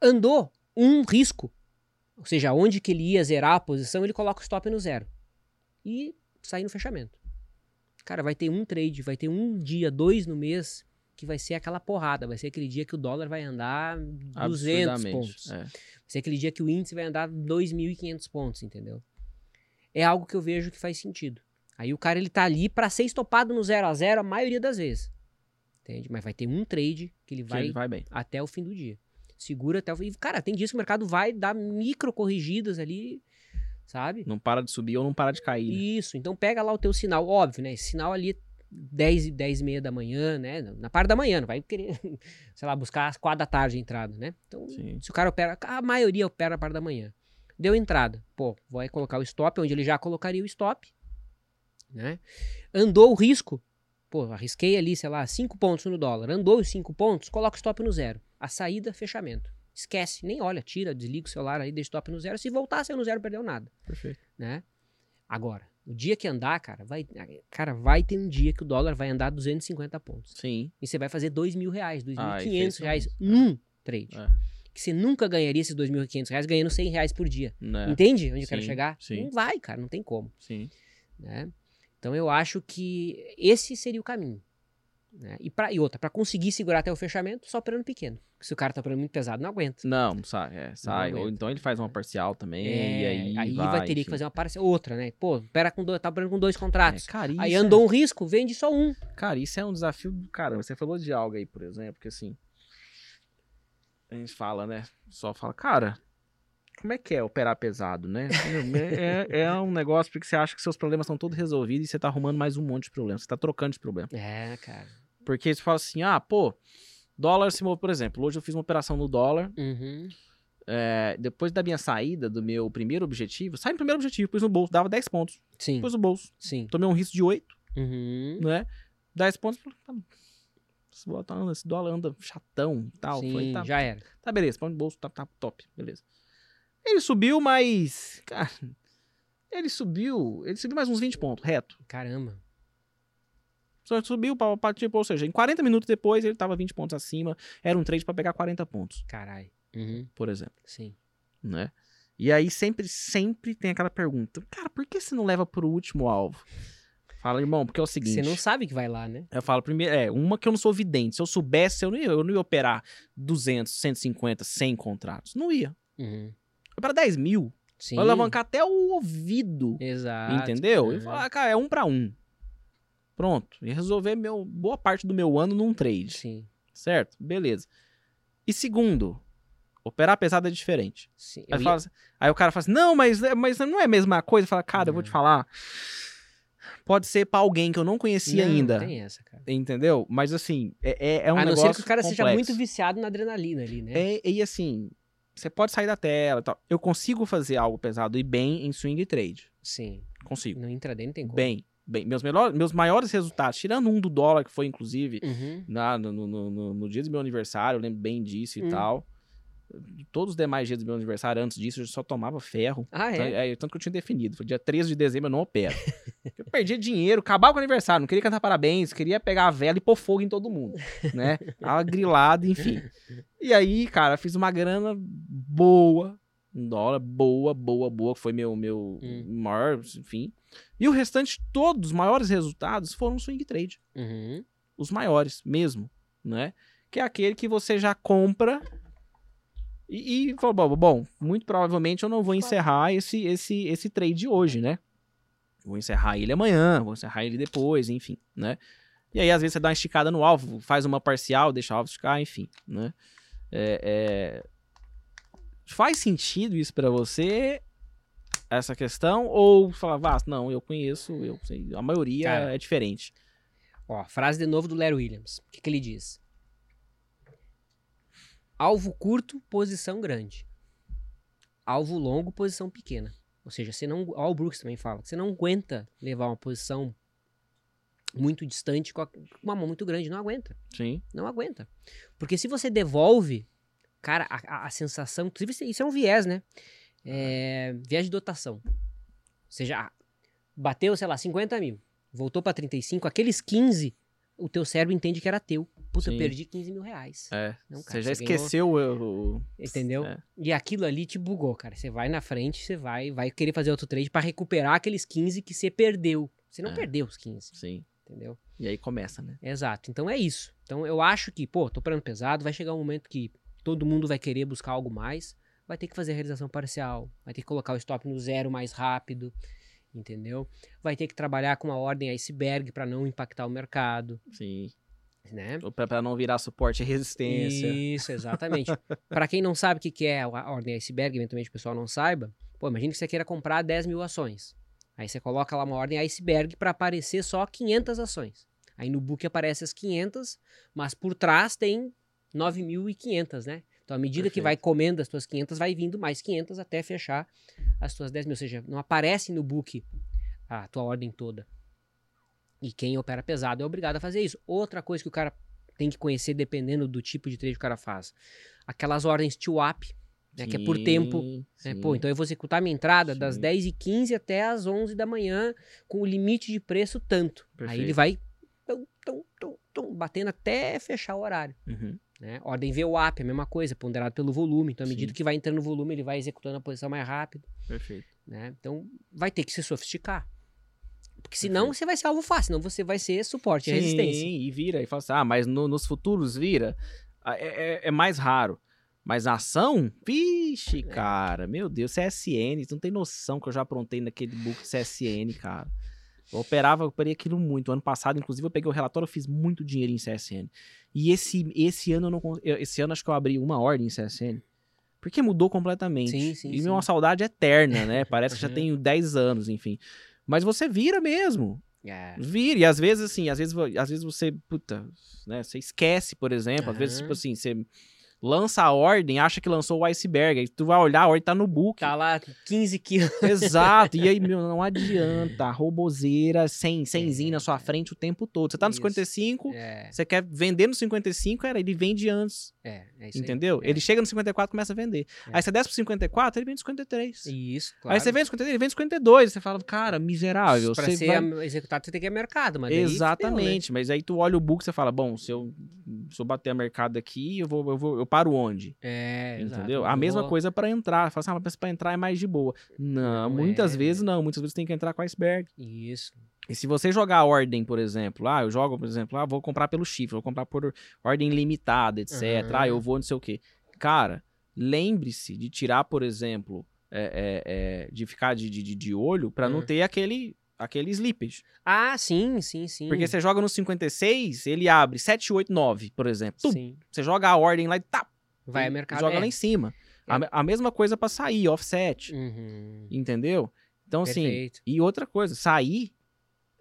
Andou um risco, ou seja, onde que ele ia zerar a posição, ele coloca o stop no zero. E sai no fechamento. Cara, vai ter um trade, vai ter um dia, dois no mês, que vai ser aquela porrada. Vai ser aquele dia que o dólar vai andar 200 pontos. É. Vai ser aquele dia que o índice vai andar 2.500 pontos, entendeu? É algo que eu vejo que faz sentido. Aí o cara ele tá ali para ser estopado no 0 a 0 a maioria das vezes. Entende? Mas vai ter um trade que ele vai, que ele vai até o fim do dia. Segura até o fim. Cara, tem dias que o mercado vai dar micro corrigidas ali, sabe? Não para de subir ou não para de cair. Né? Isso. Então pega lá o teu sinal, óbvio, né? Esse sinal ali 10 e 10 e meia da manhã, né? Na parte da manhã, não vai querer, <laughs> sei lá, buscar às 4 da tarde a entrada, né? Então, Sim. se o cara opera, a maioria opera na parte da manhã. Deu entrada. Pô, vai colocar o stop onde ele já colocaria o stop né? Andou o risco, pô, arrisquei ali, sei lá, 5 pontos no dólar. Andou os 5 pontos, coloca o stop no zero. A saída, fechamento. Esquece, nem olha, tira, desliga o celular aí, deixa o stop no zero. Se voltar, saiu no zero, perdeu nada. Perfeito. Né? Agora, o dia que andar, cara, vai, cara, vai ter um dia que o dólar vai andar 250 pontos. Sim. E você vai fazer 2 mil reais, 2.500 reais num trade. É. Que você nunca ganharia esses 2.500 reais ganhando 100 reais por dia. Né? Entende onde Sim. eu quero chegar? Sim. Não vai, cara, não tem como. Sim. Né? Então eu acho que esse seria o caminho. Né? E, pra, e outra, para conseguir segurar até o fechamento, só operando pequeno. Porque se o cara tá operando muito pesado, não aguenta. Não, não sai. É, sai. Ou então ele faz uma parcial também. É, e aí. Aí vai, vai teria que fazer uma parcial. Outra, né? Pô, opera com dois, tá operando com dois contratos. É, cara, aí andou é... um risco, vende só um. Cara, isso é um desafio do caramba. Você falou de algo aí, por exemplo, que assim. A gente fala, né? Só fala, cara, como é que é operar pesado, né? É, é, é, um negócio porque você acha que seus problemas estão todos resolvidos e você tá arrumando mais um monte de problemas. Você tá trocando de problema. É, cara. Porque você fala assim, ah, pô, dólar se move, por exemplo, hoje eu fiz uma operação no dólar. Uhum. É, depois da minha saída do meu primeiro objetivo, sai no primeiro objetivo, pus no bolso, dava 10 pontos. Sim. Pus no bolso. Sim. Tomei um risco de 8, uhum. né? 10 pontos, dólar, anda, esse dólar anda chatão e tal. Sim, Falei, tá, já era. Tá, beleza, põe no bolso, tá, tá top, beleza. Ele subiu, mas. Cara, ele subiu. Ele subiu mais uns 20 pontos, reto. Caramba. Só subiu pra, tipo, ou seja, em 40 minutos depois ele tava 20 pontos acima. Era um trade para pegar 40 pontos. Caralho. Uhum. Por exemplo. Sim. Né? E aí sempre, sempre tem aquela pergunta: Cara, por que você não leva pro último alvo? Fala, irmão, porque é o seguinte. Você não sabe que vai lá, né? Eu falo, primeiro, é, uma que eu não sou vidente. Se eu soubesse, eu não ia, eu não ia operar 200, 150, 100 contratos. Não ia. Uhum para 10 mil. Sim. Vai alavancar até o ouvido. Exato. Entendeu? E falar, cara, é um para um. Pronto. E resolver meu, boa parte do meu ano num trade. Sim. Certo? Beleza. E segundo, operar pesado é diferente. Sim. Aí, ia... assim, aí, o cara fala assim: não, mas, mas não é a mesma coisa. Fala, cara, eu vou te falar. Pode ser pra alguém que eu não conhecia não, ainda. Não tem essa, cara. Entendeu? Mas assim, é, é, é um a negócio. A não ser que o cara complexo. seja muito viciado na adrenalina ali, né? É, e assim, você pode sair da tela e tal. Eu consigo fazer algo pesado e bem em swing trade. Sim. Consigo. No intraday não tem como. Bem, bem. Meus, melhor, meus maiores resultados, tirando um do dólar, que foi inclusive uhum. na, no, no, no, no, dia do meu aniversário, eu lembro bem disso e uhum. tal todos os demais dias do meu aniversário, antes disso, eu só tomava ferro. Ah, é? Tanto, é, tanto que eu tinha definido. Foi dia 13 de dezembro, eu não opero. eu perdia dinheiro, acabava com o aniversário, não queria cantar parabéns, queria pegar a vela e pôr fogo em todo mundo, né? Tava grilado, enfim. E aí, cara, fiz uma grana boa, um dólar, boa, boa, boa, foi meu, meu hum. maior, enfim. E o restante, todos os maiores resultados foram swing trade. Uhum. Os maiores mesmo, né? Que é aquele que você já compra e, e falou, bom, muito provavelmente eu não vou encerrar esse, esse, esse trade hoje, né? vou encerrar ele amanhã, vou encerrar ele depois, enfim, né? E aí, às vezes, você dá uma esticada no alvo, faz uma parcial, deixa o alvo esticar, enfim, né? É, é... Faz sentido isso para você, essa questão? Ou falar, ah, não, eu conheço, eu sei, a maioria Cara, é diferente. Ó, frase de novo do Larry Williams. O que, que ele diz? Alvo curto, posição grande. Alvo longo, posição pequena. Ou seja, você não. Ó, o Brooks também fala. Você não aguenta levar uma posição muito distante com, uma mão muito grande. Não aguenta. Sim. Não aguenta. Porque se você devolve, cara, a, a, a sensação. Inclusive, isso é um viés, né? É, viés de dotação. Ou seja, bateu, sei lá, 50 mil. Voltou para 35, aqueles 15 o teu cérebro entende que era teu. Puta, eu perdi 15 mil reais. É. Não, cara, você já você esqueceu o. Entendeu? É. E aquilo ali te bugou, cara. Você vai na frente, você vai, vai querer fazer outro trade para recuperar aqueles 15 que você perdeu. Você não é. perdeu os 15. Sim. Entendeu? E aí começa, né? Exato. Então é isso. Então eu acho que, pô, tô parando pesado, vai chegar um momento que todo mundo vai querer buscar algo mais, vai ter que fazer a realização parcial, vai ter que colocar o stop no zero mais rápido entendeu? Vai ter que trabalhar com uma ordem iceberg para não impactar o mercado. Sim. Né? Para não virar suporte e resistência. Isso, exatamente. <laughs> para quem não sabe o que é a ordem iceberg, eventualmente o pessoal não saiba, pô, imagine que você queira comprar 10 mil ações. Aí você coloca lá uma ordem iceberg para aparecer só 500 ações. Aí no book aparece as 500, mas por trás tem 9.500, né? Então, à medida Perfeito. que vai comendo as tuas 500, vai vindo mais 500 até fechar as tuas 10 mil. Ou seja, não aparece no book a tua ordem toda. E quem opera pesado é obrigado a fazer isso. Outra coisa que o cara tem que conhecer, dependendo do tipo de trade que o cara faz. Aquelas ordens to-up, né, que é por tempo. Né, pô, então eu vou executar minha entrada sim. das 10 e 15 até as 11 da manhã, com o limite de preço tanto. Perfeito. Aí ele vai tum, tum, tum, tum, batendo até fechar o horário. Uhum. Né? Ordem VWAP, a mesma coisa, ponderado pelo volume. Então, à medida Sim. que vai entrando no volume, ele vai executando a posição mais rápido. Perfeito. Né? Então, vai ter que se sofisticar. Porque senão você vai ser alvo fácil, senão você vai ser suporte Sim, e resistência. Sim, e vira. E fala assim, ah, mas no, nos futuros vira. É, é, é, mais raro. Mas a ação? Vixe, é. cara. Meu Deus, CSN. Você não tem noção que eu já aprontei naquele book CSN, cara. Eu operava, eu operei aquilo muito. Ano passado, inclusive, eu peguei o relatório, eu fiz muito dinheiro em CSN. E esse, esse ano eu não Esse ano acho que eu abri uma ordem em CSN. Porque mudou completamente. Sim, sim, e sim. uma saudade eterna, né? Parece que já <laughs> tenho 10 anos, enfim. Mas você vira mesmo. É. Vira. E às vezes, assim, às vezes, às vezes você, puta, né? Você esquece, por exemplo. Uhum. Às vezes, tipo assim, você lança a ordem, acha que lançou o iceberg. Aí tu vai olhar, a ordem tá no book. Tá lá 15 quilos. <laughs> Exato. E aí, meu, não <laughs> adianta. Robozeira, sem, semzinho é. na sua frente o tempo todo. Você tá no isso. 55, é. você quer vender no 55, cara, ele vende antes. É, é isso Entendeu? É. Ele chega no 54 começa a vender. É. Aí você desce pro 54, ele vende 53. Isso, claro. Aí você vende 53, ele vende 52. Você fala, cara, miserável. Pra você ser vai... executado, você tem que ir a mercado, mas Exatamente. Deu, né? Mas aí tu olha o book você fala, bom, se eu, se eu bater a mercado aqui, eu vou, eu vou, eu paro onde? É, Entendeu? Exato. A mesma coisa para entrar. Fala assim, ah, mas pra entrar é mais de boa. Não, não muitas é... vezes não. Muitas vezes tem que entrar com iceberg. Isso. E se você jogar ordem, por exemplo, ah, eu jogo, por exemplo, ah, vou comprar pelo chifre, vou comprar por ordem limitada, etc. Uhum. Ah, eu vou não sei o quê. Cara, lembre-se de tirar, por exemplo, é, é, é, de ficar de, de, de olho para não ter aquele aquele slippage. Ah, sim, sim, sim. Porque você joga no 56, ele abre 7, 8, 9, por exemplo. Tum, sim. Você joga a ordem lá e tá. Vai a mercado. Joga é. lá em cima. É. A, a, mesma coisa para sair, offset. Uhum. Entendeu? Então, assim, Perfeito. assim. E outra coisa, sair.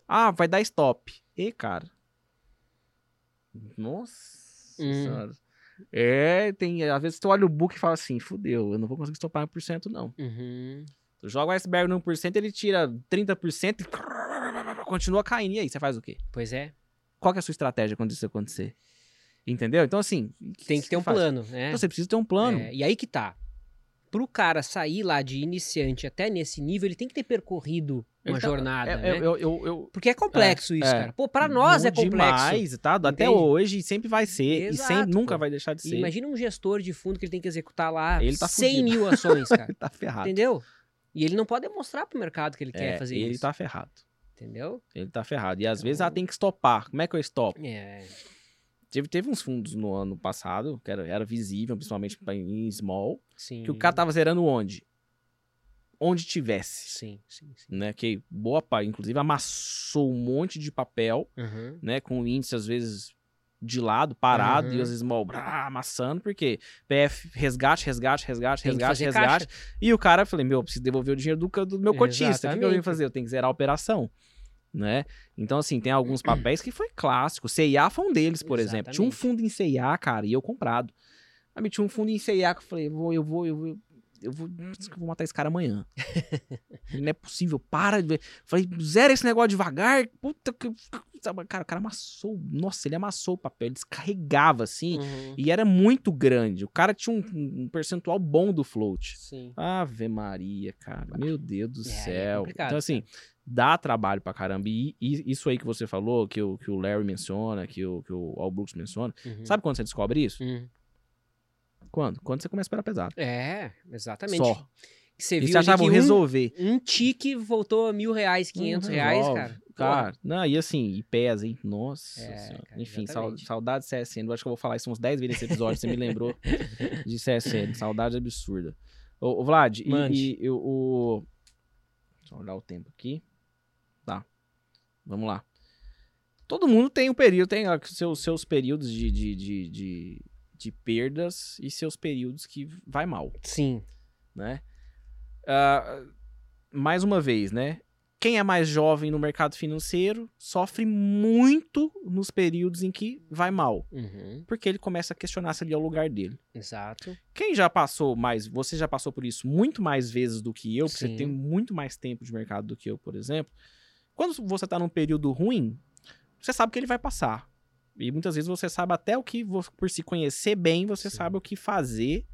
Ah, vai dar stop. E, cara. Nossa uhum. senhora. É, tem. Às vezes tu olha o book e fala assim: fudeu, eu não vou conseguir stopar 1%, não. Uhum. Tu joga o iceberg no 1%, ele tira 30% e continua caindo. E aí, você faz o quê? Pois é. Qual é a sua estratégia quando isso acontecer? Entendeu? Então, assim. Tem que ter um faz? plano, né? Então, você precisa ter um plano. É, e aí que tá. Pro cara sair lá de iniciante até nesse nível, ele tem que ter percorrido uma tá, jornada, é, né? Eu, eu, eu, Porque é complexo é, isso, é. cara. Pô, pra nós é complexo. Demais, tá? Até hoje sempre vai ser. Exato, e sempre, nunca vai deixar de ser. imagina um gestor de fundo que ele tem que executar lá ele tá 100 fudido. mil ações, <laughs> cara. ele tá ferrado. Entendeu? E ele não pode demonstrar pro mercado que ele quer é, fazer ele isso. Ele tá ferrado. Entendeu? Ele tá ferrado. E às então... vezes ela tem que stopar. Como é que eu stop? É. Teve, teve uns fundos no ano passado, que era, era visível, principalmente em small, Sim. que o cara tava zerando onde? onde tivesse. Sim, sim, sim. Né? Que boa parte, inclusive amassou um monte de papel, Uhum. né? Com índice, às vezes, de lado, parado, Uhum. e às vezes mal, brá, amassando, porque PF, resgate, resgate, resgate, Tem resgate, resgate. caixa. E o cara, eu falei, meu, eu preciso devolver o dinheiro do, do meu cotista. O que, que eu Exatamente. venho fazer? Eu tenho que zerar a operação. Né? Então, assim, tem alguns papéis que foi clássico. CIA foi um deles, por exemplo. Tinha um Exatamente. fundo em CIA, cara, e eu comprado. Aí me tinha um fundo em CIA que eu falei, vou, eu vou, eu vou. Eu vou, eu vou matar esse cara amanhã. <laughs> Não é possível, para de ver. Falei, zera esse negócio devagar. Puta que. Cara, o cara amassou. Nossa, ele amassou o papel, ele descarregava assim. Uhum. E era muito grande. O cara tinha um, um percentual bom do float. Sim. Ave Maria, cara. Meu Deus do É, é céu. complicado, então, assim, dá trabalho pra caramba. E, e isso aí que você falou, que o, que o Larry menciona, que o, que o Al Brooks menciona. Uhum. Sabe quando você descobre isso? Uhum. Quando? Quando você começa a esperar pesado. É, exatamente. Só. Que você E viu você ali achava que um, resolver. um tique voltou a mil reais, quinhentos reais, cara. Cara, não, e assim, e pesa, hein? Nossa É, cara, Enfim, saudade de CSN. Eu acho que eu vou falar isso uns 10 vezes nesse episódio, você me lembrou <laughs> de CSN. Saudade absurda. Ô, ô Vlad, e, Mande. e eu, o. Deixa eu olhar o tempo aqui. Tá. Vamos lá. Todo mundo tem um período, tem seus, seus períodos de, de, de, de, de perdas e seus períodos que vai mal Sim. né? Ah, mais uma vez, né? Quem é mais jovem no mercado financeiro sofre muito nos períodos em que vai mal, Uhum. porque ele começa a questionar se ali é o lugar dele. Exato. Quem já passou mais, você já passou por isso muito mais vezes do que eu, porque você Sim. tem muito mais tempo de mercado do que eu, por exemplo. Quando você tá num período ruim, você sabe que ele vai passar. E muitas vezes você sabe até o que, por se conhecer bem, você Sim. sabe o que fazer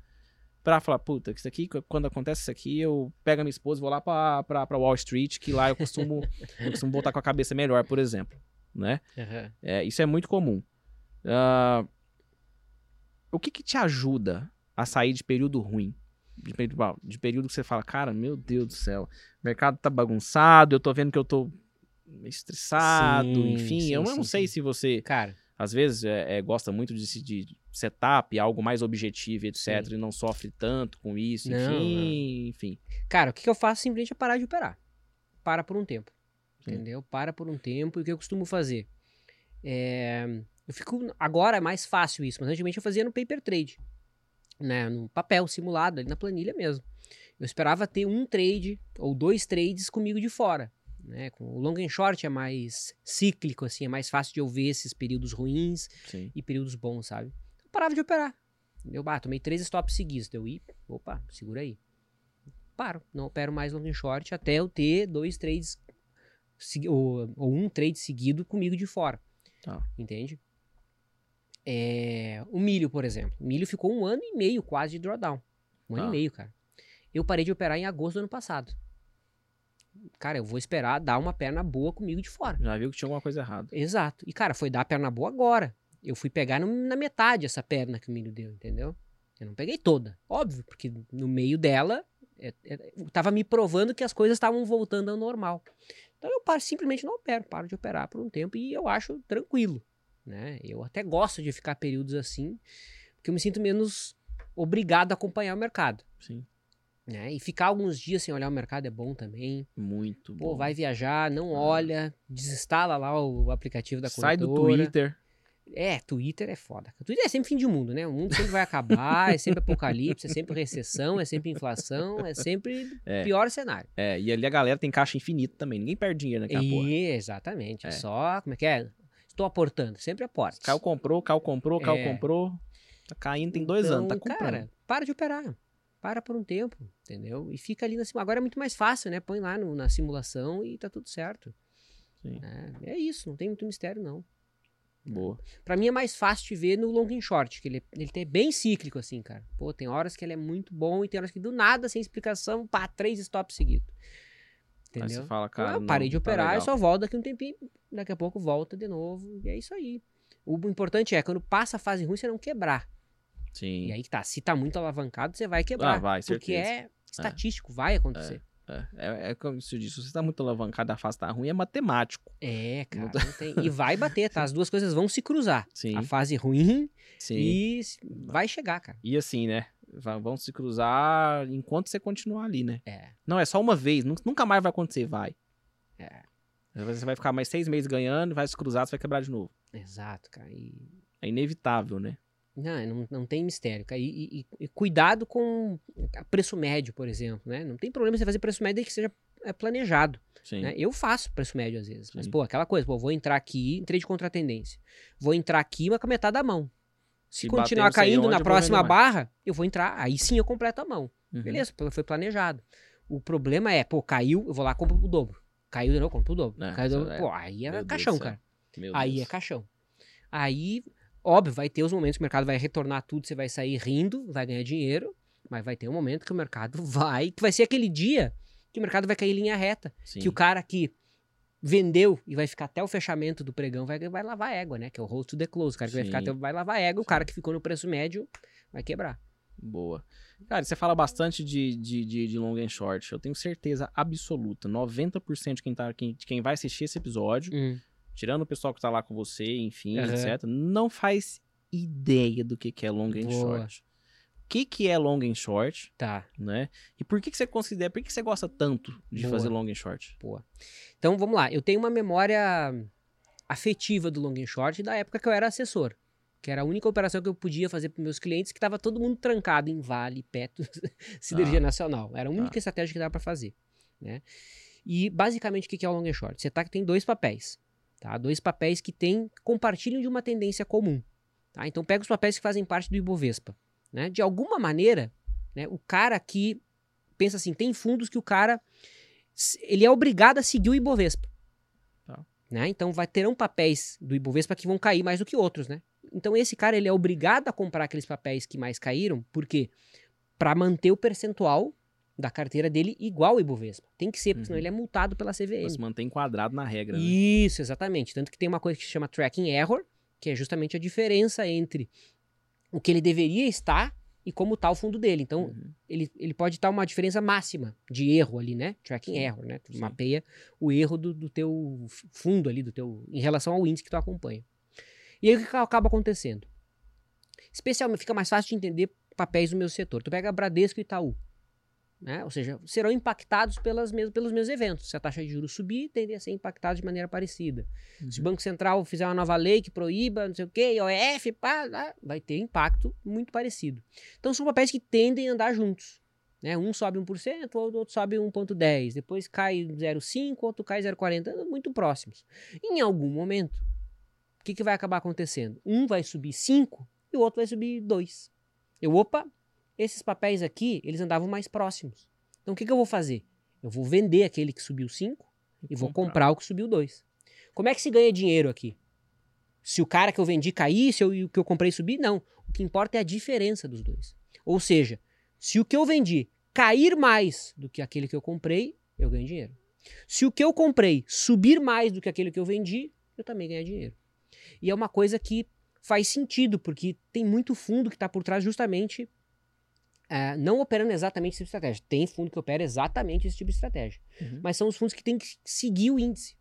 pra falar, puta, isso aqui, quando acontece isso aqui, eu pego a minha esposa e vou lá pra, pra, pra Wall Street, que lá eu costumo, <laughs> eu costumo voltar com a cabeça melhor, por exemplo, né? Uhum. É, isso é muito comum. Ah, o que que te ajuda a sair de período ruim? De período, de período que você fala, cara, meu Deus do céu, o mercado tá bagunçado, eu tô vendo que eu tô estressado, Sim, enfim, sim, eu sim, não sei sim. se você, Cara, às vezes, é, é, gosta muito de, de setup, algo mais objetivo, etc, Sim. e não sofre tanto com isso, Não, enfim, enfim. cara, o que que eu faço simplesmente é parar de operar. Para por um tempo. Sim. Entendeu? Para por um tempo. E o que eu costumo fazer? É, eu fico. Agora é mais fácil isso, mas antigamente eu fazia no paper trade. Né, no papel simulado, ali na planilha mesmo. Eu esperava ter um trade ou dois trades comigo de fora. Né? Com o long and short é mais cíclico, assim, é mais fácil de eu ver esses períodos ruins Sim. e períodos bons, sabe? Eu parava de operar. Eu bah, tomei três stops seguidos. Deu ir, opa, segura aí. Paro, não opero mais long and short até eu ter dois trades ou, ou um trade seguido comigo de fora. Tá. Entende? É, o milho, por exemplo. O milho ficou um ano e meio quase de drawdown. Um ano Tá. e meio, cara. Eu parei de operar em agosto do ano passado. Cara, eu vou esperar dar uma perna boa comigo de fora. Já viu que tinha alguma coisa errada. Exato. E, cara, foi dar a perna boa agora. Eu fui pegar no- na metade essa perna que o milho deu, entendeu? Eu não peguei toda, óbvio, porque no meio dela é, é, tava me provando que as coisas estavam voltando ao normal. Então eu paro, simplesmente não opero, paro de operar por um tempo e eu acho tranquilo, né? Eu até gosto de ficar períodos assim, porque eu me sinto menos obrigado a acompanhar o mercado, Sim. Né? E ficar alguns dias sem olhar o mercado é bom também. Muito Pô, bom. vai viajar, não olha, desinstala lá o aplicativo da Sai do corretora. Twitter. É, Twitter é foda. Twitter é sempre fim de mundo, né? O mundo sempre vai acabar, é sempre apocalipse, é sempre recessão, é sempre inflação, é sempre É. pior cenário. É, e ali a galera tem caixa infinito também. Ninguém perde dinheiro naquela porra. E, exatamente. É. É. só, como é que é? Estou aportando, sempre aporte. Caio comprou, Caio comprou, Caio É. comprou. Tá caindo tem dois Então, anos, tá comprando. Cara, para de operar. Para por um tempo, entendeu? E fica ali na simulação. Agora é muito mais fácil, né? Põe lá no- na simulação e tá tudo certo. É, é isso, não tem muito mistério, não. Boa. Pra mim é mais fácil de ver no long and short, que ele, ele é bem cíclico, assim, cara. Pô, tem horas que ele é muito bom e tem horas que do nada, sem explicação, pá, três stops seguidos. Aí Entendeu? você fala, cara. eu parei não, de tá operar, eu legal. só volto daqui um tempinho, daqui a pouco volta de novo, e é isso aí. O importante é, quando passa a fase ruim, você não quebrar. Sim. E aí que tá, se tá muito alavancado, você vai quebrar. Ah, vai, Porque certeza. é estatístico, vai acontecer. É, é, é como se diz, se você tá muito alavancado, a face tá ruim, é matemático. É, cara, não tem- e vai bater, tá? As duas coisas vão se cruzar. Sim. A fase ruim Sim. e vai chegar, cara. E assim, né? vão se cruzar enquanto você continuar ali, né? É. Não, é só uma vez, nunca mais vai acontecer, vai. É. Você vai ficar mais seis meses ganhando, vai se cruzar, você vai quebrar de novo. Exato, cara. E... É inevitável, né? Não, não, não tem mistério. Cara. E, e, e, cuidado com preço médio, por exemplo, né? Não tem problema você fazer preço médio que seja é, planejado. Né? Eu faço preço médio às vezes. Sim. Mas, pô, aquela coisa, pô, vou entrar aqui, entrei de contratendência. Vou entrar aqui, mas com a metade da mão. Se, Se continuar caindo na próxima barra, eu vou entrar, aí sim eu completo a mão. Uhum. Beleza, foi planejado. O problema é, pô, caiu, eu vou lá e compro o dobro. Caiu de novo, compro o dobro. É, Caiu é... Pô, aí é Meu caixão, cara. Meu aí Deus. é caixão. Aí, óbvio, vai ter os momentos que o mercado vai retornar tudo, você vai sair rindo, vai ganhar dinheiro, mas vai ter um momento que o mercado <laughs> vai, que vai ser aquele dia que o mercado vai cair em linha reta. Sim. Que o cara que vendeu e vai ficar até o fechamento do pregão vai, vai lavar égua, né? Que é o hold to the close. O cara que vai ficar até, vai lavar égua, Sim. o cara que ficou no preço médio vai quebrar. Boa. Cara, você fala bastante de, de, de, de long and short. Eu tenho certeza absoluta, 90% de quem, tá, quem, de quem vai assistir esse episódio, hum. Tirando o pessoal que tá lá com você, enfim, uhum. etc., não faz ideia do que, que é long and Boa. short que, que é long and short. Tá. Né? E por que, que você considera, por que, que você gosta tanto de Boa. fazer long and short? Boa. Então vamos lá. Eu tenho uma memória afetiva do long and short da época que eu era assessor. Que era a única operação que eu podia fazer para meus clientes, que estava todo mundo trancado em Vale, Petro, <laughs> Siderurgia ah. Nacional. Era a única ah. estratégia que dava para fazer. Né? E basicamente o que é o long and short? Você tá que tem dois papéis. Tá? Dois papéis que tem, compartilham de uma tendência comum. Tá? Então pega os papéis que fazem parte do Ibovespa. Né? De alguma maneira, né, o cara que pensa assim, tem fundos que o cara ele é obrigado a seguir o Ibovespa. Tá. Né? Então vai terão papéis do Ibovespa que vão cair mais do que outros, né? Então esse cara ele é obrigado a comprar aqueles papéis que mais caíram, porque para manter o percentual da carteira dele igual ao Ibovespa. Tem que ser, porque uhum. senão ele é multado pela CVM. Mas mantém enquadrado na regra, né? Isso, exatamente. Tanto que tem uma coisa que se chama tracking error, que é justamente a diferença entre o que ele deveria estar e como está o fundo dele. Então, uhum. ele, ele pode estar uma diferença máxima de erro ali, né? Tracking error, né? Tu Sim. mapeia o erro do, do teu fundo ali, do teu em relação ao índice que tu acompanha. E aí o que acaba acontecendo? Especialmente fica mais fácil de entender papéis do meu setor. Tu pega Bradesco e Itaú. Né? Ou seja, serão impactados pelas mes pelos meus eventos. Se a taxa de juros subir, tendem a ser impactados de maneira parecida. Uhum. Se o Banco Central fizer uma nova lei que proíba, não sei o quê, OEF, pá, vai ter impacto muito parecido. Então são papéis que tendem a andar juntos. Né? Um sobe 1%, o outro sobe 1,10%, depois cai 0,5%, outro cai 0,40%, muito próximos. Em algum momento, o que, que vai acabar acontecendo? Um vai subir 5% e o outro vai subir 2%. Eu, opa, esses papéis aqui, eles andavam mais próximos. Então o que, que eu vou fazer? Eu vou vender aquele que subiu 5 e, e vou comprar o que subiu 2. Como é que se ganha dinheiro aqui? Se o cara que eu vendi cair, se o que eu comprei subir, não. O que importa é a diferença dos dois. Ou seja, se o que eu vendi cair mais do que aquele que eu comprei, eu ganho dinheiro. Se o que eu comprei subir mais do que aquele que eu vendi, eu também ganho dinheiro. E é uma coisa que faz sentido, porque tem muito fundo que está por trás justamente Uh, não operando exatamente esse tipo de estratégia. Tem fundo que opera exatamente esse tipo de estratégia. Uhum. Mas são os fundos que têm que seguir o índice.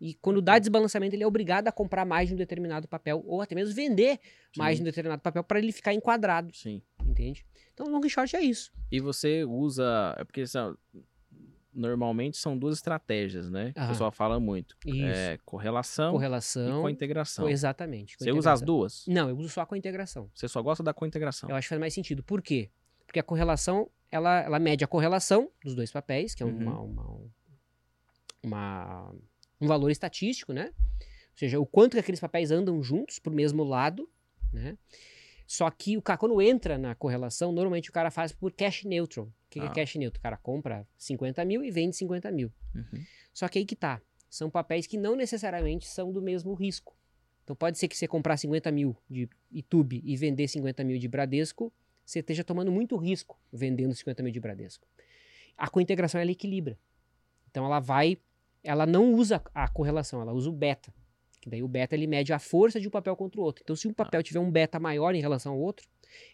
E quando dá desbalanceamento, ele é obrigado a comprar mais de um determinado papel, ou até mesmo vender Sim. mais de um determinado papel para ele ficar enquadrado. Sim. Entende? Então, long short é isso. E você usa. É porque normalmente são duas estratégias, né? Ah, o pessoal fala muito. Isso. É correlação, correlação e com integração. Exatamente. Você usa as duas? Não, eu uso só com a integração. Você só gosta da integração? Eu acho que faz mais sentido. Por quê? Porque a correlação, ela, ela mede a correlação dos dois papéis, que é uhum. uma, uma, uma, um valor estatístico, né? Ou seja, o quanto que aqueles papéis andam juntos para o mesmo lado, né? Só que o cara, quando entra na correlação, normalmente o cara faz por cash neutral. O que, ah. que é ah. cash neutral? O cara compra 50 mil e vende 50 mil. Uhum. Só que aí que tá. São papéis que não necessariamente são do mesmo risco. Então pode ser que você comprar 50 mil de YouTube e vender 50 mil de Bradesco, você esteja tomando muito risco vendendo 50 mil de Bradesco. A cointegração ela equilibra. Então ela vai, ela não usa a correlação, ela usa o beta. Que daí o beta ele mede a força de um papel contra o outro. Então se um papel tiver um beta maior em relação ao outro,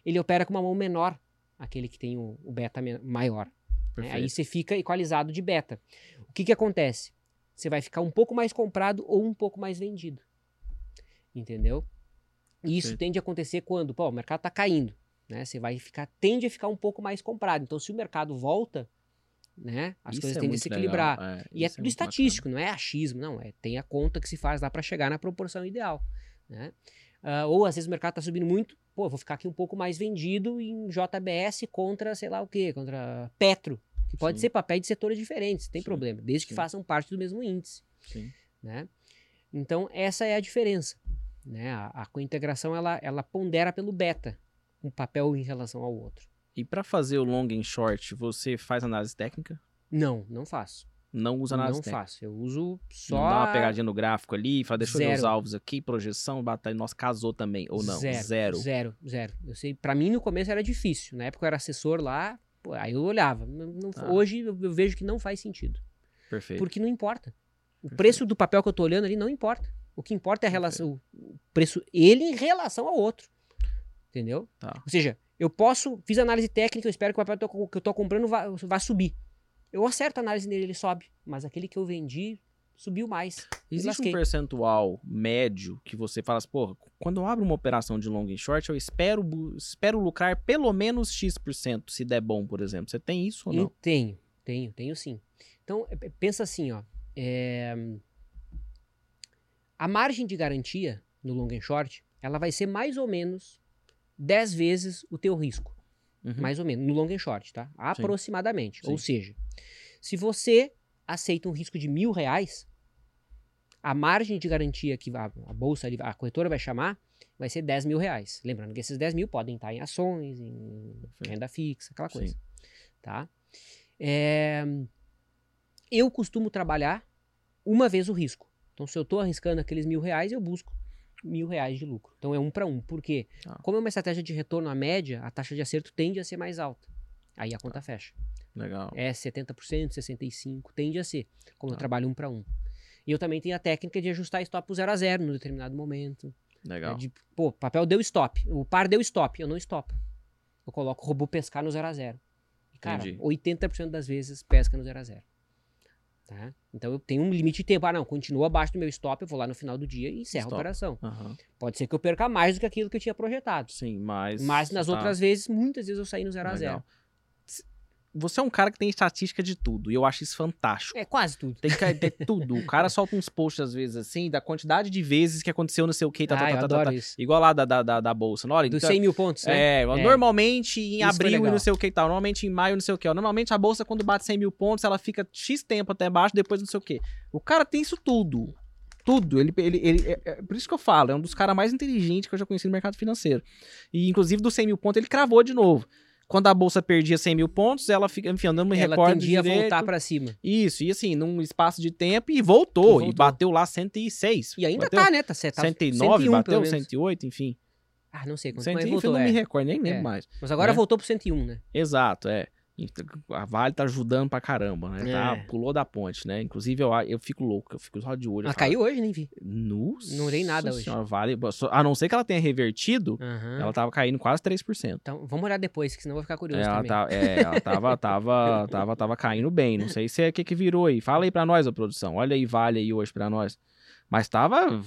ele opera com uma mão menor, aquele que tem o, o beta maior. Né? Aí você fica equalizado de beta. O que que acontece? Você vai ficar um pouco mais comprado ou um pouco mais vendido. Entendeu? E isso tende a acontecer quando, pô, o mercado está caindo. Né? Você vai ficar, tende a ficar um pouco mais comprado. Então, se o mercado volta, né? As isso coisas é tendem a se equilibrar. É, e é tudo é estatístico, bacana. não é achismo, não. É, tem a conta que se faz lá para chegar na proporção ideal. Né? Uh, ou às vezes o mercado está subindo muito, pô, vou ficar aqui um pouco mais vendido em JBS contra, sei lá o quê, contra Petro. Que pode Sim. ser papéis de setores diferentes, tem Sim. problema, desde Sim. que façam parte do mesmo índice. Né? Então, essa é a diferença. Né? A, a cointegração ela, ela pondera pelo beta, um papel em relação ao outro. E para fazer o long and short, você faz análise técnica? Não, não faço. Não usa análise não técnica? Não faço. Eu uso só. Não dá uma pegadinha no gráfico ali, fala, deixa eu ver os alvos aqui, projeção, batalha. Nossa, casou também. Ou não? Zero. Zero. Zero, zero. Eu sei, pra mim no começo era difícil. Na época eu era assessor lá, pô, aí eu olhava. Não, ah. Hoje eu, eu vejo que não faz sentido. Perfeito. Porque não importa. O Perfeito. preço do papel que eu tô olhando ali não importa. O que importa é a relação, o preço, ele em relação ao outro. Entendeu? Tá. Ou seja, eu posso, fiz análise técnica, eu espero que o papel que eu estou comprando vá, vá subir. Eu acerto a análise nele, ele sobe. Mas aquele que eu vendi subiu mais. Existe um percentual médio que você fala assim, porra, quando eu abro uma operação de long e short, eu espero, espero lucrar pelo menos X%, se der bom, por exemplo. Você tem isso ou não? Eu tenho, tenho, tenho sim. Então, é, pensa assim, ó. É... A margem de garantia no long and short, ela vai ser mais ou menos 10 vezes o teu risco. Uhum. Mais ou menos, no long and short, tá? Aproximadamente. Sim. Ou seja, se você aceita um risco de mil reais, a margem de garantia que a, a bolsa, a corretora vai chamar, vai ser 10 mil reais. Lembrando que esses 10 mil podem estar em ações, em renda fixa, aquela coisa. Sim. Tá? É, eu costumo trabalhar uma vez o risco. Então, se eu estou arriscando aqueles mil reais, eu busco mil reais de lucro. Então é um para um. Por quê? Ah. Como é uma estratégia de retorno à média, a taxa de acerto tende a ser mais alta. Aí a conta ah. fecha. Legal. É 70%, 65%, tende a ser. Como ah. eu trabalho um para um. E eu também tenho a técnica de ajustar stop pro 0 a 0 no determinado momento. Legal. É de, pô, papel deu stop. O par deu stop. Eu não stop. Eu coloco o robô pescar no 0 a 0 E, cara, Entendi. 80% das vezes pesca no 0 a 0 Tá? Então eu tenho um limite de tempo. Ah, não, continua abaixo do meu stop, eu vou lá no final do dia e encerro stop. a operação. Uhum. Pode ser que eu perca mais do que aquilo que eu tinha projetado. Sim, mas. Mas nas tá. outras vezes, muitas vezes eu saí no 0 a 0 você é um cara que tem estatística de tudo, e eu acho isso fantástico. É, quase tudo. Tem que ter <laughs> tudo. O cara solta uns posts, às vezes, assim, da quantidade de vezes que aconteceu não sei o que, tá, ah, tá, tá, tá, tá, Isso. Igual lá da, da, da, da Bolsa. Olha, Dos então, 100 mil pontos, né? É, é. normalmente em isso abril e não sei o que e tal, normalmente em maio não sei o que. Normalmente a Bolsa, quando bate 100 mil pontos, ela fica X tempo até baixo, depois não sei o que. O cara tem isso tudo. Tudo. Ele, ele, ele, é, é, por isso que eu falo, é um dos caras mais inteligentes que eu já conheci no mercado financeiro. E, inclusive, dos 100 mil pontos, ele cravou de novo. Quando a bolsa perdia 100 mil pontos, ela fica, enfim, andando me ela recordo tendia direito. a voltar para cima. Isso, e assim, num espaço de tempo, e voltou, e, voltou. e bateu lá 106. E ainda bateu, tá, né? Tá, tá 109, 101, bateu, 108, enfim. Ah, não sei quanto, 100, mas voltou, não é. me recordo, nem lembro é. mais. Mas agora né? voltou pro 101, né? Exato, é. A Vale tá ajudando pra caramba, né? Tá, é. Tá, pulou da ponte, né? Inclusive, eu, eu fico louco, eu fico só de olho. Ela caiu hoje, nem vi. Nossa não dei nada senhora, hoje. Vale, a não ser que ela tenha revertido, uhum. ela tava caindo quase 3%. Então, vamos olhar depois, que senão eu vou ficar curioso ela também. Tá, é, ela <laughs> tava, tava, tava, tava caindo bem. Não sei se é o que que virou aí. Fala aí pra nós, a produção. Olha aí, Vale aí hoje pra nós. Mas tava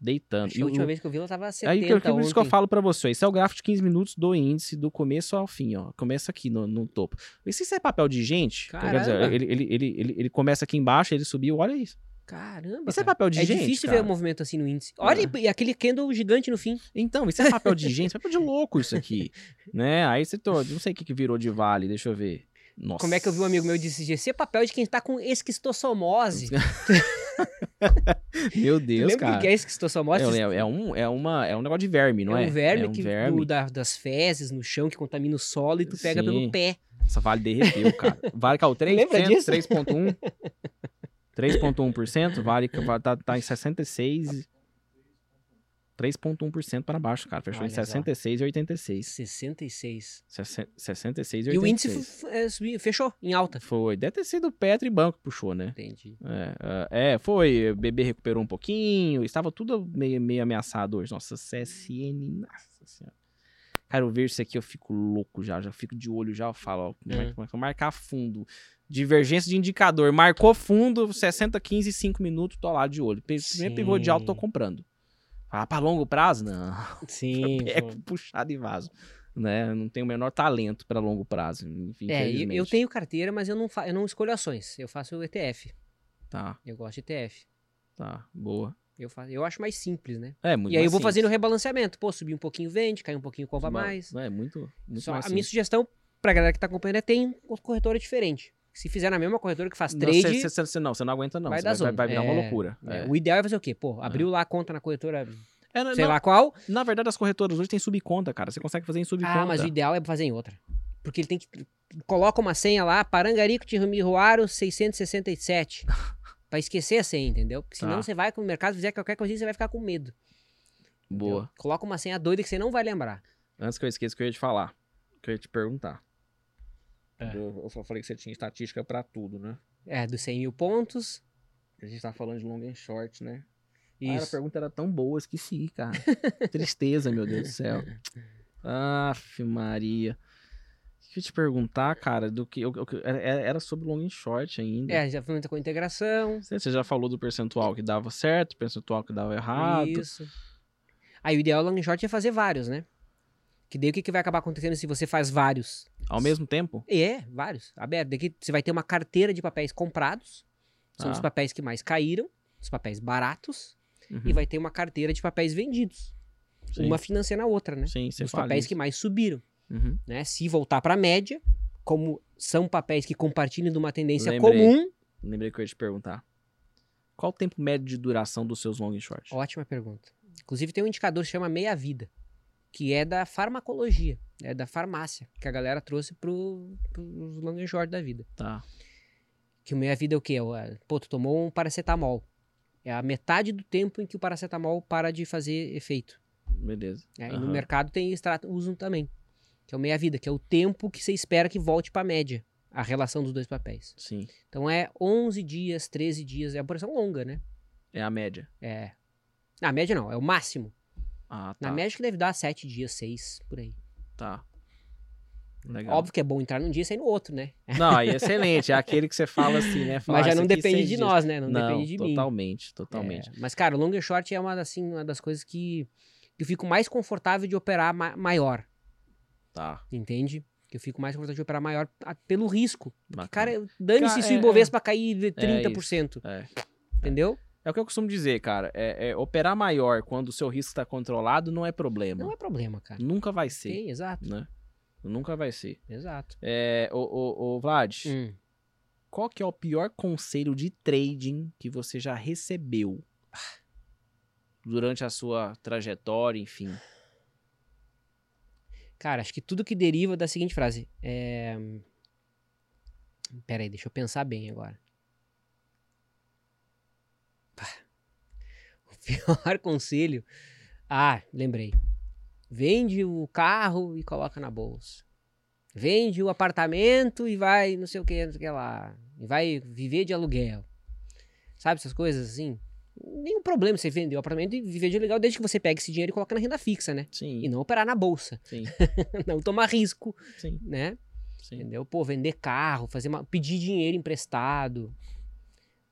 deitando. Acho e a última vez que eu vi ela tava 70 Aí, que, por isso que eu falo para você, esse é o gráfico de 15 minutos do índice, do começo ao fim, ó. Começa aqui no, no topo. E se isso é papel de gente, quer dizer, ele, ele, ele, ele, ele começa aqui embaixo, ele subiu, olha isso. Caramba. Isso é papel de é gente. É difícil cara. ver o movimento assim no índice. Olha é. aquele candle gigante no fim. Então, isso é papel de gente, é papel de louco isso aqui. <laughs> né? Aí você, tô, não sei o que, que virou de vale, deixa eu ver. Nossa. Como é que eu vi um amigo meu disse, esse é papel de quem tá com esquistossomose. <laughs> <laughs> Meu Deus, Lembra cara. o que é esquistossomose? É, é, é, um, é, uma, é um negócio de verme, não é? É um verme, é um que, verme. Do, da, das fezes no chão que contamina o solo e tu pega Sim. pelo pé. Essa vale derreteu, cara. Vale caiu 3%, Lembra disso? 3.1%. 3.1%, vale tá, tá em 66 3,1% para baixo, cara. Fechou Olha em 66,86. 66. 66,86. E o índice é, fechou em alta. Foi. Deve ter sido Petro e Banco que puxou, né? Entendi. É, é, foi. O BB recuperou um pouquinho. Estava tudo meio, meio ameaçado hoje. Nossa, CSN. Nossa senhora. Cara, eu vejo isso aqui, eu fico louco já. Já fico de olho já. Eu falo, ó, como é, como é que eu marcar fundo? Divergência de indicador. Marcou fundo, 60, 15, 5 minutos, tô lá de olho. Primeiro pivô de alto, tô comprando. Ah, pra longo prazo? Não. <laughs> Sim. É puxado e vaso. né? Não tenho o menor talento para longo prazo. Enfim, é, eu, eu, tenho carteira, mas eu não, eu não escolho ações. Eu faço o ETF. Tá. Eu gosto de ETF. Tá, boa. Eu, faço, eu acho mais simples, né? É, muito E aí eu vou simples. fazendo o rebalanceamento. Pô, subir um pouquinho vende, cair um pouquinho cova mais. É muito, muito Só, a minha simples. sugestão pra galera que tá acompanhando é tem corretora diferente. Se fizer na mesma corretora que faz Não, trade, cê- cê- cê- não, você não aguenta não. vai dar vai, vai virar uma É, loucura. é, É. O ideal é fazer o quê? Pô, abriu lá a conta na corretora, É, não- sei não, lá qual. Na verdade, as corretoras hoje têm subconta, cara. Você consegue fazer em subconta. Ah, mas o ideal é fazer em outra. Porque ele tem que. Coloca uma senha lá, Parangarico Tiramiruaro <laughs> 667. pra esquecer a senha, entendeu? Porque senão Tá. você vai com o mercado, fizer qualquer coisinha, você vai ficar com medo. Boa. entendeu? Coloca uma senha doida que você não vai lembrar. Antes que eu esqueça o que eu ia te falar, que eu ia te perguntar. É. Eu, só falei que você tinha estatística pra tudo, né? É, dos 100 mil pontos. A gente tá falando de long and short, né? Ah, a Isso. pergunta era tão boa, esqueci, cara. <laughs> Tristeza, meu Deus do céu. Aff, Maria. Deixa eu te perguntar, cara, do que. eu- eu- era- sobre long and short ainda. É, já foi com integração. Você você já falou do percentual que dava certo, percentual que dava errado. Isso. Aí o ideal long short é fazer vários, né? Que daí o que, que vai acabar acontecendo se você faz vários? Ao mesmo tempo? É, vários. Aberto. Daqui você vai ter uma carteira de papéis comprados. São Tá. os papéis que mais caíram, os papéis baratos. Uhum. E vai ter uma carteira de papéis vendidos. Sim. Uma financia na outra, né? Sim, Os papéis isso. que mais subiram. Uhum. Né? Se voltar para a média, como são papéis que compartilham de uma tendência Lembrei. comum. Lembrei que eu ia te perguntar. Qual o tempo médio de duração dos seus long e short? Ótima pergunta. Inclusive tem um indicador que chama meia-vida, que é da farmacologia, é da farmácia, que a galera trouxe para os long and short da vida. Tá. Que o meia-vida é o quê? É o, é, Pô, tu tomou um paracetamol. É a metade do tempo em que o paracetamol para de fazer efeito. Beleza. E Aham. no mercado tem extrato, usam também. Que é o meia-vida, que é o tempo que você espera que volte para a média, a relação dos dois papéis. Sim. Então é 11 dias, 13 dias, é uma operação longa, né? É a média. É. Na média não, é o máximo. Ah, tá. Na média que deve dar 7 dias, 6, por aí. Tá. Legal. Óbvio que é bom entrar num dia e sair no outro, né? Não, aí é <laughs> excelente. É aquele que você fala assim, né? Fala, Mas "Ah, já isso não aqui depende seis de dias." nós, né? Não, Não, depende de mim. totalmente, totalmente. É, Mas, cara, o long short é uma, assim, uma das coisas que eu fico mais confortável de operar ma- maior, Tá. entende? Que eu fico mais confortável de operar maior a- pelo risco. Bacana. Cara, dane-se se o é, Ibovespa cair de 30%, É. entendeu? É o que eu costumo dizer, cara. É, é operar maior quando o seu risco está controlado não é problema. Não é problema, cara. Nunca vai ser, Sim, exato, né? Nunca vai ser. exato. É, ô, ô, ô, Vlad, Hum. qual que é o pior conselho de trading que você já recebeu durante a sua trajetória, enfim? Cara, acho que tudo que deriva da seguinte frase. É... Pera aí, deixa eu pensar bem agora. Pá. O pior <laughs> conselho. Ah, lembrei. Vende o carro e coloca na bolsa. Vende o apartamento e vai não sei o que, não sei o que lá. E vai viver de aluguel. Sabe essas coisas assim? Nenhum problema você vender o apartamento e viver de aluguel desde que você pegue esse dinheiro e coloque na renda fixa, né? Sim, E não operar na bolsa. sim, <laughs> não tomar risco, sim, né? sim. Entendeu? Pô, vender carro, fazer uma, pedir dinheiro emprestado.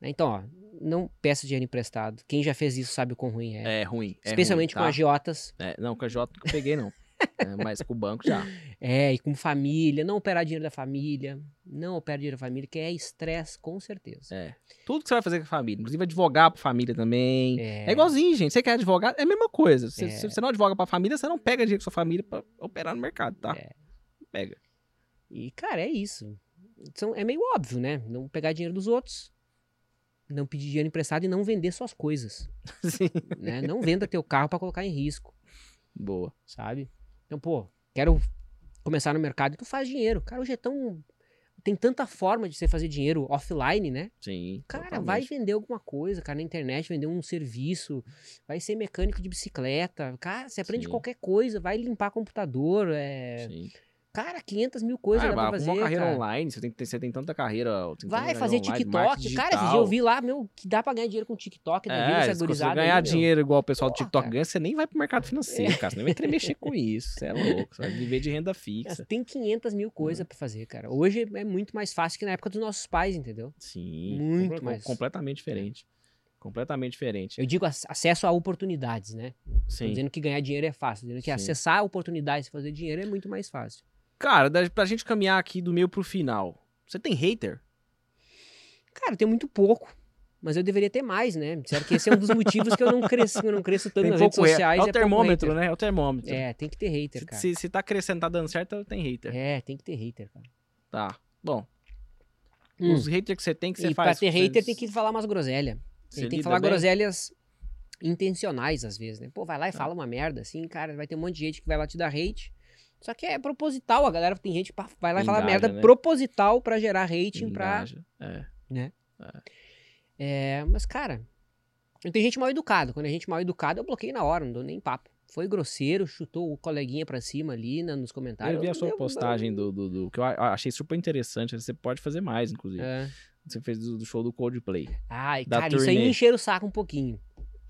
Né? Então, ó, não peça dinheiro emprestado. Quem já fez isso sabe o quão ruim é. É ruim. é Especialmente ruim, com tá? agiotas. É, não, com a J nunca peguei, não. É, mas com o banco já. <laughs> É, e com família. Não operar dinheiro da família. Não operar dinheiro da família, que é estresse, com certeza. É. Tudo que você vai fazer com a família. Inclusive advogar pra família também. É, É, igualzinho, gente. Você quer advogar, é a mesma coisa. Se, É. se você não advoga pra família, você não pega dinheiro com sua família pra operar no mercado, tá? É. Pega. E, cara, é isso. São, é meio óbvio, né? Não pegar dinheiro dos outros. Não pedir dinheiro emprestado e não vender suas coisas. <laughs> Sim. Né? Não venda teu carro pra colocar em risco. Boa. sabe? Então, pô, quero começar no mercado e tu faz dinheiro. Cara, hoje é tão. Tem tanta forma de você fazer dinheiro offline, né? Sim. Cara, totalmente. vai vender alguma coisa, cara, na internet, vender um serviço, vai ser mecânico de bicicleta. Cara, você aprende Sim. qualquer coisa, vai limpar computador. É... Sim. Cara, 500 mil coisas Ah, dá pra fazer. uma carreira cara. online, você tem, você tem tanta carreira. tem Vai carreira fazer online, TikTok. Cara, esse dia eu vi lá, meu, que dá pra ganhar dinheiro com TikTok vida, É, se você ganhar aí, meu. dinheiro igual o pessoal do Porra, TikTok cara. ganha, você nem vai pro mercado financeiro, cara. Você nem vai querer mexer com isso. Você é louco. Você vai viver de renda Mas fixa. Tem 500 mil coisas Uhum. pra fazer, cara. Hoje é muito mais fácil que na época dos nossos pais, entendeu? Sim. Muito mais. Completamente diferente. Completamente diferente. Eu digo ac- acesso a oportunidades, né? Sim. Tô dizendo que ganhar dinheiro é fácil, dizendo que Sim. acessar oportunidades de fazer dinheiro é muito mais fácil. Cara, pra gente caminhar aqui do meio pro final, você tem hater? Cara, tem muito pouco. Mas eu deveria ter mais, né? Disseram que esse é um dos motivos que eu não cresço, eu não cresço tanto tem nas redes sociais. É, é o termômetro, né? É o termômetro. É, tem que ter hater, cara. Se, se tá crescendo, tá dando certo, tem hater. É, tem que ter hater, cara. Tá. Bom. Hum. Os haters que você tem, que você e faz. Pra ter hater, tem que falar umas groselhas. Tem que falar bem? groselhas intencionais, às vezes, né? Pô, vai lá e tá. fala uma merda, assim, cara, vai ter um monte de gente que vai lá te dar hate. Só que é proposital, a galera tem gente que vai lá e fala merda né? proposital para gerar rating Engaja. pra. É. Né? É. É, mas, cara, tem gente mal educada. Quando a gente mal educada, eu bloqueio na hora, não dou nem papo. Foi grosseiro, chutou o coleguinha pra cima ali né, nos comentários. Eu vi a sua postagem do, do, do, que eu achei super interessante. Você pode fazer mais, inclusive. É. Você fez do, do, show do Coldplay. Ai, cara, turnê. isso aí encheram o saco um pouquinho.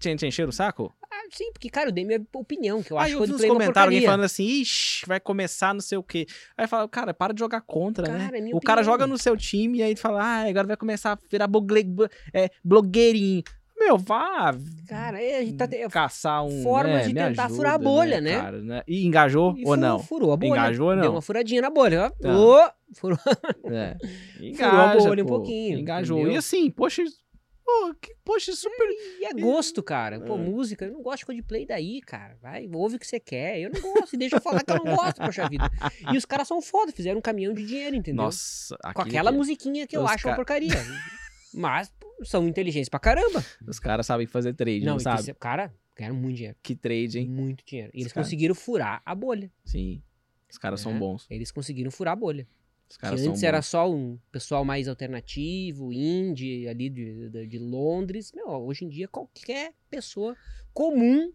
Tinha, tinha encheram o saco? Ah, sim, porque, cara, eu dei minha opinião, que eu acho que eu vi uns comentários alguém falando assim, ixi, vai começar não sei o quê. Aí fala, cara, para de jogar contra, né? cara, né? O opinião. cara joga no seu time e aí fala, ah, agora vai começar a virar é, blogueirinho. Meu, vá. Cara, é, a gente tá te... caçar um. Formas né, de tentar ajuda, furar a bolha, né? né? Cara, né? E engajou e ou não? Furou a bolha. Engajou ou não? Deu uma furadinha na bolha. Tá. Oh, furou. É. Engaja, <laughs> furou a bolha pô. um pouquinho. Engajou. Entendeu? E assim, poxa, Pô, que, poxa, super. É, e é gosto, cara. Pô, é. música, eu não gosto de Coldplay daí, cara. Vai, ouve o que você quer. Eu não gosto. deixa eu falar que eu não gosto, poxa vida. E os caras são foda, fizeram um caminhão de dinheiro, entendeu? Nossa, Com aquela que... musiquinha que eu acho uma porcaria. Mas são inteligentes pra caramba. Os caras sabem fazer trade, não, não sabe? Cara, ganharam muito dinheiro. Que trade, hein? Muito dinheiro. E eles conseguiram furar a bolha. Sim. Os caras é. são bons. Eles conseguiram furar a bolha. Os caras que antes era só um pessoal mais alternativo, indie, ali de, de, de, Londres. Meu, hoje em dia qualquer pessoa comum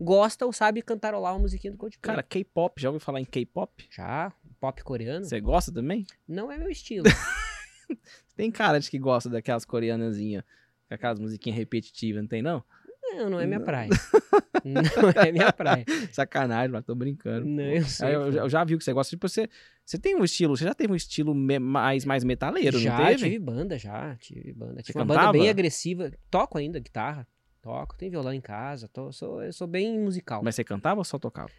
gosta ou sabe cantarolar uma musiquinha do Coldplay. Cara, K-pop, já ouviu falar em K-pop? Já, pop coreano. Você gosta também? Não é meu estilo. <laughs> tem cara de que gosta daquelas coreanazinhas, aquelas musiquinhas repetitivas, não tem não? Não, não é minha não. praia. <laughs> não é minha praia. Sacanagem, mas tô brincando. Não, eu, sei, eu, eu, já vi que você gosta. Tipo, você, você tem um estilo, você já teve um estilo mais, mais metaleiro, já, não teve? Já, tive banda, já. Tive banda. Tive uma banda bem agressiva. Toco ainda guitarra. Toco, tem violão em casa. Tô, sou, eu sou bem musical. Mas você cantava ou só tocava?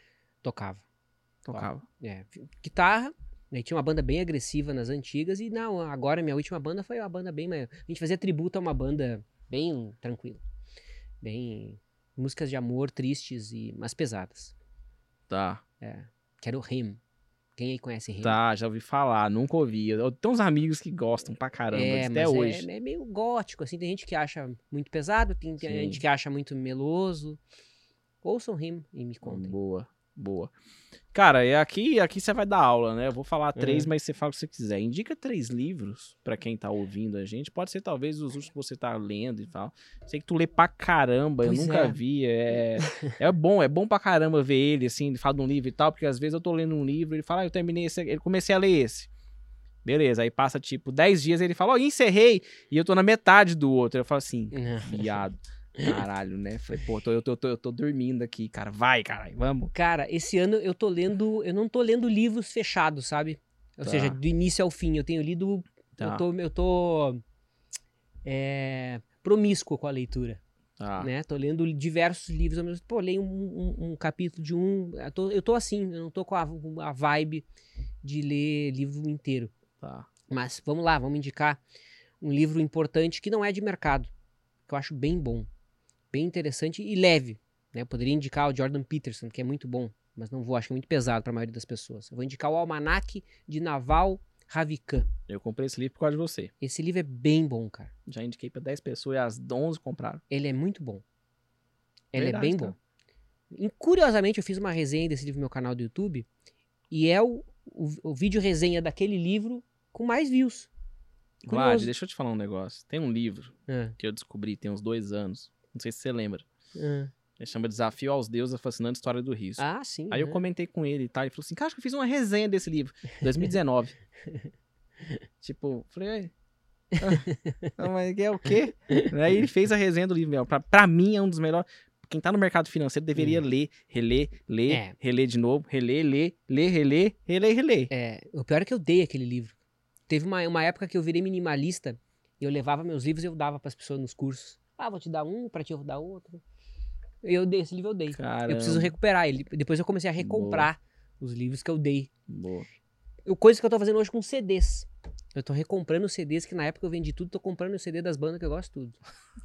Tocava. Tocava. É. Guitarra, né, tinha uma banda bem agressiva nas antigas e não, agora minha última banda foi uma banda bem. A gente fazia tributo a uma banda bem tranquila bem músicas de amor tristes e mais pesadas. Tá. É. Que era o Him. Quem aí conhece Him? Tá, já ouvi falar, nunca ouvi. Eu tenho uns amigos que gostam pra caramba, é, até é, hoje. É, é, meio gótico, assim, tem gente que acha muito pesado, tem, tem gente que acha muito meloso. Ouçam Him e me contem. Boa, boa. Cara, é aqui, aqui você vai dar aula, né? Eu vou falar três, uhum. mas você fala o que você quiser. Indica três livros para quem tá ouvindo a gente. Pode ser talvez os últimos que você tá lendo e tal. Sei que tu lê pra caramba, pois eu nunca é. vi. É, <laughs> é bom, é bom pra caramba ver ele, assim, ele fala de um livro e tal, porque às vezes eu tô lendo um livro e ele fala, ah, eu terminei esse, eu comecei a ler esse. Beleza, aí passa tipo 10 dias ele fala, ó, oh, encerrei, e eu tô na metade do outro. Eu falo assim, viado. Caralho, né? Falei, pô, tô, eu, tô, eu, tô, eu tô dormindo aqui, cara. Vai, caralho, vamos. Cara, esse ano eu tô lendo. Eu não tô lendo livros fechados, sabe? Ou tá. seja, do início ao fim. Eu tenho lido. Tá. Eu tô. Eu tô é, promíscuo com a leitura. Tá. Né? Tô lendo diversos livros. Eu, pô, leio um, um, um, capítulo de um. Eu tô, eu tô assim, eu não tô com a, a vibe de ler livro inteiro. Tá. Mas vamos lá, vamos indicar um livro importante que não é de mercado, que eu acho bem bom bem interessante e leve. Né? Eu poderia indicar o Jordan Peterson, que é muito bom, mas não vou, acho que é muito pesado para a maioria das pessoas. Eu vou indicar o Almanac de Naval Ravikant. Eu comprei esse livro por causa de você. Esse livro é bem bom, cara. Já indiquei para 10 pessoas e as 11 compraram. Ele é muito bom. Ele é Verdade, é bem tá? bom. E, curiosamente, eu fiz uma resenha desse livro no meu canal do YouTube e é o, o, o vídeo resenha daquele livro com mais views. Vlad, deixa eu te falar um negócio. Tem um livro é. que eu descobri tem uns dois anos. Não sei se você lembra. Uhum. Ele chama Desafio aos Deuses, a fascinante história do risco. Ah, sim. Aí eu comentei com ele e tal. Ele falou assim: Cara, acho que eu fiz uma resenha desse livro. <laughs> 2019. <laughs> tipo, falei, ah, mas é o quê? <laughs> Aí ele fez a resenha do livro, meu. Pra, pra mim é um dos melhores. Quem tá no mercado financeiro deveria hum. ler, reler, ler, é. reler de novo, reler, ler, ler, reler, reler, reler. É, o pior é que eu dei aquele livro. Teve uma, uma época que eu virei minimalista e eu levava meus livros e eu dava para as pessoas nos cursos. Ah, vou te dar um, pra ti eu vou dar outro. Eu dei, esse livro eu dei. Caramba. Eu preciso recuperar ele. Depois eu comecei a recomprar Boa. os livros que eu dei. Boa. Eu, coisa que eu tô fazendo hoje com CDs. Eu tô recomprando CDs que na época eu vendi tudo, tô comprando o CD das bandas que eu gosto tudo.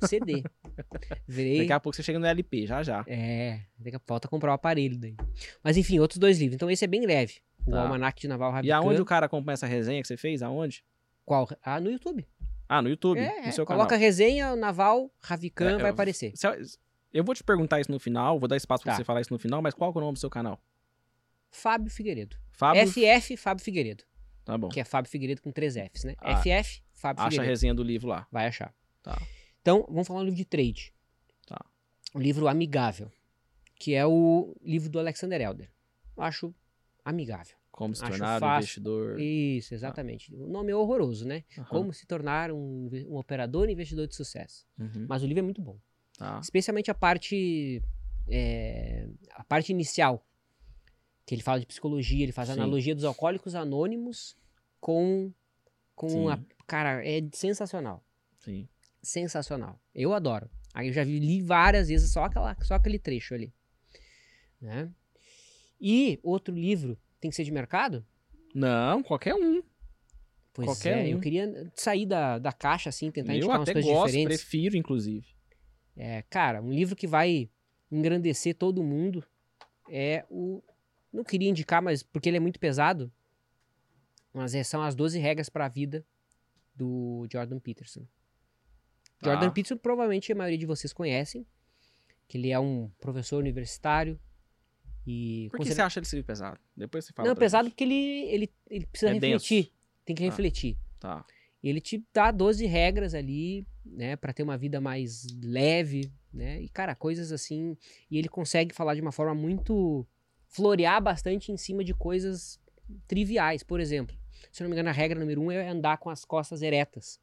CD. <laughs> Virei... Daqui a pouco você chega no LP, já já. É, daqui a pouco falta comprar o aparelho daí. Mas enfim, outros dois livros. Então esse é bem leve. O tá. Almanac de Naval Rabican. E aonde o cara acompanha essa resenha que você fez? Aonde? Qual? Ah, no YouTube. Ah, no YouTube? É, no é. seu Coloca canal. resenha Naval Ravican, é, vai aparecer. Eu vou te perguntar isso no final, vou dar espaço pra tá. você falar isso no final, mas qual é o nome do seu canal? Fábio Figueiredo. Fábio... FF Fábio Figueiredo. Tá bom. Que é Fábio Figueiredo com três Fs, né? Ah, FF Fábio acha Figueiredo. Acha a resenha do livro lá. Vai achar. Tá. Então, vamos falar um livro de trade. Tá. O livro Amigável, que é o livro do Alexander Elder. Eu acho amigável. Como se tornar um investidor. Isso, exatamente. Ah. O nome é horroroso, né? Uhum. Como se tornar um, um operador e investidor de sucesso. Uhum. Mas o livro é muito bom. Tá. Especialmente a parte. É, a parte inicial. Que ele fala de psicologia, ele faz Sim. analogia dos alcoólicos anônimos com. com a. Cara, é sensacional. Sim. Sensacional. Eu adoro. Aí eu já vi, li várias vezes só, aquela, só aquele trecho ali. Né? E outro livro tem que ser de mercado? Não, qualquer um. Pois qualquer é, um. eu queria sair da, da caixa, assim, tentar eu indicar umas coisas gosto, diferentes. Eu prefiro, inclusive. É, cara, um livro que vai engrandecer todo mundo é o... Não queria indicar, mas porque ele é muito pesado, mas é, são as 12 regras para a vida do Jordan Peterson. Jordan Peterson provavelmente a maioria de vocês conhecem, que ele é um professor universitário, e Por que você acha esse livro pesado? Depois você fala. Não, pesado gente. porque ele, ele, ele precisa é refletir. Denso. Tem que ah, refletir. Tá. E ele te dá 12 regras ali, né, para ter uma vida mais leve, né? E, cara, coisas assim. E ele consegue falar de uma forma muito. florear bastante em cima de coisas triviais. Por exemplo, se eu não me engano, a regra número um é andar com as costas eretas.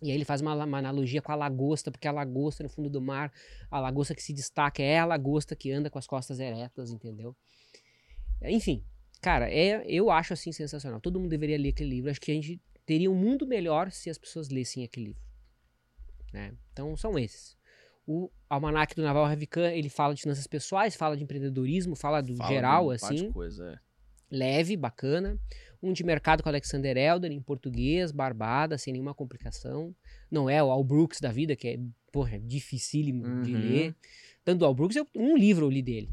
E aí ele faz uma, uma, analogia com a lagosta, porque a lagosta no fundo do mar, a lagosta que se destaca é a lagosta que anda com as costas eretas, entendeu? Enfim, cara, é, eu acho assim sensacional. Todo mundo deveria ler aquele livro. Acho que a gente teria um mundo melhor se as pessoas lessem aquele livro. Né? Então são esses. O Almanac do Naval Ravikant, ele fala de finanças pessoais, fala de empreendedorismo, fala do fala geral, assim. Coisa, é. Leve, bacana um de mercado com Alexander Elder, em português, barbada, sem nenhuma complicação. Não é o Al Brooks da vida, que é, porra, é dificílimo uhum. de ler. Tanto o Al Brooks, eu, um livro eu li dele.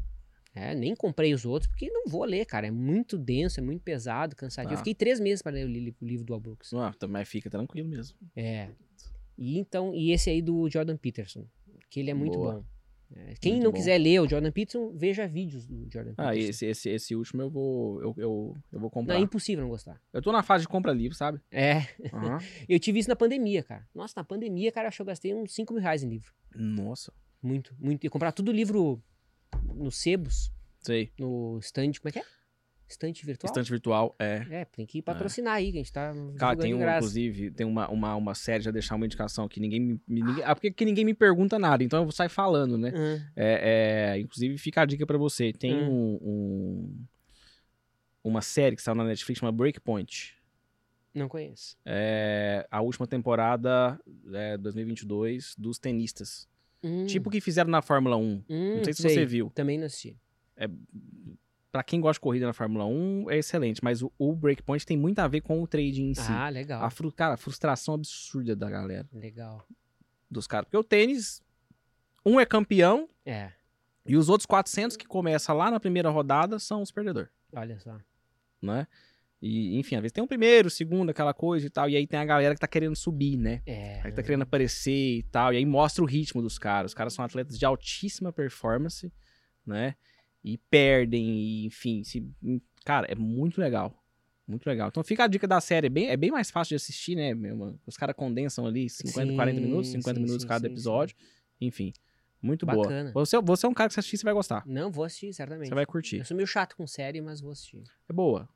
É, nem comprei os outros, porque não vou ler, cara. É muito denso, é muito pesado, cansadinho. Ah. Eu fiquei três meses para ler o, o livro do Al Brooks. Ah, também fica tranquilo mesmo. É. E então, e esse aí do Jordan Peterson, que ele é muito Boa. bom. É, quem Muito não bom. quiser ler o Jordan Peterson, veja vídeos do Jordan ah, Peterson. Ah, esse, esse, esse último eu vou, eu, eu, eu vou comprar. Não, é impossível não gostar. Eu tô na fase de compra livro, sabe? É. Uhum. <laughs> eu tive isso na pandemia, cara. Nossa, na pandemia, cara, eu acho que eu gastei uns 5 mil reais em livro. Nossa. Muito, muito. E comprar tudo livro no Sebos. Sei. No stand, como é que é? Estante virtual? Estante virtual, é. É, tem que patrocinar é. aí, que a gente tá. Cara, tem um, inclusive, tem uma, uma, uma série, já deixar uma indicação que ninguém me. Ninguém, ah, porque que ninguém me pergunta nada, então eu vou sair falando, né? Uhum. É, é, inclusive, fica a dica para você. Tem uhum. um, um, uma série que saiu na Netflix chama Breakpoint. Não conheço. É a última temporada, é, 2022, dos tenistas. Hum. Tipo o que fizeram na Fórmula 1. Hum, não sei se sei. você viu. Também não assisti. É para quem gosta de corrida na Fórmula 1, é excelente, mas o, o Breakpoint tem muito a ver com o trading em si. Ah, legal. A, fru, cara, a frustração absurda da galera. Legal. Dos caras. Porque o tênis, um é campeão. É. E os outros 400 que começa lá na primeira rodada são os perdedores. Olha só. Né? E, enfim, às vezes tem um primeiro, segundo, aquela coisa e tal. E aí tem a galera que tá querendo subir, né? É. Aí tá querendo aparecer e tal. E aí mostra o ritmo dos caras. Os caras são atletas de altíssima performance, né? E perdem, e, enfim, se, cara, é muito legal. Muito legal. Então fica a dica da série, é bem, é bem mais fácil de assistir, né? Os caras condensam ali 50, sim, 40 minutos, 50 sim, minutos sim, cada episódio. Enfim, muito Bacana. boa. Você, você é um cara que você assistir, você vai gostar. Não, vou assistir, certamente. Você vai curtir. Eu sou meio chato com série, mas vou assistir. É boa.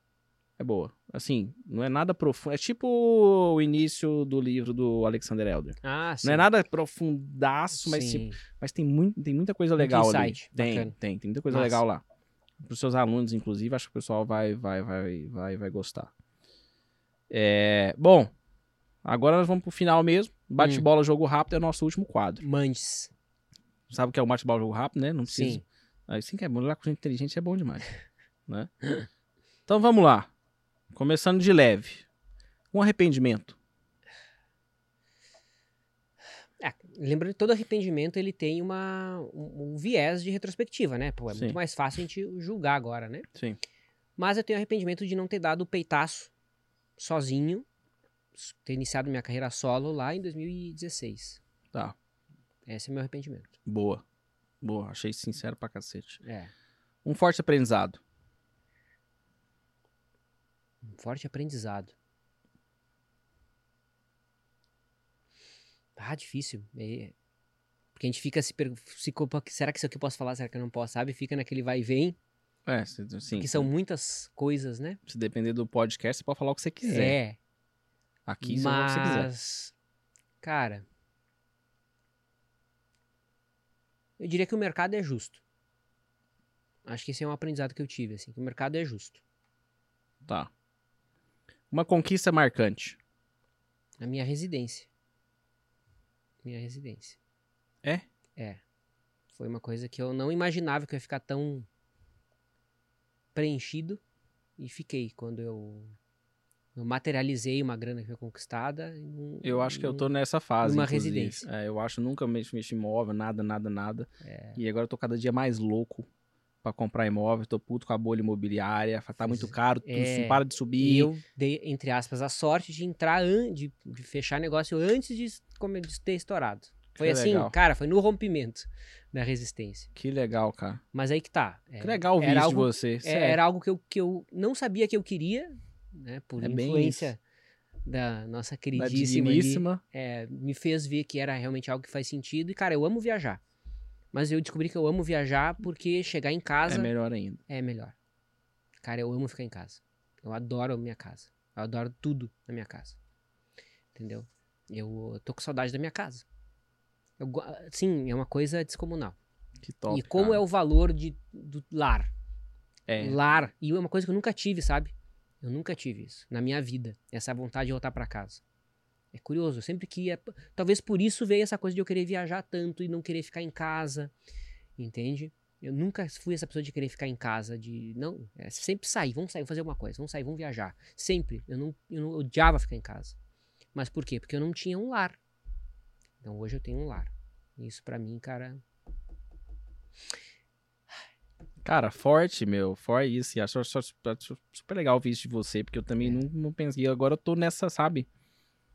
É boa. Assim, não é nada profundo. É tipo o início do livro do Alexander Elder. Ah, sim. Não é nada profundaço, mas, tipo, mas tem, muito, tem muita coisa legal muito ali. Tem, tem, tem muita coisa Nossa. legal lá. Para os seus alunos, inclusive, acho que o pessoal vai, vai, vai, vai, vai gostar. É, bom, agora nós vamos pro final mesmo. Bate-bola, hum. jogo rápido é o nosso último quadro. Mandes. sabe que é o bate-bola jogo rápido, né? Não precisa. Sim. Aí sim que é bom. Lá com gente inteligente é bom demais. <laughs> né? Então vamos lá. Começando de leve. Um arrependimento. É, lembrando que todo arrependimento ele tem uma, um, um viés de retrospectiva, né? Pô, é Sim. muito mais fácil a gente julgar agora, né? Sim. Mas eu tenho arrependimento de não ter dado o peitaço sozinho, ter iniciado minha carreira solo lá em 2016. Tá. Esse é meu arrependimento. Boa. Boa. Achei sincero pra cacete. É. Um forte aprendizado. Um forte aprendizado. Ah, difícil. É... Porque a gente fica se perguntando, será que isso aqui eu posso falar, será que eu não posso, sabe? Fica naquele vai e vem. É, sim. Que são muitas coisas, né? Se depender do podcast, você pode falar o que você quiser. É. Aqui você Mas, fala o que você quiser. Cara, eu diria que o mercado é justo. Acho que esse é um aprendizado que eu tive, assim, que o mercado é justo. Tá. Uma conquista marcante. A minha residência minha residência. É? É. Foi uma coisa que eu não imaginava que eu ia ficar tão preenchido e fiquei quando eu, eu materializei uma grana que foi conquistada. Num, eu acho que eu tô nessa fase. Uma residência. É, eu acho nunca mexi, mexi imóvel, nada, nada, nada. É. E agora eu tô cada dia mais louco para comprar imóvel, tô puto com a bolha imobiliária, tá muito caro, tudo é, para de subir. Eu dei, entre aspas, a sorte de entrar, de, de fechar negócio antes de, de ter estourado. Foi que assim, legal. cara, foi no rompimento da resistência. Que legal, cara. Mas aí que tá. É, que legal ouvir isso de você. É, era algo que eu, que eu não sabia que eu queria, né, por é influência da nossa queridíssima. Da é, me fez ver que era realmente algo que faz sentido. E, cara, eu amo viajar. Mas eu descobri que eu amo viajar porque chegar em casa. É melhor ainda. É melhor. Cara, eu amo ficar em casa. Eu adoro a minha casa. Eu adoro tudo na minha casa. Entendeu? Eu tô com saudade da minha casa. Eu, sim, é uma coisa descomunal. Que top. E como cara. é o valor de, do lar. É. Lar. E é uma coisa que eu nunca tive, sabe? Eu nunca tive isso na minha vida. Essa vontade de voltar para casa. É curioso, sempre que ia. Talvez por isso veio essa coisa de eu querer viajar tanto e não querer ficar em casa. Entende? Eu nunca fui essa pessoa de querer ficar em casa, de. Não, é sempre sair, vamos sair, vamos fazer alguma coisa, vamos sair, vamos viajar. Sempre. Eu não, eu não odiava ficar em casa. Mas por quê? Porque eu não tinha um lar. Então hoje eu tenho um lar. Isso para mim, cara. Cara, forte, meu. Forte isso. E acho, acho, acho, super legal ouvir isso de você, porque eu também é. não, não pensei. Agora eu tô nessa, sabe?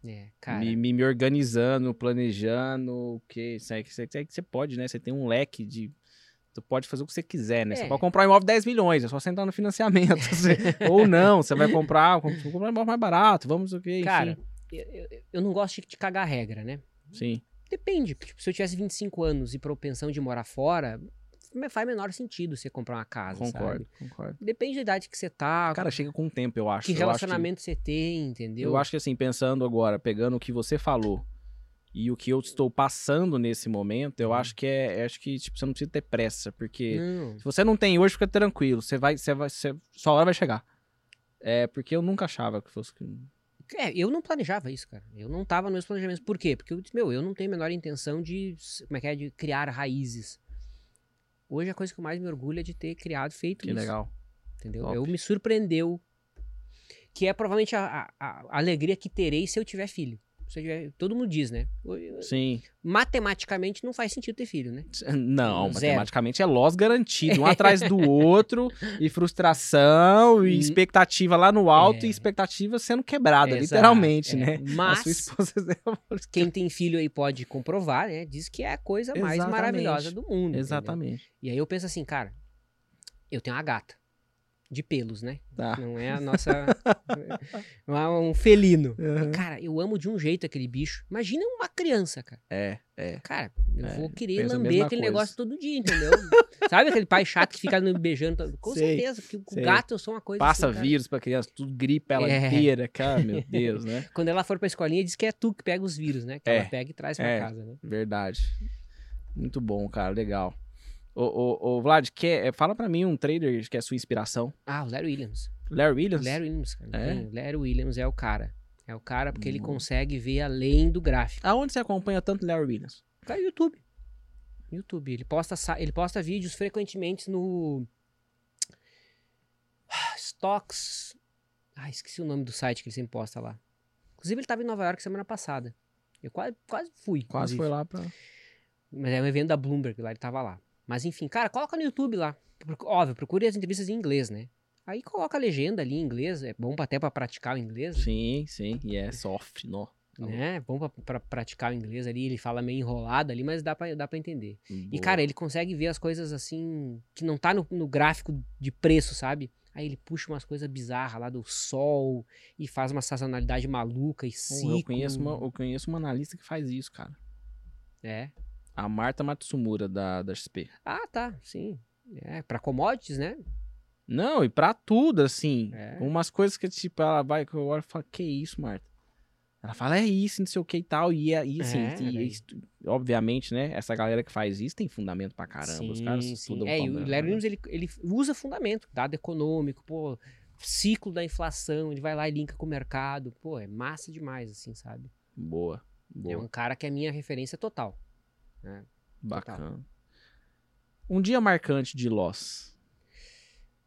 É, cara. Me, me, me organizando, planejando, o que você, você, pode, né? Você tem um leque de. Tu pode fazer o que você quiser, né? É. Você pode comprar um imóvel 10 milhões, é só você entrar no financiamento. <laughs> ou não, você vai comprar, comprar um imóvel mais barato, vamos o quê? Cara, eu, eu, eu, não gosto de cagar a regra, né? Sim. Depende. Tipo, se eu tivesse 25 anos e propensão de morar fora, faz menor sentido você comprar uma casa, concordo, sabe? Concordo, Depende da idade que você tá. Cara, chega com o tempo, eu acho. Que relacionamento que, você tem, entendeu? Eu acho que assim, pensando agora, pegando o que você falou e o que eu estou passando nesse momento, eu uhum. acho que é, acho que tipo, você não precisa ter pressa, porque não. se você não tem hoje, fica tranquilo, você vai, você vai, você, sua hora vai chegar. É, porque eu nunca achava que fosse é, eu não planejava isso, cara. Eu não tava nos meus planejamentos. Por quê? Porque eu disse, meu, eu não tenho a menor intenção de, como é que é, de criar raízes. Hoje a coisa que eu mais me orgulho é de ter criado, feito que isso. Que legal. Entendeu? Top. Eu me surpreendeu. Que é provavelmente a, a, a, alegria que terei se eu tiver filho. Tiver, todo mundo diz, né? Sim. Matematicamente não faz sentido ter filho, né? Não, Zero. matematicamente é loss garantido, um <laughs> atrás do outro, e frustração, e hum. expectativa lá no alto, é. e expectativa sendo quebrada, Exato, literalmente, é. né? Mas esposa... <laughs> quem tem filho aí pode comprovar, né? Diz que é a coisa mais Exatamente. maravilhosa do mundo. Exatamente. Entendeu? E aí eu penso assim, cara, eu tenho uma gata de pelos, né? Tá. Não é a nossa. <laughs> não é um felino. Uhum. Cara, eu amo de um jeito aquele bicho. Imagina uma criança, cara. É, é. Cara, eu é, vou querer lamber aquele coisa. negócio todo dia, entendeu? <laughs> Sabe aquele pai chato que fica me beijando? Com sei, certeza, porque o gato eu sou uma coisa. Passa assim, vírus pra criança, tudo gripa ela é. inteira, cara, meu Deus, né? <laughs> Quando ela for pra escolinha, diz que é tu que pega os vírus, né? Que é, ela pega e traz pra é, casa, né? Verdade. Muito bom, cara, legal. Ô, ô Vlad, é, fala pra mim um trader que é sua inspiração. Ah, o Larry Williams. Larry Williams? Larry Williams, cara. É? Larry Williams é o cara. É o cara porque hum. ele consegue ver além do gráfico. Aonde você acompanha tanto Larry Williams? Cara, YouTube. No YouTube. Ele posta, ele posta vídeos frequentemente no. <sighs> Stocks. Ah, esqueci o nome do site que ele sempre posta lá. Inclusive, ele estava em Nova York semana passada. Eu quase, quase fui. Quase inclusive. foi lá pra. Mas é um evento da Bloomberg lá, ele tava lá. Mas enfim, cara, coloca no YouTube lá. Óbvio, procure as entrevistas em inglês, né? Aí coloca a legenda ali em inglês, é bom até para praticar o inglês. Né? Sim, sim, e é soft, nó. Tá né? Bom pra, pra, praticar o inglês ali, ele fala meio enrolado ali, mas dá pra, dá pra entender. Boa. E, cara, ele consegue ver as coisas assim, que não tá no, no gráfico de preço, sabe? Aí ele puxa umas coisas bizarras lá do sol e faz uma sazonalidade maluca e ciclo. Eu conheço, uma, eu conheço uma analista que faz isso, cara. É. A Marta Matsumura, da, da XP. Ah, tá, sim. É, pra commodities, né? Não, e pra tudo, assim. É. Umas coisas que, tipo, ela vai, que eu olho e falo, que isso, Marta? Ela fala, é isso, não sei o que e tal. E, é, e assim, é, e, e, obviamente, né? Essa galera que faz isso tem fundamento pra caramba. Sim, Os caras sim. É, e o Larry Williams, ele, ele usa fundamento, dado econômico, pô, ciclo da inflação, ele vai lá e linka com o mercado. Pô, é massa demais, assim, sabe? Boa, boa. É um cara que é minha referência total. Né? Bacana. Total. Um dia marcante de Loss.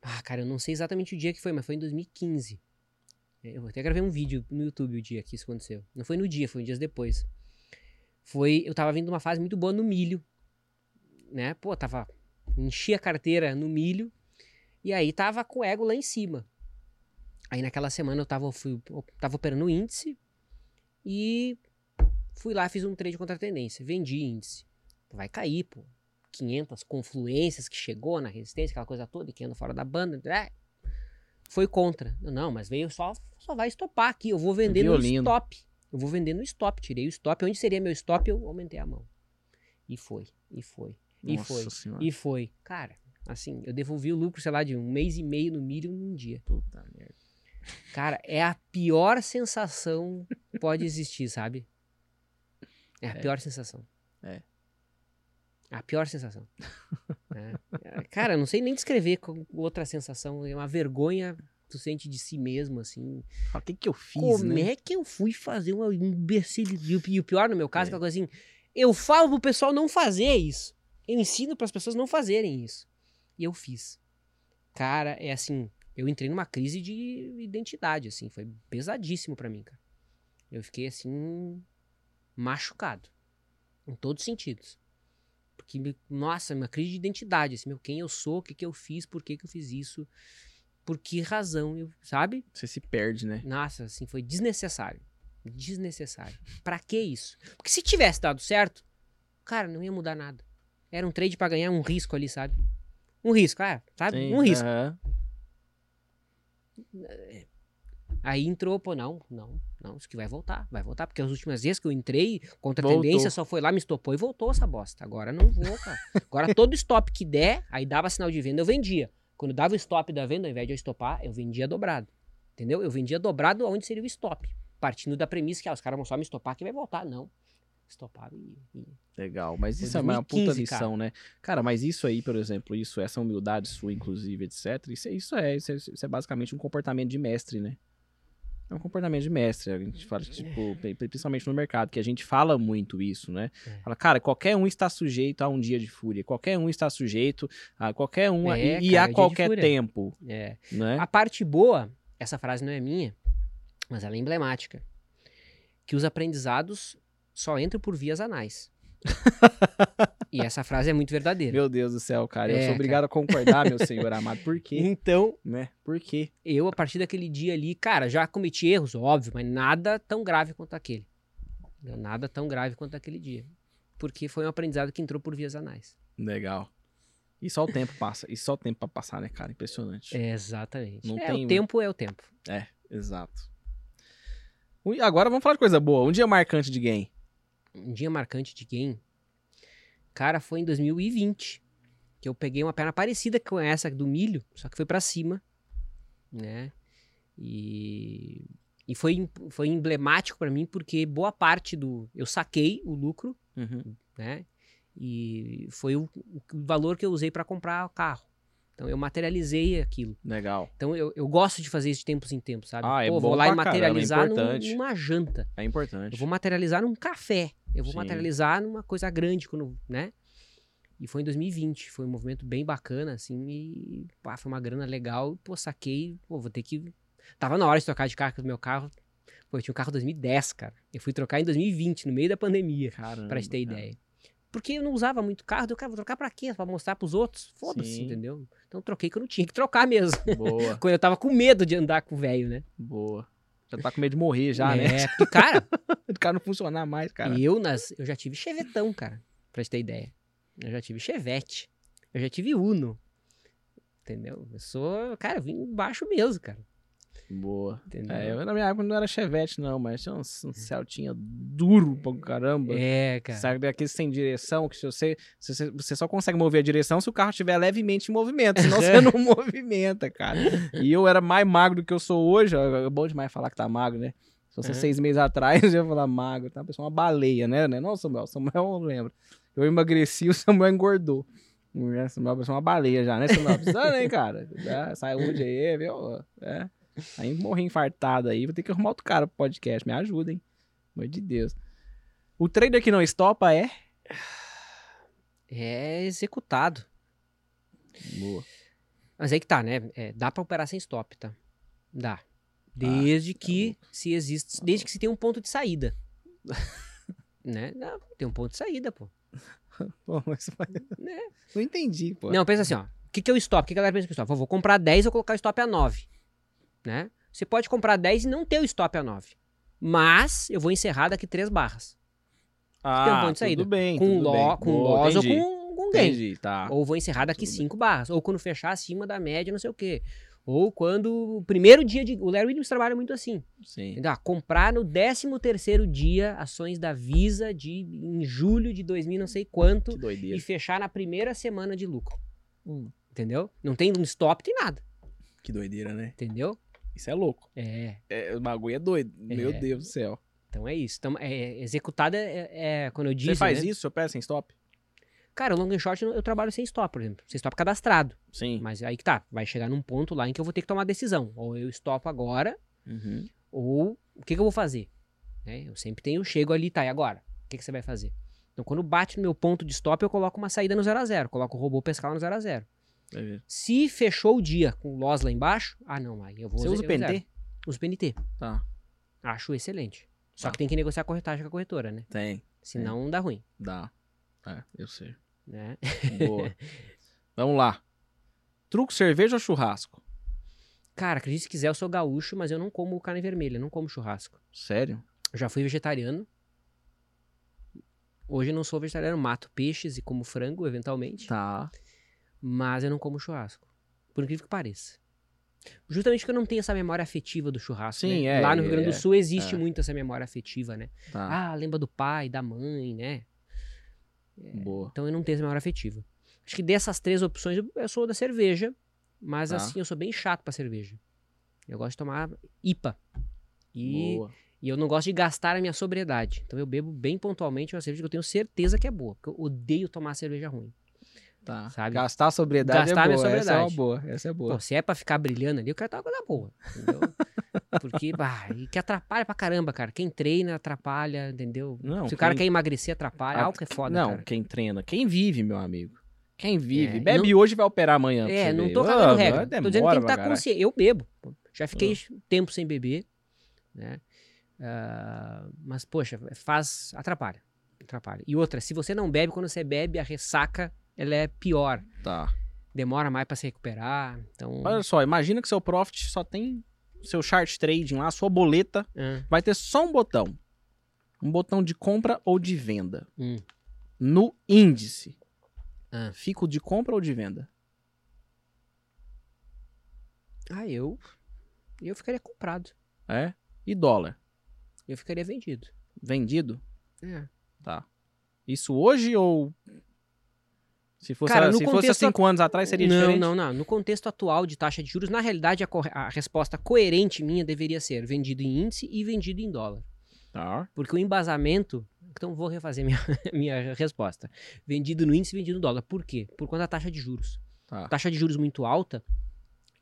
Ah, cara, eu não sei exatamente o dia que foi, mas foi em 2015. Eu até gravei um vídeo no YouTube o dia que isso aconteceu. Não foi no dia, foi dias depois. Foi, eu tava vindo uma fase muito boa no milho, né? Pô, tava enchi a carteira no milho e aí tava com o ego lá em cima. Aí naquela semana eu tava fui, eu tava operando o índice e fui lá, fiz um trade contra a tendência, vendi índice. Vai cair, pô. 500 confluências que chegou na resistência, aquela coisa toda, que anda fora da banda. É, foi contra. Não, mas veio só, só vai estopar aqui. Eu vou vender Violino. no stop. Eu vou vender no stop. Tirei o stop. Onde seria meu stop? Eu aumentei a mão. E foi, e foi, e Nossa foi, senhora. e foi. Cara, assim, eu devolvi o lucro, sei lá, de um mês e meio no milho num dia. Puta merda. Cara, é a pior sensação que pode existir, sabe? É a é. pior sensação. É. A pior sensação. <laughs> é. Cara, não sei nem descrever outra sensação. É uma vergonha tu sente de si mesmo, assim. O que que eu fiz, Como né? é que eu fui fazer uma imbecilidade? E o pior no meu caso é aquela coisa assim, eu falo pro pessoal não fazer isso. Eu ensino para as pessoas não fazerem isso. E eu fiz. Cara, é assim, eu entrei numa crise de identidade, assim, foi pesadíssimo para mim, cara. Eu fiquei assim machucado em todos os sentidos. Porque, nossa, uma crise de identidade, assim, meu, quem eu sou, o que, que eu fiz, por que, que eu fiz isso, por que razão, eu, sabe? Você se perde, né? Nossa, assim, foi desnecessário. Desnecessário. Pra que isso? Porque se tivesse dado certo, cara, não ia mudar nada. Era um trade para ganhar um risco ali, sabe? Um risco, ah, sabe? Sim, um risco. Uh -huh. Aí entrou, pô, não, não, não, isso que vai voltar, vai voltar, porque as últimas vezes que eu entrei contra a tendência, só foi lá, me estopou e voltou essa bosta. Agora não vou, cara. Agora todo stop que der, aí dava sinal de venda, eu vendia. Quando dava o stop da venda, ao invés de eu estopar, eu vendia dobrado. Entendeu? Eu vendia dobrado onde seria o stop. Partindo da premissa que ah, os caras vão só me estopar que vai voltar. Não. Estopava e. Legal, mas isso 2015, é uma puta lição, cara. né? Cara, mas isso aí, por exemplo, isso, essa humildade sua, inclusive, etc., isso, isso, é, isso é, isso é basicamente um comportamento de mestre, né? É um comportamento de mestre. A gente fala, tipo, principalmente no mercado, que a gente fala muito isso, né? É. Fala, cara, qualquer um está sujeito a um dia de fúria. Qualquer um está sujeito a qualquer um é, e, cara, a qualquer tempo. É. Né? A parte boa, essa frase não é minha, mas ela é emblemática. Que os aprendizados só entram por vias anais. <laughs> e essa frase é muito verdadeira. Meu Deus do céu, cara. eu é, sou obrigado cara. a concordar, meu <laughs> senhor amado. Por quê? Então, né? Por quê? Eu, a partir daquele dia ali, cara, já cometi erros, óbvio, mas nada tão grave quanto aquele. Nada tão grave quanto aquele dia. Porque foi um aprendizado que entrou por vias anais. Legal. E só o tempo passa. E só o tempo pra passar, né, cara? Impressionante. É, exatamente. Não é, tem... O tempo é o tempo. É, exato. Agora vamos falar de coisa boa. Um dia marcante de game um dia marcante de game, cara, foi em 2020, que eu peguei uma perna parecida com essa do milho, só que foi para cima, né? E, e foi, foi emblemático para mim porque boa parte do eu saquei o lucro, uhum. né? E foi o, o valor que eu usei para comprar o carro. Então eu materializei aquilo. Legal. Então eu, eu gosto de fazer isso de tempos em tempos, sabe? Ah, é Pô, vou lá e materializar caramba, é num, numa janta. É importante. Eu vou materializar num café. Eu vou Sim. materializar numa coisa grande, quando, né? E foi em 2020, foi um movimento bem bacana, assim, e pá, foi uma grana legal. Pô, saquei, pô, vou ter que. Tava na hora de trocar de carro, do meu carro. Pô, eu tinha um carro 2010, cara. Eu fui trocar em 2020, no meio da pandemia, Caramba, pra te ter cara. ideia. Porque eu não usava muito carro, eu, cara, vou trocar pra quê? Pra mostrar pros outros? Foda-se, entendeu? Então troquei que eu não tinha que trocar mesmo. Boa. <laughs> Quando eu tava com medo de andar com o velho, né? Boa. Já tá com medo de morrer já, é, né? É, porque, cara... <laughs> o cara não funcionar mais, cara. Eu, nas, eu já tive chevetão, cara, pra te ter ideia. Eu já tive chevette. Eu já tive Uno. Entendeu? Eu sou, cara, eu vim baixo mesmo, cara. Boa. Entendeu? É, eu na minha época não era Chevette, não, mas tinha um, um Celtinha duro pra caramba. É, cara. Sabe, aquele sem direção, que se você, se você. Você só consegue mover a direção se o carro estiver levemente em movimento, senão você <laughs> não movimenta, cara. E eu era mais magro do que eu sou hoje. É bom demais falar que tá magro, né? Se fosse uhum. seis meses atrás, <laughs> eu ia falar magro, tá? Pessoa uma baleia, né? né? Não, Samuel, Samuel eu lembro. Eu emagreci, o Samuel engordou. Samuel é uma baleia já, né, Samuel? Precisando, hein, cara? <laughs> É, saúde aí, viu? É. Aí morri infartado aí, vou ter que arrumar outro cara pro podcast. Me ajuda, hein? Amor de Deus. O trader que não estopa é? É executado. Boa. Mas aí que tá, né? É, dá pra operar sem stop, tá? Dá. Desde ah, que se existe. Desde que se tem um ponto de saída. <laughs> né? Não, tem um ponto de saída, pô. <laughs> pô, mas. Né? Não entendi, pô. Não, pensa assim, ó. O que, que é o stop? O que a galera pensa que é o stop? Eu vou comprar 10 e colocar o stop a 9 né? Você pode comprar 10 e não ter o stop a 9. Mas eu vou encerrar daqui três barras. Ah, tem um ponto de saída. tudo bem. Com, tudo lo, bem. com loss ou com, com gain. Entendi, tá. Ou vou encerrar daqui 5 barras. Ou quando fechar acima da média, não sei o quê. Ou quando o primeiro dia de. O Larry Williams trabalha muito assim. Sim. Entendeu? comprar no 13 terceiro dia ações da Visa de, em julho de 2000, não sei quanto. E fechar na primeira semana de lucro. Hum. Entendeu? Não tem um stop, tem nada. Que doideira, né? Entendeu? Isso é louco. É. é o bagulho é doido. É. Meu Deus do céu. Então é isso. Então, é, executada é, é, quando eu disse. Você faz né? isso? Você pega sem stop? Cara, o long and short eu trabalho sem stop, por exemplo. Sem stop cadastrado. Sim. Mas aí que tá. Vai chegar num ponto lá em que eu vou ter que tomar decisão. Ou eu stop agora, uhum. ou o que, que eu vou fazer? É, eu sempre tenho, chego ali, tá, e agora? O que, que você vai fazer? Então, quando bate no meu ponto de stop, eu coloco uma saída no 0 a 0 Coloco o robô pescar no 0 a 0 Se fechou o dia com loss lá embaixo, ah, não, aí eu vou... Você usa o PNT? uso PNT. Tá. Acho excelente. Só tá. que tem que negociar a corretagem com a corretora, né? Tem. Senão tem. dá ruim. Dá. É, eu sei. Né? Boa. <laughs> Vamos lá. Truco cerveja ou churrasco? Cara, acredite se quiser, eu sou gaúcho, mas eu não como carne vermelha, não como churrasco. Sério? Eu já fui vegetariano. Hoje eu não sou vegetariano, mato peixes e como frango, eventualmente. Tá. Mas eu não como churrasco. Por incrível que pareça. Justamente porque eu não tenho essa memória afetiva do churrasco. Sim, né? é. Lá no Rio Grande do é, Sul existe é. muito essa memória afetiva, né? Tá. Ah, lembra do pai, da mãe, né? É, Boa. Então eu não tenho essa memória afetiva. Acho que dessas três opções eu sou da cerveja, mas tá. assim, eu sou bem chato pra cerveja. Eu gosto de tomar IPA. E, boa. e eu não gosto de gastar a minha sobriedade. Então eu bebo bem pontualmente uma cerveja que eu tenho certeza que é boa. Porque eu odeio tomar cerveja ruim. Tá. Sabe? Gastar a sobriedade Gastar é boa. sobriedade. Essa é uma boa. Essa é boa. Pô, se é pra ficar brilhando ali, eu quero estar uma coisa boa. Entendeu? <laughs> Porque, bah, e que atrapalha pra caramba, cara. Quem treina atrapalha, entendeu? Não, se o cara quem... quer emagrecer, atrapalha. Algo que é foda, Não, cara. quem treina. Quem vive, meu amigo. Quem vive. É, Bebe não- hoje vai operar amanhã. É, não tô cagando Ah, regra. demora Tô dizendo que tem que estar consciente. Eu bebo. Já fiquei tempo sem beber, né? Ah, mas, poxa, faz. Atrapalha. Atrapalha. E outra, se você não bebe, quando você bebe, a ressaca ela é pior. Tá. Demora mais pra se recuperar. Então. Olha só, imagina que seu profit só tem seu chart trading lá, sua boleta, ah, vai ter só um botão. Um botão de compra ou de venda. hum, No índice. Ah. Fico de compra ou de venda? Ah, eu. Eu ficaria comprado. É? E dólar? Eu ficaria vendido. Vendido? É. Tá. Isso hoje ou. Se fosse, Cara, se fosse há cinco anos atrás, seria não, diferente? não, não. No contexto atual de taxa de juros, na realidade, a, corre- a resposta coerente minha deveria ser vendido em índice e vendido em dólar. Tá. Porque o embasamento. Então, vou refazer minha, <laughs> minha resposta. Vendido no índice e vendido no dólar. Por quê? Por conta da taxa de juros. Tá. Taxa de juros muito alta,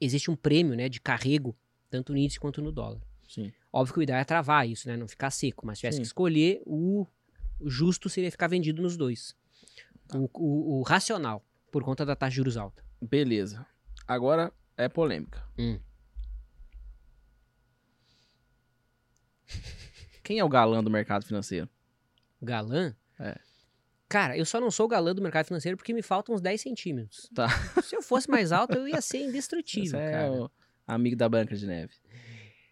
existe um prêmio né, de carrego, tanto no índice quanto no dólar. Sim. Óbvio que o ideal é travar isso, né? Não ficar seco. Mas se tivesse Sim. que escolher, o, o justo seria ficar vendido nos dois. O, o, o, racional, por conta da taxa de juros alta. Beleza. Agora é polêmica. Hum. Quem é o galã do mercado financeiro? Galã? É. Cara, eu só não sou galã do mercado financeiro porque me faltam uns 10 centímetros. Tá. Se eu fosse mais alto, eu ia ser indestrutível, Você cara. É o amigo da Branca de Neve.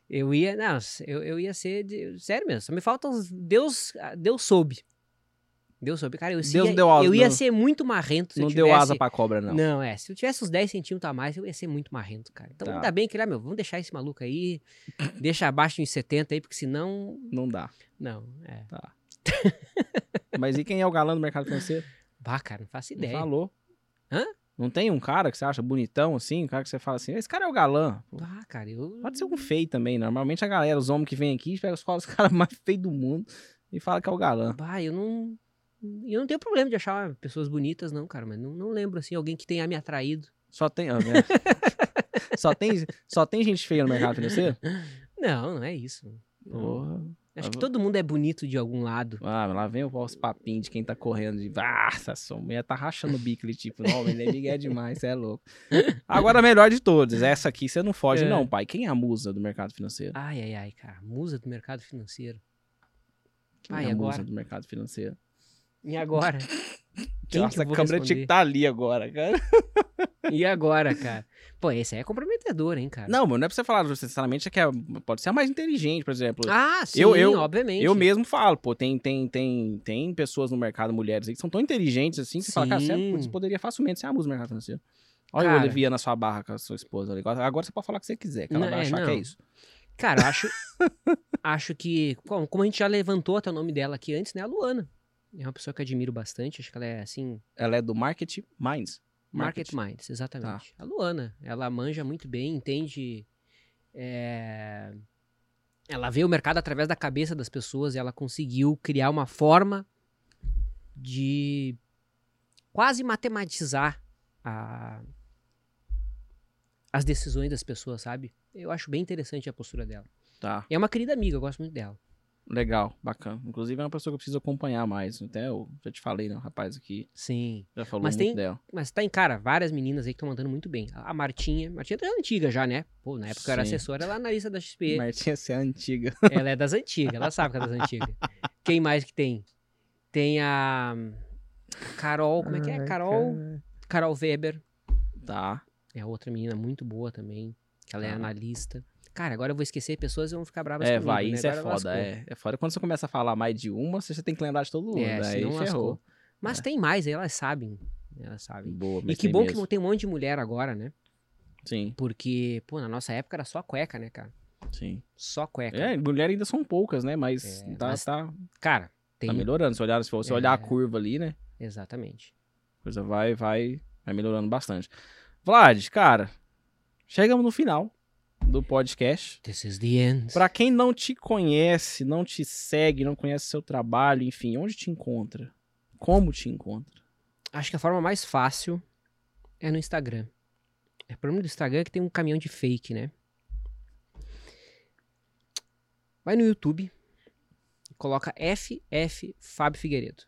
Eu ia, não, eu, eu ia ser, de, sério mesmo, só me faltam uns, Deus, Deus soube. Deus soube. Cara, eu, Deus ia, deu asa, eu ia não, ser muito marrento Não tivesse... deu asa pra cobra, não. Não, é. Se eu tivesse uns 10 centímetros a mais, eu ia ser muito marrento, cara. Então tá. ainda bem que, ah, meu, vamos deixar esse maluco aí, <coughs> deixa abaixo de 70 aí, porque senão... Não dá. Não, é. Tá. <laughs> Mas e quem é o galã do mercado financeiro? Bah, cara, não faço ideia. Não falou. Hã? Não tem um cara que você acha bonitão assim, um cara que você fala assim, esse cara é o galã. Ah, cara, eu. Pode ser um feio também. Normalmente a galera, os homens que vêm aqui, pega os, <laughs> os caras mais feios do mundo e fala que é o galã. Bah, eu não. Eu não tenho problema de achar pessoas bonitas, não, cara, mas não, não lembro assim, alguém que tenha me atraído. Só tem. Ó, né? <laughs> só tem só tem gente feia no mercado financeiro? Não, não é isso. Porra. Acho que todo mundo é bonito de algum lado. Ah, lá vem os papinhos de quem tá correndo de. Ah, essa mulher tá rachando o bico ali, tipo, não, ele é demais, você é louco. Agora, a melhor de todas, essa aqui você não foge, é. não, pai. Quem é a musa do mercado financeiro? Ai, ai, ai, cara. Musa do mercado financeiro. Quem ai, é a agora? musa do mercado financeiro? E agora? <laughs> Quem Nossa, a câmera tinha que estar tá ali agora, cara. E agora, cara? Pô, esse aí é comprometedor, hein, cara? Não, mas não é pra você falar necessariamente que é, pode ser a mais inteligente, por exemplo. Ah, sim, eu, eu, obviamente. Eu mesmo falo, pô, tem, tem, tem, tem pessoas no mercado, mulheres aí, que são tão inteligentes assim, que você fala, cara, você poderia facilmente ser a música no mercado financeiro. Olha cara, o Olivia na sua barra com a sua esposa ali. Agora você pode falar o que você quiser, que ela não, vai é, achar não. que é isso. Cara, acho, <laughs> acho que, como a gente já levantou até o nome dela aqui antes, né, a Luana. É uma pessoa que admiro bastante, acho que ela é assim. Ela é do Market Minds. Market, Market Minds, exatamente. Tá. A Luana, ela manja muito bem, entende. É... Ela vê o mercado através da cabeça das pessoas e ela conseguiu criar uma forma de quase matematizar a... as decisões das pessoas, sabe? Eu acho bem interessante a postura dela. Tá. E é uma querida amiga, eu gosto muito dela. Legal, bacana. Inclusive é uma pessoa que eu preciso acompanhar mais. Até eu já te falei, né? O rapaz aqui. Sim. Já falou mas muito tem, dela. Mas tá em cara, várias meninas aí que estão mandando muito bem. A Martinha. Martinha é antiga já, né? Pô, na época Sim. eu era assessora lá na lista da XP. Martinha é antiga. Ela é das antigas, ela sabe que é das antigas. Quem mais que tem? Tem a Carol, como é que é? Carol. Carol Weber. Tá. É outra menina muito boa também. Que ela é analista. Cara, agora eu vou esquecer pessoas e vão ficar bravas é, comigo. Vai, né? isso é foda. É, é foda. Quando você começa a falar mais de uma, você já tem que lembrar de todo mundo. É, aí ferrou. Lascou. Mas é. tem mais, elas sabem. Elas sabem. Boa, e que bom mesmo. que não tem um monte de mulher agora, né? Sim. Porque, pô, na nossa época era só cueca, né, cara? Sim. Só cueca. É, mulher ainda são poucas, né? Mas, é, tá, mas tá. Cara, tem. Tá melhorando. Se, olhar, se você é... olhar a curva ali, né? Exatamente. A coisa vai, vai, vai melhorando bastante. Vlad, cara, chegamos no final do podcast. This is the end. Pra quem não te conhece, não te segue, não conhece seu trabalho, enfim, onde te encontra? Como te encontra? Acho que a forma mais fácil é no Instagram. É, o problema do Instagram é que tem um caminhão de fake, né? Vai no YouTube, coloca FF Fábio Figueiredo.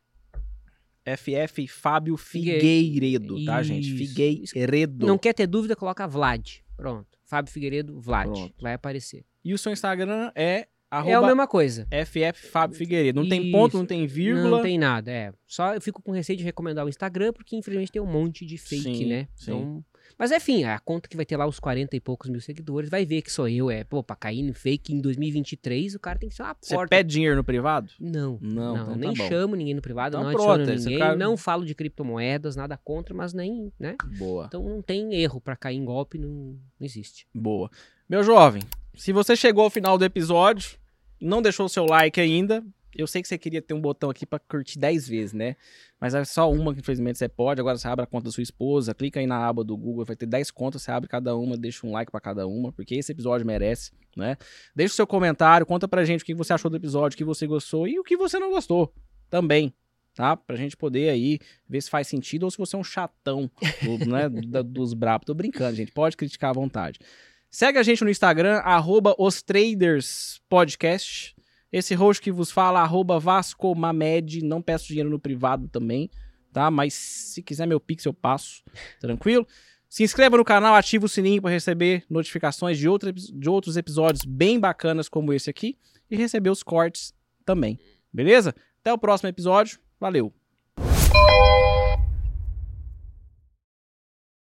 FF Fábio Figueiredo, tá, gente? Figueiredo. Não quer ter dúvida, coloca Vlad. Pronto. Fábio Figueiredo, Vlad. Pronto. Vai aparecer. E o seu Instagram é é a mesma coisa. FF Fábio Figueiredo. Não Isso. tem ponto, não tem vírgula. Não tem nada, é. Só eu fico com receio de recomendar o Instagram, porque infelizmente tem um monte de fake, sim, né? Sim. Então, mas enfim, a conta que vai ter lá os 40 e poucos mil seguidores, vai ver que sou eu, é, pô, pra cair no fake em 2023, o cara tem que ser uma porta. Você pede dinheiro no privado? Não. Não, não então nem tá chamo ninguém no privado, então não adiciono ninguém, cara... não falo de criptomoedas, nada contra, mas nem, né? Boa. Então não tem erro para cair em golpe, não, não existe. Boa. Meu jovem, se você chegou ao final do episódio, não deixou o seu like ainda, eu sei que você queria ter um botão aqui para curtir 10 vezes, né? Mas é só uma que infelizmente você pode. Agora você abre a conta da sua esposa, clica aí na aba do Google, vai ter 10 contas, você abre cada uma, deixa um like para cada uma, porque esse episódio merece, né? Deixa o seu comentário, conta pra gente o que você achou do episódio, o que você gostou e o que você não gostou também, tá? Pra gente poder aí ver se faz sentido ou se você é um chatão do, <laughs> né, dos brabos. Tô brincando, gente. Pode criticar à vontade. Segue a gente no Instagram, arroba Podcast. Esse host que vos fala, arroba Vasco Mamed, não peço dinheiro no privado também, tá? Mas se quiser meu Pix, eu passo, tranquilo? Se inscreva no canal, ativa o sininho para receber notificações de, outro, de outros episódios bem bacanas como esse aqui e receber os cortes também, beleza? Até o próximo episódio, valeu!